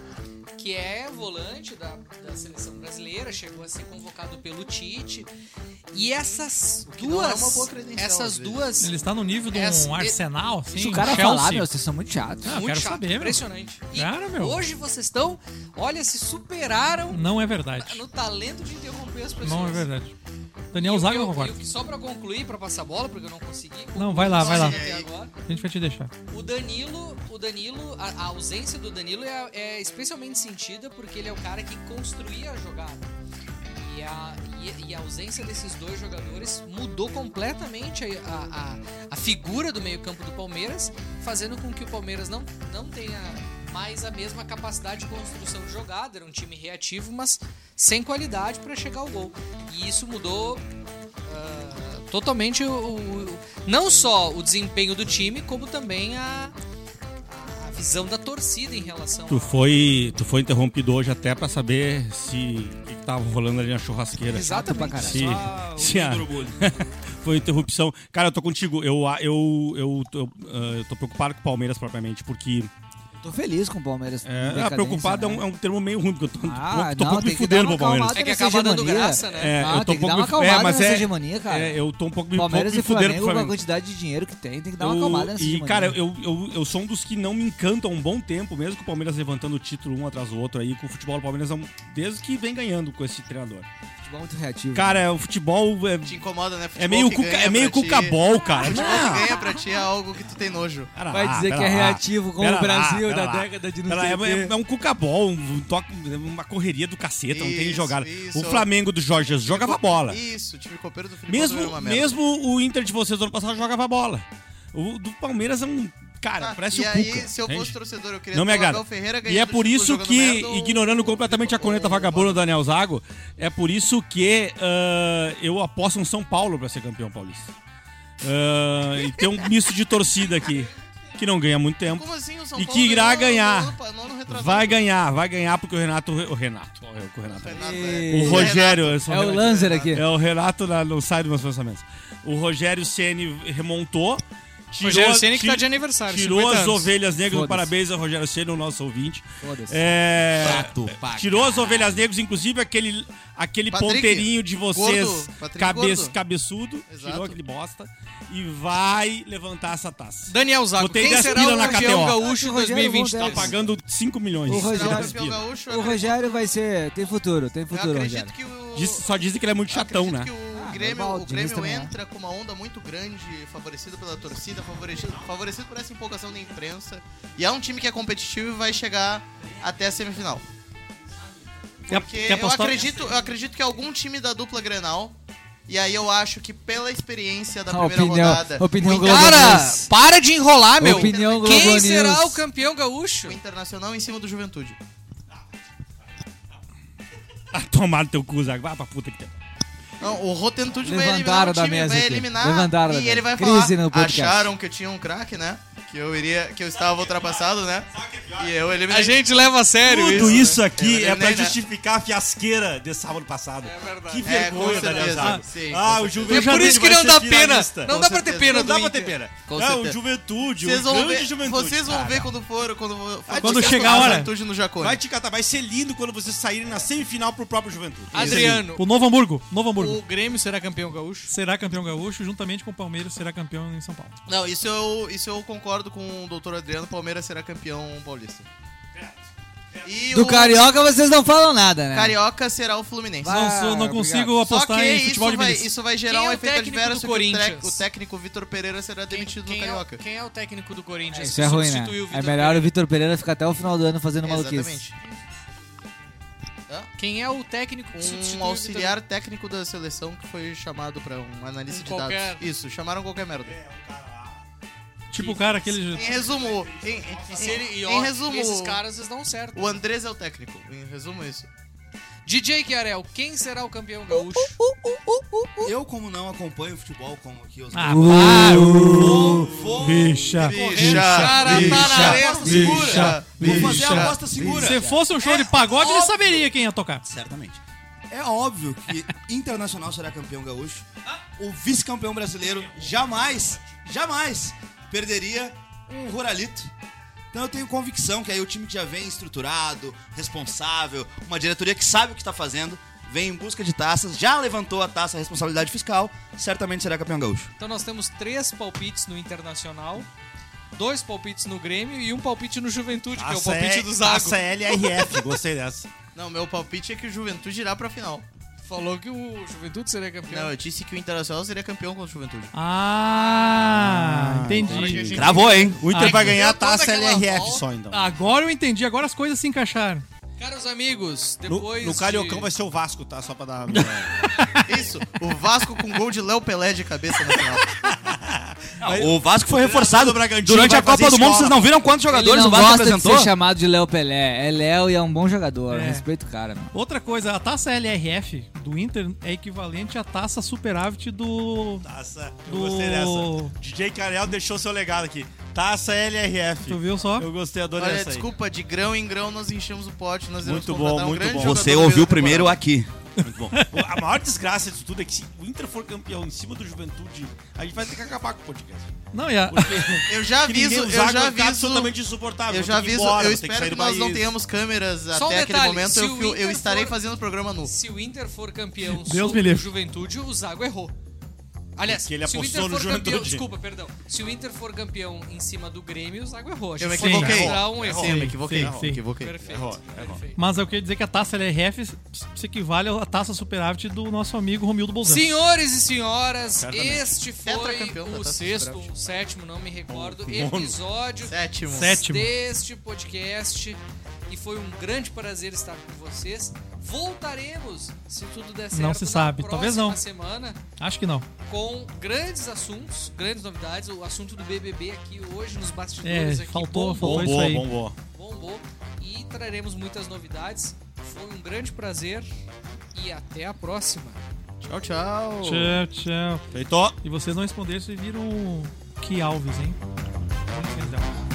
Que é volante da, da seleção brasileira, chegou a ser convocado pelo Tite. E essas é duas. uma boa credencial, às essas duas. Ele está no nível de um Essa- Arsenal, assim, Se o cara Chelsea. falar, meu, vocês são muito chatos. Ah, eu muito quero chato, saber, meu. impressionante. E Cara, meu. hoje vocês estão, olha, se superaram Não é verdade. no talento de interromper as pessoas. Não é verdade. Daniel E Zaga não concorda. Só pra concluir, pra passar a bola, porque eu não consegui. Não, vai lá, vai lá. A gente vai te deixar. o Danilo, o Danilo, a, a ausência do Danilo é, é especialmente sentida porque ele é o cara que construía a jogada. E a, e, e a ausência desses dois jogadores mudou completamente a, a, a- a figura do meio-campo do Palmeiras, fazendo com que o Palmeiras não, não tenha mais a mesma capacidade de construção de jogada. Era um time reativo, mas sem qualidade para chegar ao gol. E isso mudou ah, totalmente o, o- não só o desempenho do time, como também a, a visão da torcida em relação Tu foi, tu foi interrompido hoje até pra saber se o que, que tava rolando ali na churrasqueira. Exato pra caralho. Se, Ah, a- orgulho. foi interrupção. Cara, eu tô contigo. Eu, eu, eu, tô, ah, eu tô preocupado com o Palmeiras propriamente, porque. Tô feliz com o Palmeiras. É, decadência, preocupado né? é, um, é um termo meio ruim, porque eu tô, Ah, tô, tô um não, me fudendo pro Palmeiras. É que acaba dando graça, né? É, Ah, eu tô tem um que pouco dar uma me- acalmada é, mas nessa é- hegemonia, cara. É, eu tô um pouco, O pouco Palmeiras me e fudendo Flamengo, com a quantidade de dinheiro que tem, tem que dar uma Eu- acalmada nessa E, hegemonia. cara, eu, eu, eu sou um dos que não me encantam há um bom tempo, mesmo com o Palmeiras levantando o título um atrás do outro aí, com o futebol do Palmeiras, é desde que vem ganhando com esse treinador. Futebol muito reativo. Cara, o futebol é, Te incomoda, né? é Futebol meio, que cuca, é meio ti- cucabol, cara. Futebol Não. que ganha pra ti é algo que tu tem nojo. Pera Vai lá, dizer que é lá. reativo como Pera o Brasil lá, da década de não sei o é, é um cucabol, um toque, uma correria do caceta, não tem Isso, jogada. isso. O Flamengo do Jorge Jesus jogava bola. Isso, o time copeiro do futebol Mesmo, é mesmo o Inter de vocês do ano passado jogava bola. O do Palmeiras é um. Cara, Ah, parece e o aí, Cuca. se eu entende? fosse torcedor, eu queria Não me agrada. Ferreira E é por isso que, merda ou- ignorando completamente a corneta vagabunda do Daniel Zago, é por isso que ah, eu aposto um São Paulo pra ser campeão paulista. Ah, e tem um misto de torcida aqui, que não ganha muito tempo. Como assim o São E Paulo que irá ganhar. Vai ganhar, vai ganhar porque o Renato. O Renato, o Renato. Renato, E- O Rogério. sou É o Renato. Lanzer aqui. É o Renato na- não sai dos meus pensamentos. O Rogério Ceni remontou. Tirou, Rogério Ceni que tá de aniversário, Tirou 50 as ovelhas negras. Parabéns ao Rogério Ceni, o nosso ouvinte. Foda-se. É, Chato pra tirou as ovelhas negras, inclusive aquele, aquele Patrick, ponteirinho de vocês gordo, cabe- cabeçudo. Exato. Tirou aquele bosta. E vai levantar essa taça. Daniel Zago, Botei quem 10 será pila o campeão gaúcho Rogério 2023? Tá pagando 5 milhões. O Rogério- O Rogério vai ser. Tem futuro, tem Eu futuro, acredito Rogério. que o... Diz- só dizem que ele é muito chatão, né? Ah, Grêmio, o Grêmio também é. entra com uma onda muito grande, favorecido pela torcida, favorecido, favorecido por essa empolgação da imprensa. E é um time que é competitivo e vai chegar até a semifinal. Porque eu acredito, eu acredito que algum time da dupla Grenal. E aí eu acho que pela experiência da primeira opinião- rodada. opinião o Globo Cara, News. para de enrolar, meu. Opinião Globo Quem News. será o campeão gaúcho? o Internacional em cima do Juventude. Ah, tomar teu cu, Zago. Vai pra puta que tem. Não, o Rotentude vai eliminar o da time, mesa vai eliminar Levantaram da e ele vai falar, acharam que eu tinha um craque, né? Que eu iria, que eu estava ultrapassado, né? E eu eliminei. A gente leva a sério Tudo isso. isso aqui é pra né? justificar a fiasqueira de sábado passado. É verdade. Que É, vergonha, com Daniel. Zago. Ah, o. Juventude É por isso que não dá pena. Não dá pra ter pena Não dá pra ter pena. Com Não, o Juventude, Vocês o vão grande ver, Juventude. vocês vão Ah, ver quando for, quando, for- Quando chegar a hora. Juventude no Jacone. Vai te catar, vai ser lindo quando vocês saírem na semifinal pro próprio Juventude. Adriano, O Novo Hamburgo. Novo Hamburgo. o Grêmio será campeão gaúcho? Será campeão gaúcho, juntamente com o Palmeiras será campeão em São Paulo. Não, isso eu, isso eu concordo com o doutor Adriano. Palmeiras será campeão paulista. E Do o Carioca vocês não falam nada, né? Carioca será o Fluminense. Não, sou- não consigo Só apostar que em isso futebol de vai, isso vai gerar Quem é um o efeito técnico adverso do que o, Corinthians? o técnico Vitor Pereira será demitido quem no é, o- Carioca. quem é o técnico do Corinthians? Isso que é ruim, né? substituiu o É Vitor melhor o Pereira? Vitor Pereira ficar até o final do ano fazendo maluquice. Exatamente. Quem é o técnico que substituiu Um o auxiliar técnico da seleção que foi chamado pra um analista Um de qualquer. dados. Isso, chamaram qualquer merda. Tipo o cara aquele. Em resumo, em? E, se ele, e, em ó, resumo, esses caras eles dão certo. o Andrés é o técnico. Em resumo, isso. DJ Chiarel, quem será o campeão gaúcho? Eu, como não acompanho futebol, como aqui os Ah, para! vou, Bicha! Bicha, bicha, bicha, bicha, vou fazer a aposta segura. Se fosse um show de pagode, ele saberia quem ia tocar. Certamente. É óbvio que Internacional será campeão gaúcho. O vice-campeão brasileiro jamais, jamais perderia um Ruralito. Então eu tenho convicção que aí o time que já vem estruturado, responsável, uma diretoria que sabe o que está fazendo, vem em busca de taças, já levantou a taça responsabilidade fiscal, certamente será campeão gaúcho. Então nós temos três palpites no Internacional, dois palpites no Grêmio e um palpite no Juventude, que é o Taça palpite é- do Zago. Taça LRF, gostei dessa. Não, meu palpite é que o Juventude irá pra final. Falou que o Juventude seria campeão. Não, eu disse que o Internacional seria campeão contra o Juventude. Ah, entendi. gente- Gravou, hein? O Inter Ai, vai ganhar a taça LRF volta. só, então. Agora eu entendi, agora as coisas se encaixaram. Caros amigos, No, depois no Cariocão de... vai ser o Vasco, tá? Só pra dar... Isso, o Vasco com gol de Léo Pelé de cabeça na final. O Vasco foi reforçado durante a Copa do Mundo. Vocês não viram quantos Ele jogadores não o Vasco gosta de apresentou? ser chamado de Léo Pelé. É Léo e é um bom jogador. É. Respeito o cara, mano. Outra coisa, a taça LRF do Inter é equivalente à taça superávit do. Taça, eu Do- gostei dessa. DJ Carel deixou seu legado aqui. Taça LRF. Tu viu só? Eu gostei, adorei Olha, essa aí. desculpa, de grão em grão nós enchemos o pote. Nós Muito bom, um muito grande bom. Você ouviu primeiro aqui. Muito bom. A maior desgraça disso tudo é que se o Inter for campeão em cima do Juventude, a gente vai ter que acabar com o podcast. Não, e a, Eu já Que aviso, eu já ficar aviso. absolutamente insuportável. Eu já que aviso, embora, eu que espero que do nós não tenhamos câmeras Só um até aquele detalhe, momento. Eu, eu estarei for- fazendo o programa nu. Se o Inter for campeão Deus sobre me o livre. Juventude, o Zago errou. Aliás, Porque ele se o Inter apostou no for campeão, Juventude. desculpa, perdão. Se o Inter for campeão em cima do Grêmio, o Zago errou. Eu me equivoquei. um erro. Sim, eu me equivoquei. Sim, sim. equivoquei. Perfeito. Errou, errou. perfeito. mas eu queria dizer que a taça LRF se equivale à taça superávit do nosso amigo Romildo Bolzano. Senhores e senhoras, Certamente. este foi Tetracampeão da o Taça sexto, Superávit. o sétimo, não me recordo, Nono. episódio Sétimo. Sétimo. deste podcast. E foi um grande prazer estar com vocês. Voltaremos, se tudo der certo, Não se na sabe, talvez próxima não. semana Acho que não. com grandes assuntos, grandes novidades. O assunto do BBB aqui hoje nos É, bastidores aqui faltou- bombou, faltou isso Bombou, aí. bombou. bombou e traremos muitas novidades. Foi um grande prazer e até a próxima. Tchau, tchau. Tchau, tchau. Feitou. E vocês não responderam se viram o Que Alves, hein? Com licença. É.